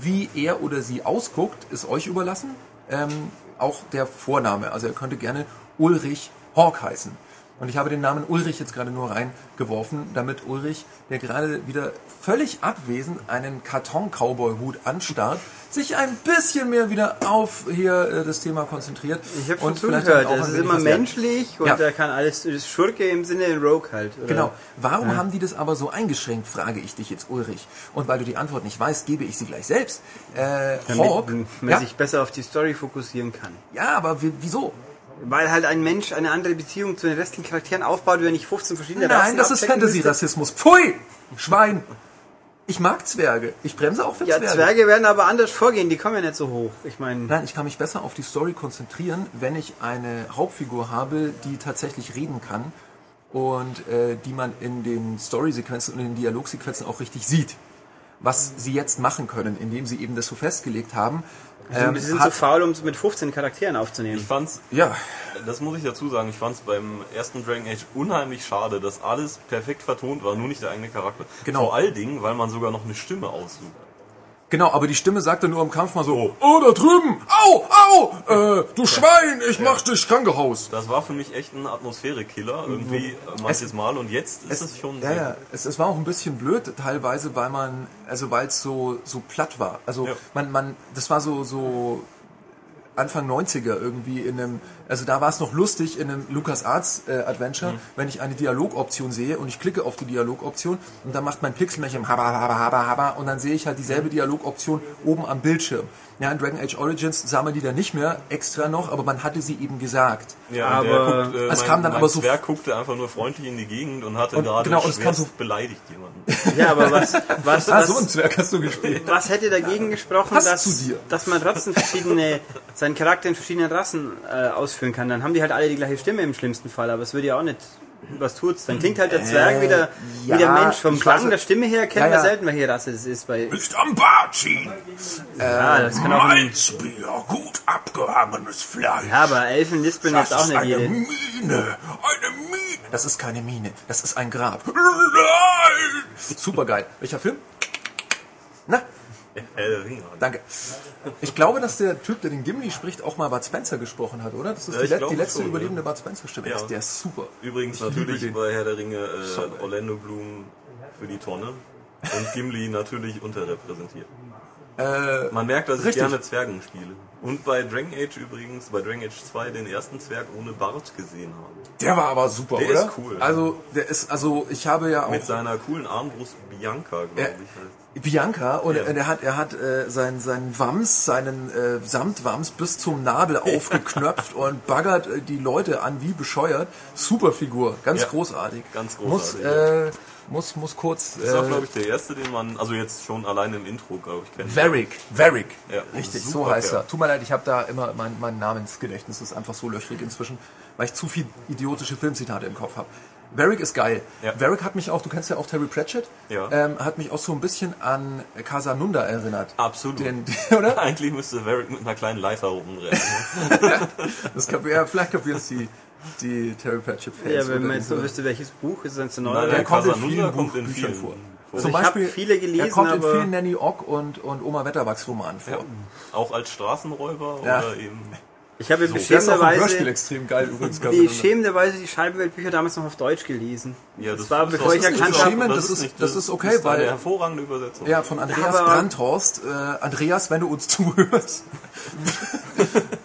Wie er oder sie ausguckt, ist euch überlassen. Ähm, auch der Vorname. Also er könnte gerne Ulrich Hawk heißen. Und ich habe den Namen Ulrich jetzt gerade nur reingeworfen, damit Ulrich, der gerade wieder völlig abwesend einen Karton-Cowboy-Hut anstarrt, sich ein bisschen mehr wieder auf hier äh, das Thema konzentriert. Ich habe schon zugehört, es ist immer menschlich und Ja. er kann alles, das ist Schurke im Sinne in Rogue halt. Oder? Genau. Warum haben die das aber so eingeschränkt, frage ich dich jetzt, Ulrich. Und weil du die Antwort nicht weißt, gebe ich sie gleich selbst. Äh, Hawk, Damit man ja, sich besser auf die Story fokussieren kann. ja, aber wie- wieso? Weil halt ein Mensch eine andere Beziehung zu den restlichen Charakteren aufbaut, wenn ich 15 verschiedene Nein, Rassen das ist. Fantasy-Rassismus. Pfui! Schwein! Ich mag Zwerge. Ich bremse auch für Ja, Zwerge. Zwerge werden aber anders vorgehen, die kommen ja nicht so hoch. Ich meine, Nein, ich kann mich besser auf die Story konzentrieren, wenn ich eine Hauptfigur habe, die tatsächlich reden kann und äh, die man in den Story-Sequenzen und in den Dialogsequenzen auch richtig sieht. Was sie jetzt machen können, indem sie eben das so festgelegt haben. Ähm, sie sind so faul, um es mit 15 Charakteren aufzunehmen. Ich fand's, ja, das muss ich dazu sagen, ich fand's beim ersten Dragon Age unheimlich schade, dass alles perfekt vertont war, nur nicht der eigene Charakter. Genau. Vor allen Dingen, weil man sogar noch eine Stimme aussucht. Genau, aber die Stimme sagt dann nur im Kampf mal so, oh, da drüben, au, au, äh, du Schwein, ich mach dich Krankenhaus. Das war für mich echt ein Atmosphärekiller, irgendwie äh, manches Mal und jetzt ist es, schon ja, ja, es, es war auch ein bisschen blöd teilweise, weil man, also weil es so, so platt war. Also Ja. man, man, das war so, so Anfang 90er irgendwie in einem, also da war es noch lustig in einem LucasArts äh, Adventure, Mhm. wenn ich eine Dialogoption sehe und ich klicke auf die Dialogoption und dann macht mein Pixelmännchen haba, haba, haba, haba und dann sehe ich halt dieselbe Dialogoption oben am Bildschirm. Ja, in Dragon Age Origins sah man die dann nicht mehr extra noch, aber man hatte sie eben gesagt. Ja, Aber der guckt, äh, es mein, kam dann mein aber so- Zwerg guckte einfach nur freundlich in die Gegend und hatte Und gerade genau, und es kam schwerst so- beleidigt jemanden. Ja, aber was, was, Ah, so ein was, Zwerg hast du gespielt. was hätte dagegen gesprochen, Passt dass, zu dir. dass man trotzdem verschiedene, seinen Charakter in verschiedenen Rassen äh, ausführen kann? Dann haben die halt alle die gleiche Stimme im schlimmsten Fall, aber es würde ja auch nicht, was tut's? Dann klingt halt der Zwerg wie der, ja, wie der Mensch. Vom Klang weiß- der Stimme her kennt Ja, ja. man selten, welche Rasse das ist. Bei, Nicht am Bart ziehen. ja, das kann auch ein, Malzbier, gut abgehangenes Fleisch. ja, aber Elfen lispeln jetzt auch ist nicht eine jede. Mine, eine Mine. Das ist keine Mine, das ist ein Grab. Nein! Super geil. Welcher Film? Na. Danke. Ich glaube, dass der Typ, der den Gimli spricht, auch mal Bud Spencer gesprochen hat, oder? Das ist Ja, die, die letzte schon, überlebende ja. Bud Spencer Stimme. Ja. Der ist- Der super. Übrigens Ich natürlich bei Herr der Ringe äh. Orlando Bloom für die Tonne und Gimli natürlich unterrepräsentiert. Äh, Man merkt, dass ich Richtig. gerne Zwergen spiele. Und bei Dragon Age übrigens, bei Dragon Age 2 den ersten Zwerg ohne Bart gesehen habe. der war aber super, Der oder? ist cool. Also, der ist, also, ich habe ja auch Mit seiner coolen Armbrust Bianca, glaube ich. Heißt. Bianca und Ja. der hat, er hat äh, seinen, seinen Wams, seinen äh, Samtwams bis zum Nabel aufgeknöpft und baggert äh, die Leute an wie bescheuert. Super Figur, ganz Ja. großartig. Ganz Muss, großartig, äh, muss, muss kurz. Das ist auch, Äh, glaube ich, der erste, den man, also jetzt schon allein im Intro, glaube ich, kennt. Varric, Varric. Ja, Richtig, super so heißt er. Tut mir leid, ich habe da immer mein, mein Namensgedächtnis ist einfach so löchrig inzwischen, weil ich zu viel idiotische Filmzitate im Kopf habe. Varric ist geil. Ja. Varric hat mich auch, du kennst ja auch Terry Pratchett, Ja. ähm, hat mich auch so ein bisschen an Casanunda erinnert. Absolut. Den, oder? Eigentlich müsste Varric mit einer kleinen Leiter rumrennen. Das kap ja, vielleicht kapieren es die, die Terry Pratchett-Fans. Ja, wenn man jetzt nur wüsste, welches Buch ist es denn Nein, neu? der der kommt in vielen kommt Buch- in Büchern vielen vor. vor. Zum Beispiel, viele gelesen, er kommt in aber- vielen Nanny Ock und, und Oma Wetterwachs Romanen vor. Ja. Auch als Straßenräuber Ja. oder eben. Ich habe So. Beschämenderweise extrem geil übrigens. die Casanunda. schämenderweise die Scheibenweltbücher damals noch auf Deutsch gelesen. Ja, das, war, bevor das ich nicht erkannt habe, das ist- das ist okay, ist weil- eine hervorragende Übersetzung. Ja, von Andreas aber- Brandhorst. Äh, Andreas, wenn du uns zuhörst.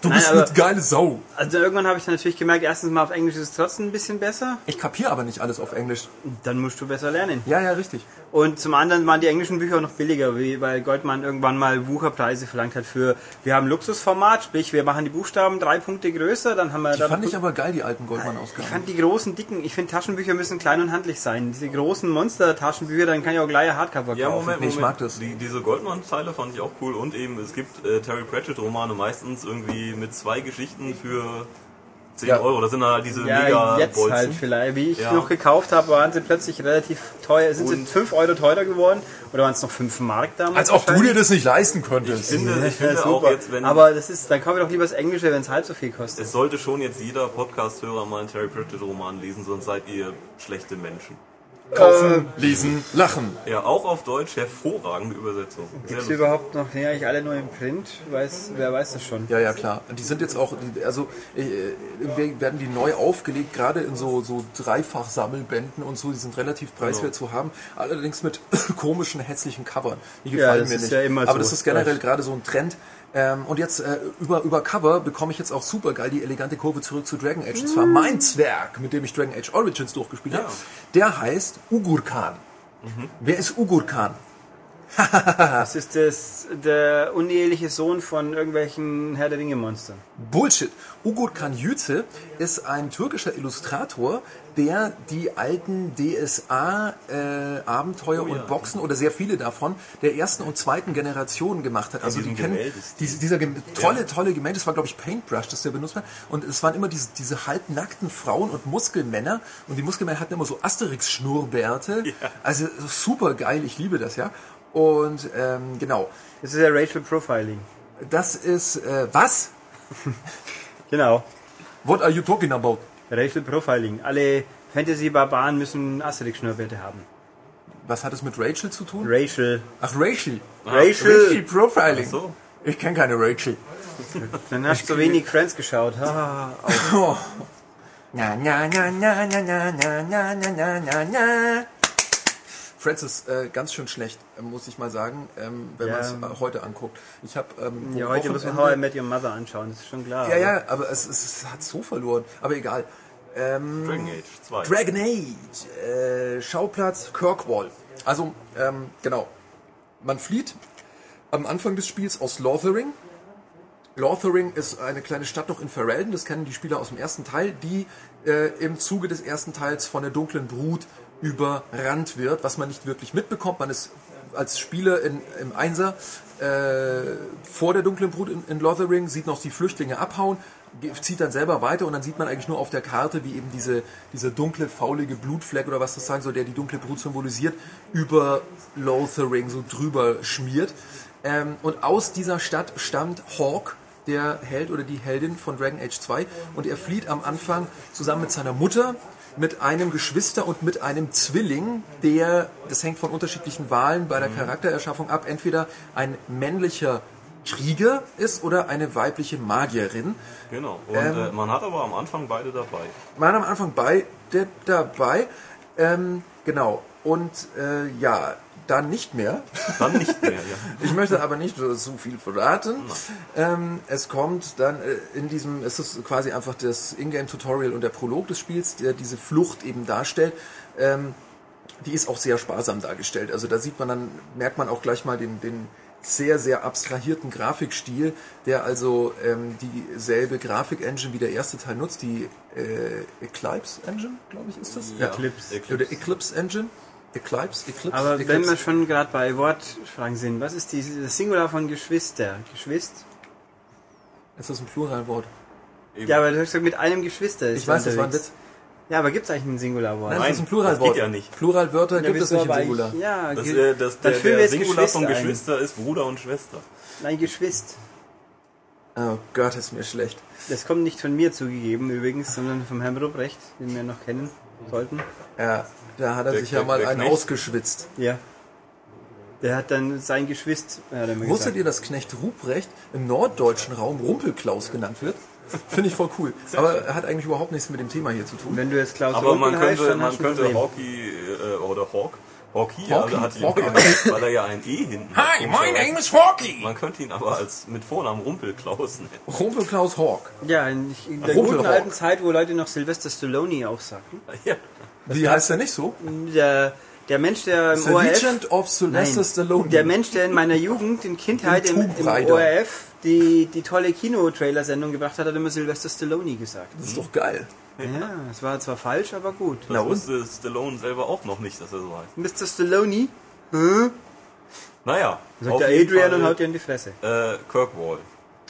du Nein, bist aber- eine geile Sau. Also irgendwann habe ich dann natürlich gemerkt, erstens mal auf Englisch ist es trotzdem ein bisschen besser. Ich kapiere aber nicht alles auf Englisch. Dann musst du besser lernen. Ja, ja, richtig. Und zum anderen waren die englischen Bücher auch noch billiger, wie, weil Goldman irgendwann mal Wucherpreise verlangt hat für, wir haben Luxusformat, sprich, wir machen die Buchstaben drei Punkte größer, dann haben wir Die da- fand ich aber geil, die alten ich Goldmann-Ausgaben. fand die großen, dicken, ich finde Taschenbücher müssen klein und handlich sein. Diese großen Monster-Taschenbücher, dann kann ich auch gleich ein Hardcover Ja, kaufen. Moment, Nee, Moment. ich mag das. Die, diese Goldman-Teile fand ich auch cool und eben, es gibt äh, Terry Pratchett-Romane meistens irgendwie mit zwei Geschichten für 10 Ja. Euro. Das sind halt diese Ja, jetzt Mega-Bolzen. halt vielleicht. Wie ich Ja. noch gekauft habe, waren sie plötzlich relativ teuer. Sind sie Und- 5 Euro teurer geworden? Oder waren es noch 5 Mark damals? Als ob du dir das nicht leisten Ich könntest. finde, ich Ja, finde auch jetzt, wenn Aber das ist, dann kaufe ich doch lieber das Englische, wenn es halb so viel kostet. es sollte schon jetzt jeder Podcast-Hörer mal einen Terry Pratchett-Roman lesen, sonst seid ihr schlechte Menschen. Kaufen, lesen, lachen. Ja, auch auf Deutsch hervorragende Übersetzung. Gibt es überhaupt noch? Nee, eigentlich alle nur im Print. Weiß, wer weiß das schon? Ja, ja, klar. Und Die sind jetzt auch, also äh, irgendwie werden die neu aufgelegt, gerade in so, so Dreifach-Sammelbänden und so. Die sind relativ preiswert zu haben, allerdings mit komischen, hässlichen Covern. Die Ja, gefallen das mir ist nicht. ja immer Aber so. das ist generell gerade so ein Trend. Ähm, und jetzt äh, über, über Cover bekomme ich jetzt auch super geil die elegante Kurve zurück zu Dragon Age. Und zwar mein Zwerg, mit dem ich Dragon Age Origins durchgespielt habe. Der heißt Ugurkan. Wer ist Ugurkan? Das ist das, der uneheliche Sohn von irgendwelchen Herr der Ringe Monstern. Bullshit. Ugurkan Yüce ist ein türkischer Illustrator, der die alten DSA-Abenteuer Oh ja. und Boxen oder sehr viele davon der ersten und zweiten Generation gemacht hat. Also die diesen kennen diese, dieser tolle, tolle Gemälde. Das war glaube ich Paintbrush, das der benutzt hat. Und es waren immer diese, diese halbnackten Frauen und Muskelmänner. Und die Muskelmänner hatten immer so Asterix-Schnurrbärte. Also super geil. Ich liebe das ja. Und ähm, genau, Das ist ja Racial Profiling. das ist äh, was? Genau. What are you talking about? Racial Profiling. Alle Fantasy-Barbaren müssen Asterix-Schnurrbärte haben. Was hat es mit Rachel zu tun? Racial. Ach, Rachel. Racial. Rachel Profiling. Ach so. Ich kenne keine Rachel. Dann hast du so wenig Friends geschaut. Ha, Oh. Na, na, na, na, na, na, na, na, na, na, na, na. Francis, äh, ganz schön schlecht, äh, muss ich mal sagen, ähm, wenn Ja. man es heute anguckt. Ich habe ähm, Ja, heute müssen wir How I Met Your Mother anschauen, das ist schon klar. Ja, aber- ja, aber es, es, es hat so verloren. Aber egal. Ähm, Dragon Age 2. Dragon Age, äh, Schauplatz Kirkwall. Also, ähm, genau. Man flieht am Anfang des Spiels aus Lothering. Lothering ist eine kleine Stadt noch in Ferelden, das kennen die Spieler aus dem ersten Teil, die äh, im Zuge des ersten Teils von der dunklen Brut überrannt wird, was man nicht wirklich mitbekommt. Man ist als Spieler in, im Einser äh, vor der dunklen Brut in, in Lothering, sieht noch die Flüchtlinge abhauen, zieht dann selber weiter und dann sieht man eigentlich nur auf der Karte, wie eben diese, diese dunkle, faulige Blutfleck oder was das sein soll, der die dunkle Brut symbolisiert, über Lothering so drüber schmiert. Ähm, und aus dieser Stadt stammt Hawk, der Held oder die Heldin von Dragon Age 2. Und er flieht am Anfang zusammen mit seiner Mutter, mit einem Geschwister und mit einem Zwilling, der, das hängt von unterschiedlichen Wahlen bei der Charaktererschaffung ab, entweder ein männlicher Krieger ist oder eine weibliche Magierin. Genau. Und Ähm, äh, man hat aber am Anfang beide dabei. waren am Anfang beide dabei. Ähm, genau. Und äh, ja, dann nicht mehr. Dann nicht mehr, ja. Ich möchte aber nicht so so viel verraten. Ähm, es kommt dann äh, in diesem, es ist quasi einfach das Ingame-Tutorial und der Prolog des Spiels, der diese Flucht eben darstellt. Ähm, die ist auch sehr sparsam dargestellt. Also da sieht man dann, merkt man auch gleich mal den, den sehr, sehr abstrahierten Grafikstil, der also ähm, dieselbe Grafik-Engine wie der erste Teil nutzt, die äh, Eclipse Engine, glaube ich, ist das? Ja. Eclipse. Oder Eclipse Engine. Eclipse, Eclipse. Aber Eclipse. wenn wir schon gerade bei Wortfragen sind, was ist die, das Singular von Geschwister? Geschwist? ist das ein Pluralwort? Eben. Ja, aber du hast gesagt, mit einem Geschwister ist Ich weiß, das war ein unterwegs. Witz. Ja, aber gibt es eigentlich ein Singularwort? Nein, Nein, das ist ein Pluralwort. das geht ja nicht. Pluralwörter Ja, gibt es nicht im Singular. Ich, ja, Das, äh, das, der, der jetzt Singular von Geschwister ein. Ist Bruder und Schwester. Nein, Geschwist. Oh Gott, ist mir schlecht. Das kommt nicht von mir zugegeben übrigens, sondern vom Herrn Ruprecht, den wir noch kennen sollten. Ja, da hat er Der- sich ja mal einen Knecht. ausgeschwitzt. Ja. Der hat dann sein Geschwist, Wusstet gesagt. ihr, dass Knecht Ruprecht im norddeutschen Raum Rumpelklaus genannt wird? Finde ich voll cool. Aber er hat eigentlich überhaupt nichts mit dem Thema hier zu tun. Wenn du jetzt Klaus Aber man Rumpel heißt, könnte, dann man hast du ein könnte. Hockey äh, oder Hawk, Hockey, Hawky, also hat ihn, Hawky. weil er ja ein E hinten hat. Hi, my name is Forky. Man könnte ihn aber als mit Vornamen Rumpelklaus nennen. Rumpelklaus Hawk. Ja, in, in der Rumpelrock. guten alten Zeit, wo Leute noch Sylvester Stallone auch sagten. Ja. Wie heißt er nicht so? Der, der Mensch, der im The ORF... Legend of Sylvester Nein, Stallone. Der Mensch, der in meiner Jugend, in Kindheit Im im. ORF die, die tolle Kino-Trailer-Sendung gebracht hat, hat immer Sylvester Stallone gesagt. Das ist doch geil. Ja, es war zwar falsch, aber gut. Das Na und? wusste Stallone selber auch noch nicht, dass er so heißt. Mr. Stallone, Naja, sagt der Adrian Fall, und haut dir in die Fresse. äh, Kirkwall.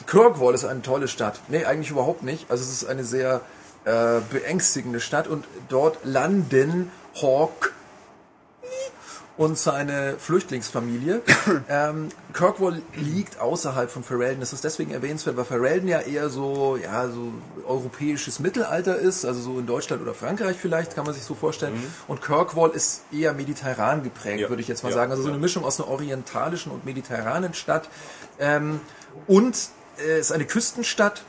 Kirkwall ist eine tolle Stadt. Nee, eigentlich überhaupt nicht. Also es ist eine sehr äh, beängstigende Stadt und dort landen Hawk und seine Flüchtlingsfamilie. ähm, Kirkwall liegt außerhalb von Ferelden. Das ist deswegen erwähnenswert, weil Ferelden ja eher so, ja, so europäisches Mittelalter ist, also so in Deutschland oder Frankreich vielleicht, kann man sich so vorstellen. Und Kirkwall ist eher mediterran geprägt, Ja. würde ich jetzt mal Ja, sagen. Also so eine Mischung aus einer orientalischen und mediterranen Stadt. Ähm, und äh, ist eine Küstenstadt,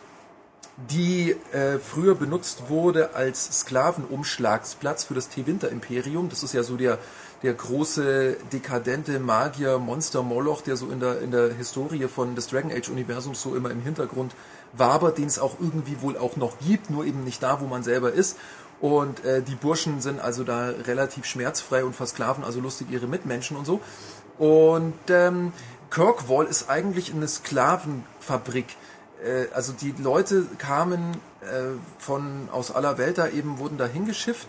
die äh, früher benutzt wurde als Sklavenumschlagsplatz für das T-Winter-Imperium. Das ist ja so der, der große, dekadente Magier, Monster Moloch, der so in der, in der Historie von des Dragon Age-Universums so immer im Hintergrund wabert, den es auch irgendwie wohl auch noch gibt, nur eben nicht da, wo man selber ist. Und äh, die Burschen sind also da relativ schmerzfrei und versklaven also lustig ihre Mitmenschen und so. Und ähm, Kirkwall ist eigentlich eine Sklavenfabrik. Äh, also die Leute kamen äh, von aus aller Welt da eben, wurden da hingeschifft.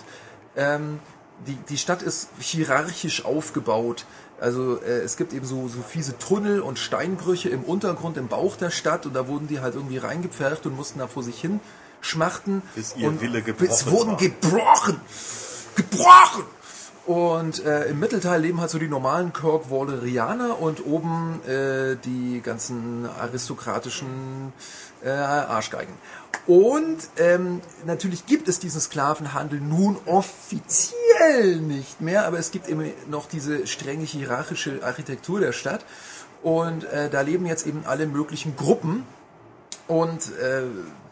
Ähm, die, die Stadt ist hierarchisch aufgebaut. Also äh, es gibt eben so, so fiese Tunnel und Steinbrüche im Untergrund, im Bauch der Stadt und da wurden die halt irgendwie reingepfercht und mussten da vor sich hin schmachten. Bis ihr Wille Bis gebrochen wurden war. gebrochen! Gebrochen! Und äh, im Mittelteil leben halt so die normalen Kirkwallerianer und oben äh, die ganzen aristokratischen äh, Arschgeigen. Und ähm, natürlich gibt es diesen Sklavenhandel nun offiziell nicht mehr, aber es gibt eben noch diese strenge hierarchische Architektur der Stadt. Und äh, da leben jetzt eben alle möglichen Gruppen und äh,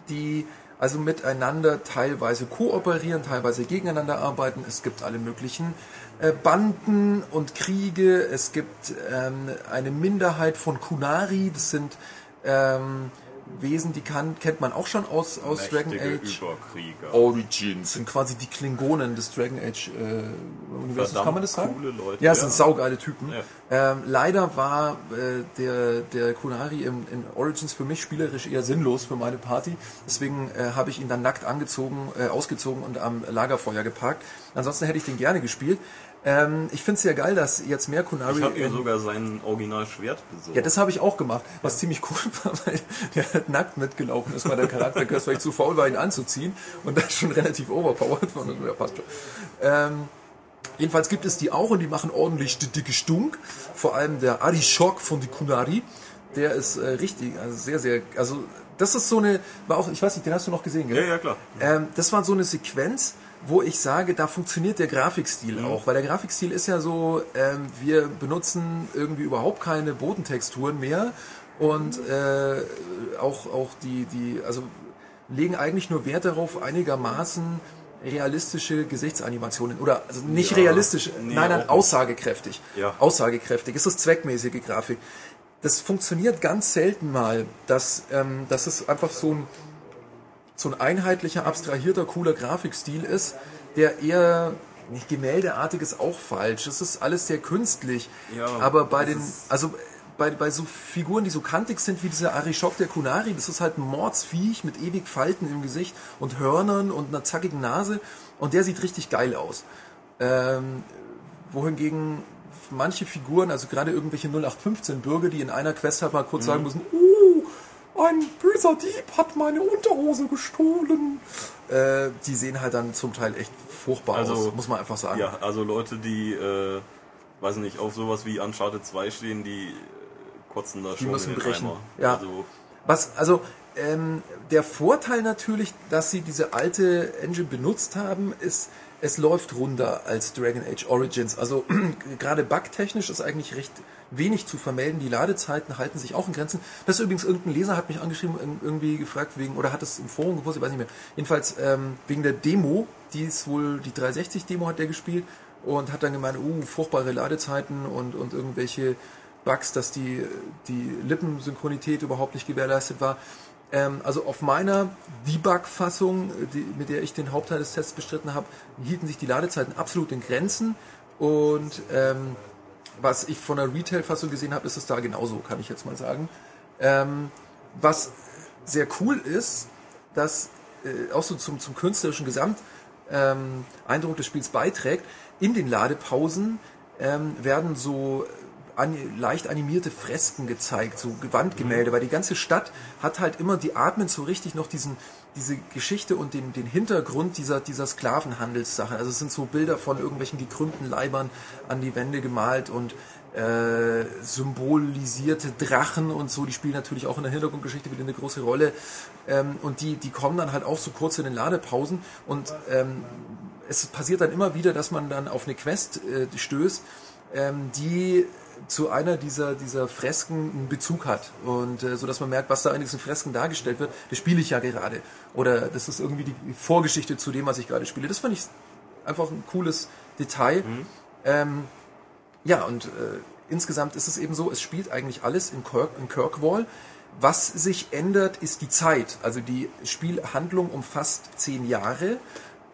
die also miteinander teilweise kooperieren, teilweise gegeneinander arbeiten. Es gibt alle möglichen äh, Banden und Kriege. Es gibt ähm, eine Minderheit von Kunari. Das sind ähm, Wesen, die kann, kennt man auch schon aus, aus Dragon Age. Überkrieger. Origins sind quasi die Klingonen des Dragon Age äh, Universums, kann man das sagen? coole Leute, ja. sind saugeile Typen. Ja. Ähm, leider war äh, der, der Kunari in, in Origins für mich spielerisch eher sinnlos für meine Party. Deswegen äh, habe ich ihn dann nackt angezogen, äh, ausgezogen und am Lagerfeuer geparkt. Ansonsten hätte ich den gerne gespielt. Ähm, ich finde es sehr geil, dass jetzt mehr Kunari... Ich habe mir sogar sein Originalschwert besorgt. ja, das habe ich auch gemacht, was ziemlich cool war, weil der halt nackt mitgelaufen ist bei der Charakterquest, weil ich zu faul war, ihn anzuziehen und das schon relativ overpowered war. Ja, passt schon. Ähm, jedenfalls gibt es die auch und die machen ordentlich die dicke Stunk. Vor allem der Arishok von die Kunari, der ist äh, richtig, also sehr, sehr, also das ist so eine, war auch, ich weiß nicht, den hast du noch gesehen, gell? ja, ja, klar. Ähm, das war so eine Sequenz, wo ich sage, da funktioniert der Grafikstil auch, weil der Grafikstil ist ja so, ähm, wir benutzen irgendwie überhaupt keine Bodentexturen mehr und äh, auch auch die die also legen eigentlich nur Wert darauf einigermaßen realistische Gesichtsanimationen oder also nicht Ja, realistisch, nee, nein, nein, aussagekräftig. Ja. Aussagekräftig. Es ist zweckmäßige Grafik. Das funktioniert ganz selten mal, dass, ähm, dass es einfach so ein so ein einheitlicher, abstrahierter, cooler Grafikstil ist, der eher nicht gemäldeartig ist auch falsch. Es ist alles sehr künstlich. Ja, aber bei den, also bei, bei so Figuren, die so kantig sind wie dieser Arishok der Kunari, das ist halt ein Mordsviech mit ewig Falten im Gesicht und Hörnern und einer zackigen Nase und der sieht richtig geil aus. Ähm, wohingegen manche Figuren, also gerade irgendwelche 0815 Bürger, die in einer Quest halt mal kurz sagen müssen, uh, ein böser Dieb hat meine Unterhose gestohlen. Äh, die sehen halt dann zum Teil echt furchtbar Also, aus, muss man einfach sagen. Ja, also Leute, die, äh, weiß nicht, auf sowas wie Uncharted 2 stehen, die äh, kotzen da schon müssen in den brechen. Eimer. Ja. Also, Was, also, ähm, der Vorteil natürlich, dass sie diese alte Engine benutzt haben, ist, es läuft runder als Dragon Age Origins. Also, gerade bugtechnisch ist eigentlich recht wenig zu vermelden. Die Ladezeiten halten sich auch in Grenzen. Das ist übrigens irgendein Leser hat mich angeschrieben, ir- irgendwie gefragt wegen, oder hat es im Forum gepostet, ich weiß nicht mehr. Jedenfalls, ähm, wegen der Demo, die ist wohl, die 360 Demo hat der gespielt und hat dann gemeint, uh, furchtbare Ladezeiten und, und irgendwelche Bugs, dass die, die Lippensynchronität überhaupt nicht gewährleistet war. Ähm, also auf meiner Debug-Fassung, mit der ich den Hauptteil des Tests bestritten habe, hielten sich die Ladezeiten absolut in Grenzen und ähm, was ich von der Retail-Fassung gesehen habe, ist es da genauso, kann ich jetzt mal sagen. Ähm, was sehr cool ist, dass äh, auch so zum, zum künstlerischen Gesamt ähm, des Spiels beiträgt. In den Ladepausen ähm, werden so an, leicht animierte Fresken gezeigt, so Wandgemälde, weil die ganze Stadt hat halt immer, die atmen so richtig noch diesen, diese Geschichte und den, den Hintergrund dieser, dieser Sklavenhandelssache. Also es sind so Bilder von irgendwelchen gekrümmten Leibern an die Wände gemalt und äh, symbolisierte Drachen und so, die spielen natürlich auch in der Hintergrundgeschichte wieder eine große Rolle. Ähm, und die, die kommen dann halt auch so kurz in den Ladepausen und ähm, es passiert dann immer wieder, dass man dann auf eine Quest äh, stößt, ähm, die zu einer dieser, dieser Fresken einen Bezug hat. Und äh, so dass man merkt, was da in diesen Fresken dargestellt wird, das spiele ich ja gerade. Oder das ist irgendwie die Vorgeschichte zu dem, was ich gerade spiele. Das fand ich einfach ein cooles Detail. Ähm, ja, und äh, insgesamt ist es eben so, es spielt eigentlich alles in, Kirk, in Kirkwall. Was sich ändert, ist die Zeit. Also die Spielhandlung umfasst zehn Jahre.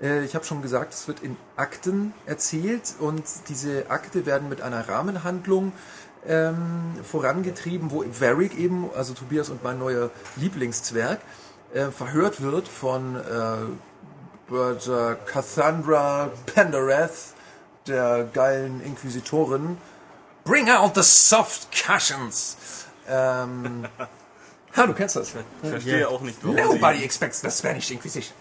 Äh, ich habe schon gesagt, es wird in Akten erzählt und diese Akte werden mit einer Rahmenhandlung ähm, vorangetrieben, wo Varric eben, also Tobias und mein neuer Lieblingszwerg, äh, verhört wird von äh, Cassandra Pendereth, der geilen Inquisitorin. Bring out the soft cushions. Ähm, ha, du kennst das. ich verstehe auch nicht, warum Nobody sie, expects the Spanish Inquisition.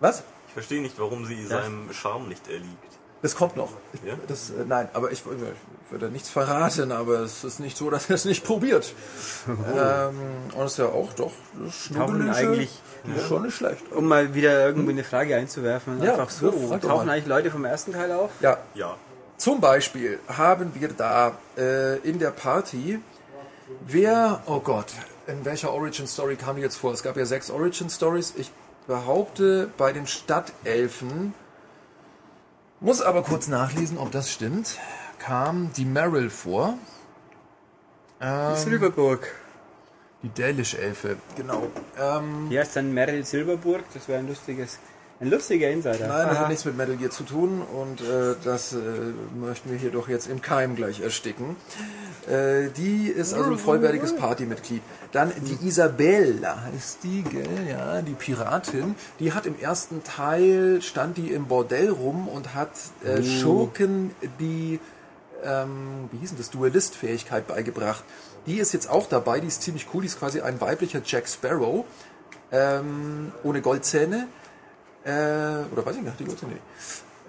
Was? Ich verstehe nicht, warum sie seinem Charme nicht erliegt. Das kommt noch. Ja? Das, äh, nein, aber ich, ich würde nichts verraten, aber es ist nicht so, dass er es nicht probiert. ähm, und es ist ja auch doch das Tauchen eigentlich, ist schon nicht schlecht. um mal wieder irgendwie eine Frage einzuwerfen, Ja, einfach so, ja, tauchen mal. eigentlich Leute vom ersten Teil auf? Ja, Ja, Zum Beispiel haben wir da äh, in der Party, wer, oh Gott, in welcher Origin Story kam die jetzt vor? Es gab ja sechs Origin Stories. Ich behaupte, bei den Stadtelfen, muss aber kurz nachlesen, ob das stimmt, kam die Meryl vor. Ähm, Silberburg. die Dälisch-Elfe, genau. Ähm, Hier ist dann Meryl Silberburg, das wäre ein lustiges, ein lustiger Insider. Nein, das hat nichts mit Metal Gear zu tun und äh, das äh, möchten wir hier doch jetzt im Keim gleich ersticken. Äh, die ist also ein vollwertiges Partymitglied. Dann die Isabella heißt die, gell? Ja, die Piratin. Die hat im ersten Teil, stand die im Bordell rum und hat äh, Schurken die, ähm, wie hieß denn das, Duellistfähigkeit beigebracht. Die ist jetzt auch dabei, die ist ziemlich cool, die ist quasi ein weiblicher Jack Sparrow, ähm, ohne Goldzähne äh, oder weiß ich nicht, die Leute, nee.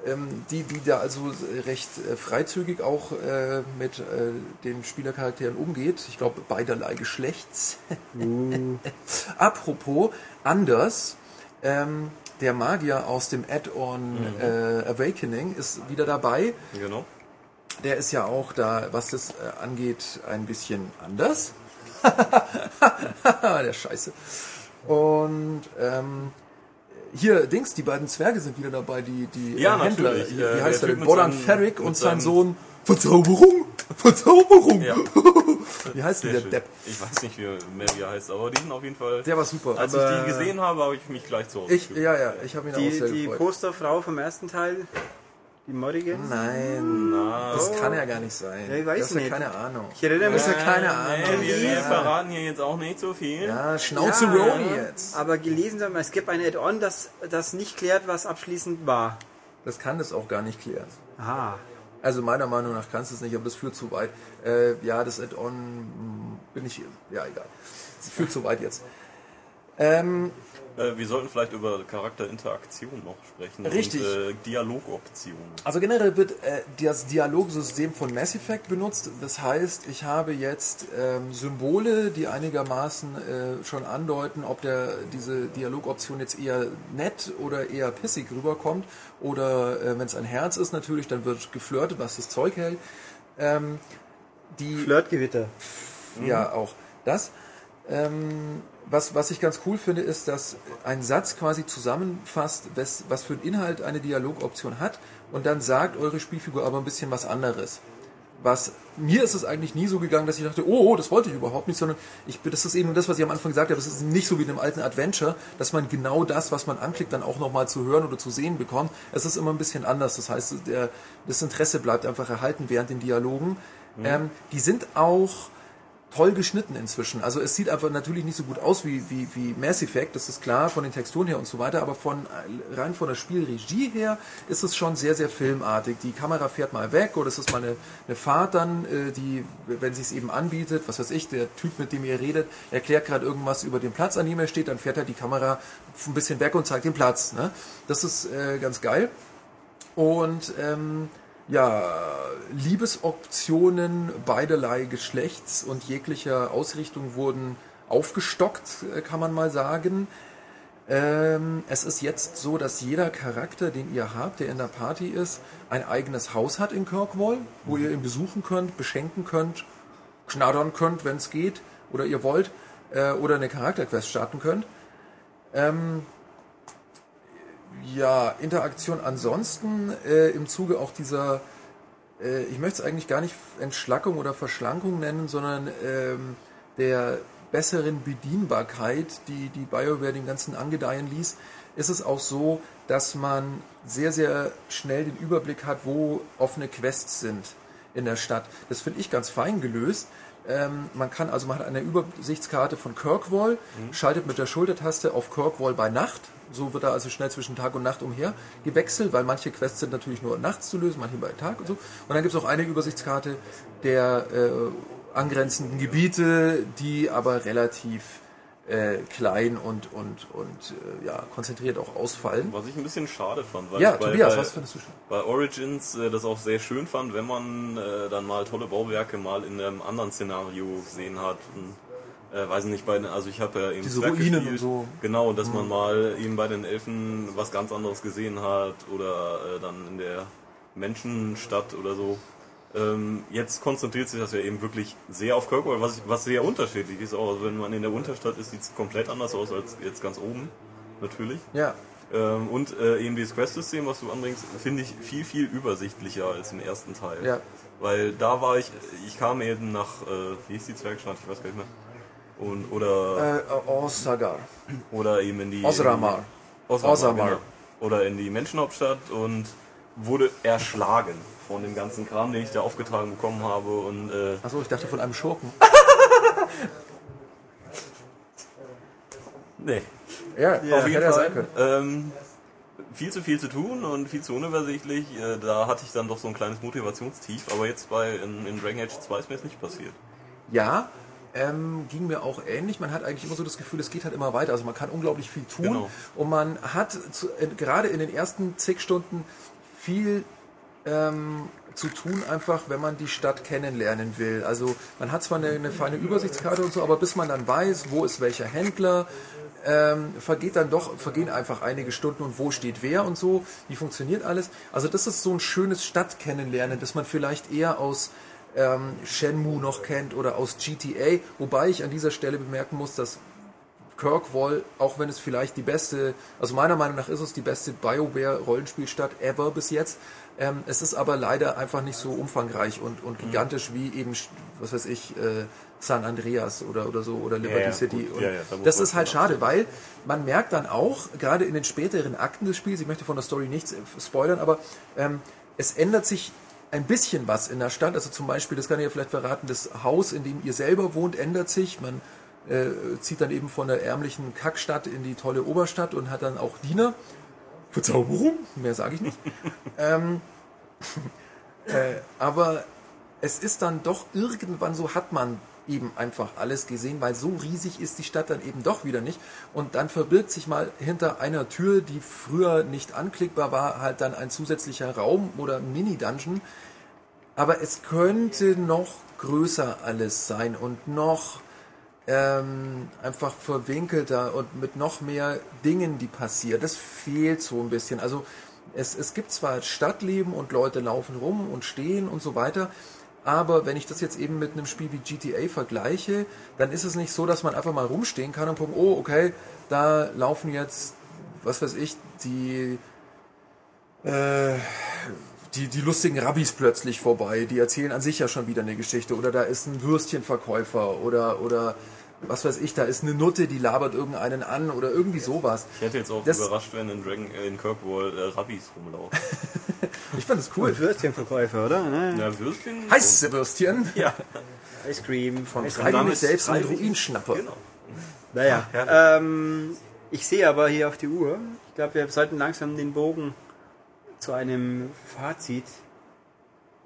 Ähm, die, die da also recht äh, freizügig auch äh, mit äh, den Spielercharakteren umgeht. Ich glaube, beiderlei Geschlechts. Apropos, Anders, ähm, der Magier aus dem Add-on äh, Awakening, ist wieder dabei. Genau. Der ist ja auch da, was das äh, angeht, ein bisschen anders. der Scheiße. Und ähm, hier, Dings, die beiden Zwerge sind wieder dabei, die, die Ja, äh, Händler. natürlich. Hier, Äh, wie heißt der er denn? Bodan Ferrick und sein Sohn. Verzauberung! Verzauberung! Ja. wie heißt denn der schön. Depp? Ich weiß nicht, wie mehr wie er heißt, aber die sind auf jeden Fall. Der war super. Als Aber- ich die gesehen habe, habe ich mich gleich zu Hause ich, gefühlt. ja, ja, ich habe ihn auch Die, sehr die gefreut. Posterfrau vom ersten Teil, die Morrigan. Nein, Na, das kann ja gar nicht sein. Ja, ich weiß ist ja nicht. keine Ahnung. Ich erinnere mich, Das ja keine Ahnung. Nee, wir, verraten hier jetzt auch nicht so viel. Ja, Schnauze Ja, Roni jetzt. aber gelesen haben, wir, es gibt ein Add-on, das, das nicht klärt, was abschließend war. Das kann das auch gar nicht klären. Aha. Also meiner Meinung nach kannst du es nicht, aber das führt zu weit. Äh, ja, das Add-on mh, bin ich. Ja, egal. Das führt zu weit jetzt. Ähm, Äh, wir sollten vielleicht über Charakterinteraktion noch sprechen. Richtig. Und, äh, Dialogoptionen. also generell wird äh, das Dialogsystem von Mass Effect benutzt. Das heißt, ich habe jetzt ähm, Symbole, die einigermaßen äh, schon andeuten, ob der diese Dialogoption jetzt eher nett oder eher pissig rüberkommt. Oder äh, wenn es ein Herz ist natürlich, dann wird geflirtet, was das Zeug hält. Ähm, die Flirtgewitter. Ja, auch das. Ähm, was, was ich ganz cool finde, ist, dass ein Satz quasi zusammenfasst, was, was für einen Inhalt eine Dialogoption hat und dann sagt eure Spielfigur aber ein bisschen was anderes. Was, mir ist es eigentlich nie so gegangen, dass ich dachte, oh, oh, das wollte ich überhaupt nicht, sondern ich, das ist eben das, was ich am Anfang gesagt habe, es ist nicht so wie in einem alten Adventure, dass man genau das, was man anklickt, dann auch nochmal zu hören oder zu sehen bekommt. Es ist immer ein bisschen anders. Das heißt, der, das Interesse bleibt einfach erhalten während den Dialogen. Ähm, die sind auch toll geschnitten inzwischen. Also es sieht einfach natürlich nicht so gut aus wie, wie, wie Mass Effect, das ist klar, von den Texturen her und so weiter, aber von rein von der Spielregie her ist es schon sehr, sehr filmartig. Die Kamera fährt mal weg oder es ist mal eine, eine Fahrt dann, äh, die, wenn sie es eben anbietet, was weiß ich, der Typ, mit dem ihr redet, erklärt gerade irgendwas über den Platz, an dem er steht, dann fährt halt die Kamera ein bisschen weg und zeigt den Platz. Ne? Das ist äh, ganz geil. Und ähm, ja, Liebesoptionen beiderlei Geschlechts und jeglicher Ausrichtung wurden aufgestockt, äh, kann man mal sagen. Ähm, es ist jetzt so, dass jeder Charakter, den ihr habt, der in der Party ist, ein eigenes Haus hat in Kirkwall, wo ihr ihn besuchen könnt, beschenken könnt, schnattern könnt, wenn es geht, oder ihr wollt, äh, oder eine Charakterquest starten könnt. Ähm, ja, Interaktion ansonsten äh, im Zuge auch dieser, äh, ich möchte es eigentlich gar nicht Entschlackung oder Verschlankung nennen, sondern ähm, der besseren Bedienbarkeit, die die BioWare dem Ganzen angedeihen ließ, ist es auch so, dass man sehr, sehr schnell den Überblick hat, wo offene Quests sind in der Stadt. Das finde ich ganz fein gelöst. Ähm, man kann also, man hat eine Übersichtskarte von Kirkwall, schaltet mit der Schultertaste auf Kirkwall bei Nacht. So wird er also schnell zwischen Tag und Nacht umher gewechselt, weil manche Quests sind natürlich nur nachts zu lösen, manche bei Tag und so. Und dann gibt es auch eine Übersichtskarte der äh, angrenzenden Gebiete, die aber relativ äh, klein und, und, und äh, ja, konzentriert auch ausfallen. Was ich ein bisschen schade fand, weil Ja, bei, Tobias, bei, was findest du schon? bei Origins äh, das auch sehr schön fand, wenn man äh, dann mal tolle Bauwerke mal in einem anderen Szenario gesehen hat. Und, äh, weiß nicht, bei den, also ich habe ja eben Diese Zwerg Ruinen gespielt. und so. Mhm. Genau, dass man mal eben bei den Elfen was ganz anderes gesehen hat oder äh, dann in der Menschenstadt oder so. Ähm, jetzt konzentriert sich das ja eben wirklich sehr auf Kirkwall, was, was sehr unterschiedlich ist. Auch also wenn man in der Unterstadt ist, sieht es komplett anders aus als jetzt ganz oben, natürlich. Ja. Ähm, und äh, eben dieses Quest-System, was du anbringst, finde ich viel, viel übersichtlicher als im ersten Teil. Ja. Weil da war ich, ich kam eben nach, äh, wie hieß die Zwergstadt, ich weiß gar nicht mehr. Und, oder, Äh, Osagar. oder eben in die... Osramar. Osramar, Osramar. genau. Oder in die Menschenhauptstadt und wurde erschlagen von dem ganzen Kram, den ich da aufgetragen bekommen habe. Und äh, Achso, ich dachte von einem Schurken. nee, Ja, auf hätte jeden ja Fall ähm, viel zu viel zu tun und viel zu unübersichtlich. Äh, da hatte ich dann doch so ein kleines Motivationstief, aber jetzt bei in, in Dragon Age 2 ist mir das nicht passiert. Ja, ähm, ging mir auch ähnlich. Man hat eigentlich immer so das Gefühl, es geht halt immer weiter. Also man kann unglaublich viel tun Genau. und man hat zu, äh, gerade in den ersten zig Stunden viel ähm, zu tun, einfach wenn man die Stadt kennenlernen will. Also man hat zwar eine, eine feine Übersichtskarte und so, aber bis man dann weiß, wo ist welcher Händler, ähm, vergeht dann doch, vergehen einfach einige Stunden und wo steht wer und so, wie funktioniert alles. Also das ist so ein schönes Stadtkennenlernen, das man vielleicht eher aus ähm, Shenmue noch kennt oder aus GTA, wobei ich an dieser Stelle bemerken muss, dass Kirkwall, auch wenn es vielleicht die beste, also meiner Meinung nach ist es die beste BioWare-Rollenspielstadt ever bis jetzt. Ähm, es ist aber leider einfach nicht so umfangreich und, und gigantisch wie eben, was weiß ich, äh, San Andreas oder, oder so oder Liberty ja, City. gut. Und Ja, ja, da das ist halt schade, weil man merkt dann auch, gerade in den späteren Akten des Spiels, ich möchte von der Story nichts äh, spoilern, aber ähm, es ändert sich ein bisschen was in der Stadt. Also zum Beispiel, das kann ich ja vielleicht verraten, das Haus, in dem ihr selber wohnt, ändert sich. Man äh, zieht dann eben von der ärmlichen Kackstadt in die tolle Oberstadt und hat dann auch Diener. Verzauberung, mehr sage ich nicht. ähm, äh, aber es ist dann doch irgendwann so, hat man eben einfach alles gesehen, weil so riesig ist die Stadt dann eben doch wieder nicht. Und dann verbirgt sich mal hinter einer Tür, die früher nicht anklickbar war, halt dann ein zusätzlicher Raum oder Mini-Dungeon. Aber es könnte noch größer alles sein und noch ähm, einfach verwinkelter und mit noch mehr Dingen, die passieren. Das fehlt so ein bisschen. Also es, es gibt zwar Stadtleben und Leute laufen rum und stehen und so weiter, aber wenn ich das jetzt eben mit einem Spiel wie GTA vergleiche, dann ist es nicht so, dass man einfach mal rumstehen kann und gucken, oh, okay, da laufen jetzt, was weiß ich, die äh, die, die lustigen Rabbis plötzlich vorbei, die erzählen an sich ja schon wieder eine Geschichte. Oder da ist ein Würstchenverkäufer oder, oder was weiß ich, da ist eine Nutte, die labert irgendeinen an oder irgendwie sowas. Ich hätte jetzt auch Das- überrascht, wenn in Dragon äh, in Kirkwall äh, Rabbis rumlaufen. Ich fand es cool. Würstchenverkäufer, oder? Ne? Ja, Würstchen? Heiße Würstchen Ja, Ice Cream. von Ice mit selbst und Ruinschnapper. genau. Naja. Ähm, ich sehe aber hier auf die Uhr. Ich glaube, wir sollten langsam den Bogen zu einem Fazit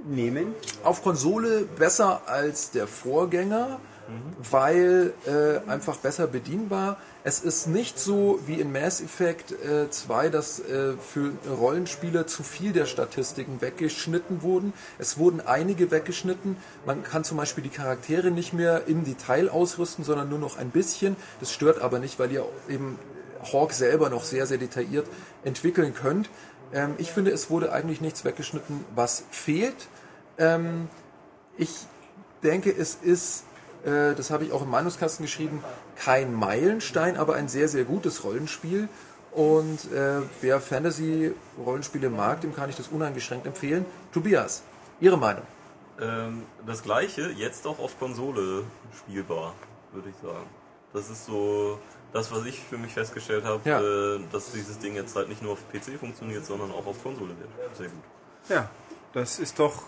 nehmen. Auf Konsole besser als der Vorgänger, weil äh, einfach besser bedienbar. Es ist nicht so wie in Mass Effect äh, 2, dass äh, für Rollenspieler zu viel der Statistiken weggeschnitten wurden. Es wurden einige weggeschnitten. Man kann zum Beispiel die Charaktere nicht mehr im Detail ausrüsten, sondern nur noch ein bisschen. Das stört aber nicht, weil ihr eben Hawk selber noch sehr, sehr detailliert entwickeln könnt. Ähm, ich finde, es wurde eigentlich nichts weggeschnitten, was fehlt. Ähm, ich denke, es ist, äh, das habe ich auch im Meinungskasten geschrieben, kein Meilenstein, aber ein sehr, sehr gutes Rollenspiel. Und äh, wer Fantasy-Rollenspiele mag, dem kann ich das uneingeschränkt empfehlen. Tobias, Ihre Meinung? Ähm, das gleiche, jetzt auch auf Konsole spielbar, würde ich sagen. Das ist so das, was ich für mich festgestellt habe, Ja. äh, dass dieses Ding jetzt halt nicht nur auf PC funktioniert, sondern auch auf Konsole wird. Sehr gut. Ja, das ist doch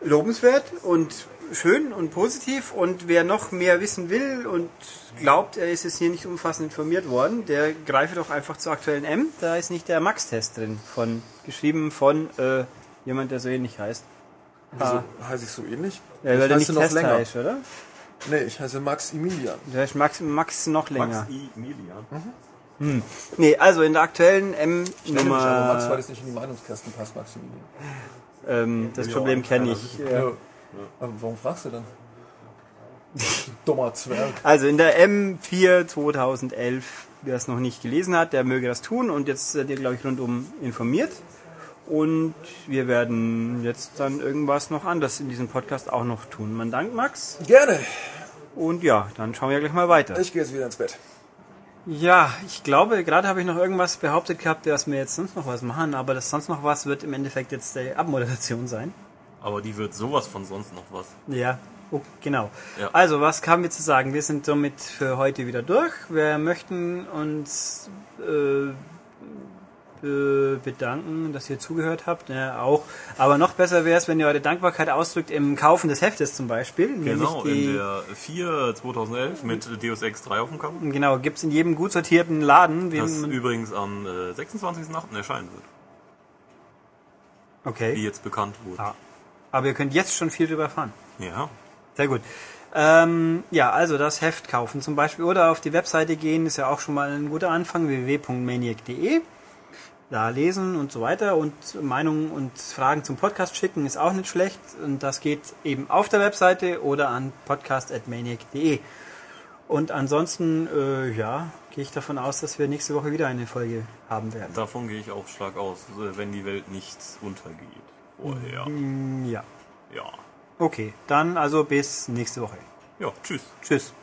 lobenswert und schön und positiv. Und wer noch mehr wissen will und glaubt, er ist jetzt hier nicht umfassend informiert worden, der greife doch einfach zur aktuellen M. Da ist nicht der Max-Test drin, von geschrieben von äh, jemand, der so ähnlich heißt. Wieso heiße ich so ähnlich? Ja, weil ich du nicht noch Test länger. heißt, oder? Nee, ich heiße Max Emilian. Du heißt Max, Max noch länger. Max I. Milian. Nee, also in der aktuellen M Ich nenne mich aber Max, weil das nicht in die Meinungskasten passt, Max Emilian. ähm, das Problem kenne ich. Ja. Aber warum fragst du dann? Dummer Zwerg. Also in der M4 2011, wer es noch nicht gelesen hat, der möge das tun und jetzt seid ihr, glaube ich, rundum informiert. Und wir werden jetzt dann irgendwas noch anderes in diesem Podcast auch noch tun. Man dankt Max. Gerne. Und ja, dann schauen wir gleich mal weiter. Ich gehe jetzt wieder ins Bett. Ja, ich glaube, gerade habe ich noch irgendwas behauptet gehabt, dass wir jetzt sonst noch was machen, aber das sonst noch was wird im Endeffekt jetzt die Abmoderation sein. Aber die wird sowas von sonst noch was. Ja, oh, genau. Ja. Also, was haben wir zu sagen? Wir sind somit für heute wieder durch. Wir möchten uns äh, be- bedanken, dass ihr zugehört habt. Ja, auch. Aber noch besser wäre es, wenn ihr eure Dankbarkeit ausdrückt im Kaufen des Heftes zum Beispiel. Genau, in der 4 2011 mit Deus Ex 3 auf dem Cover. Genau, gibt's in jedem gut sortierten Laden. Das übrigens am äh, 26.08. erscheinen wird, wie okay. jetzt bekannt wurde. Ah. Aber ihr könnt jetzt schon viel drüber erfahren. Ja, Sehr gut. Ähm, ja, also das Heft kaufen zum Beispiel oder auf die Webseite gehen ist ja auch schon mal ein guter Anfang, www.maniac.de. Da lesen und so weiter und Meinungen und Fragen zum Podcast schicken ist auch nicht schlecht und das geht eben auf der Webseite oder an podcast.maniac.de. Und ansonsten, äh, ja, gehe ich davon aus, dass wir nächste Woche wieder eine Folge haben werden. davon gehe ich auch stark aus, wenn die Welt nicht untergeht vorher. Mm, ja. Ja. Okay, dann also bis nächste Woche. Ja, tschüss. Tschüss.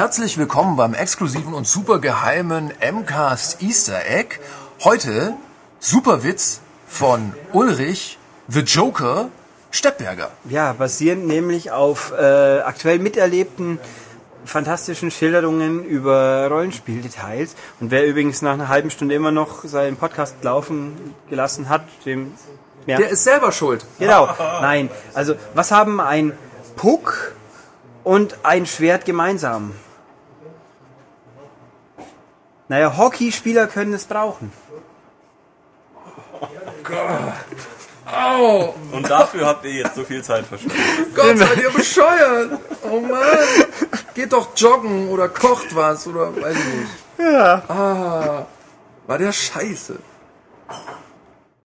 Herzlich willkommen beim exklusiven und super geheimen MCAST Easter Egg. Heute Superwitz von Ulrich, The Joker, Steppberger. Ja, basierend nämlich auf äh, aktuell miterlebten fantastischen Schilderungen über Rollenspieldetails. Und wer übrigens nach einer halben Stunde immer noch seinen Podcast laufen gelassen hat, dem ja, Der ist selber schuld. genau. Nein, also was haben ein Puck und ein Schwert gemeinsam? Naja, Hockeyspieler können es brauchen. Au, Und dafür habt ihr jetzt so viel Zeit verschwendet. Gott, seid ihr bescheuert. Oh Mann. Geht doch joggen oder kocht was oder weiß ich nicht. Ja. Ah, war der scheiße.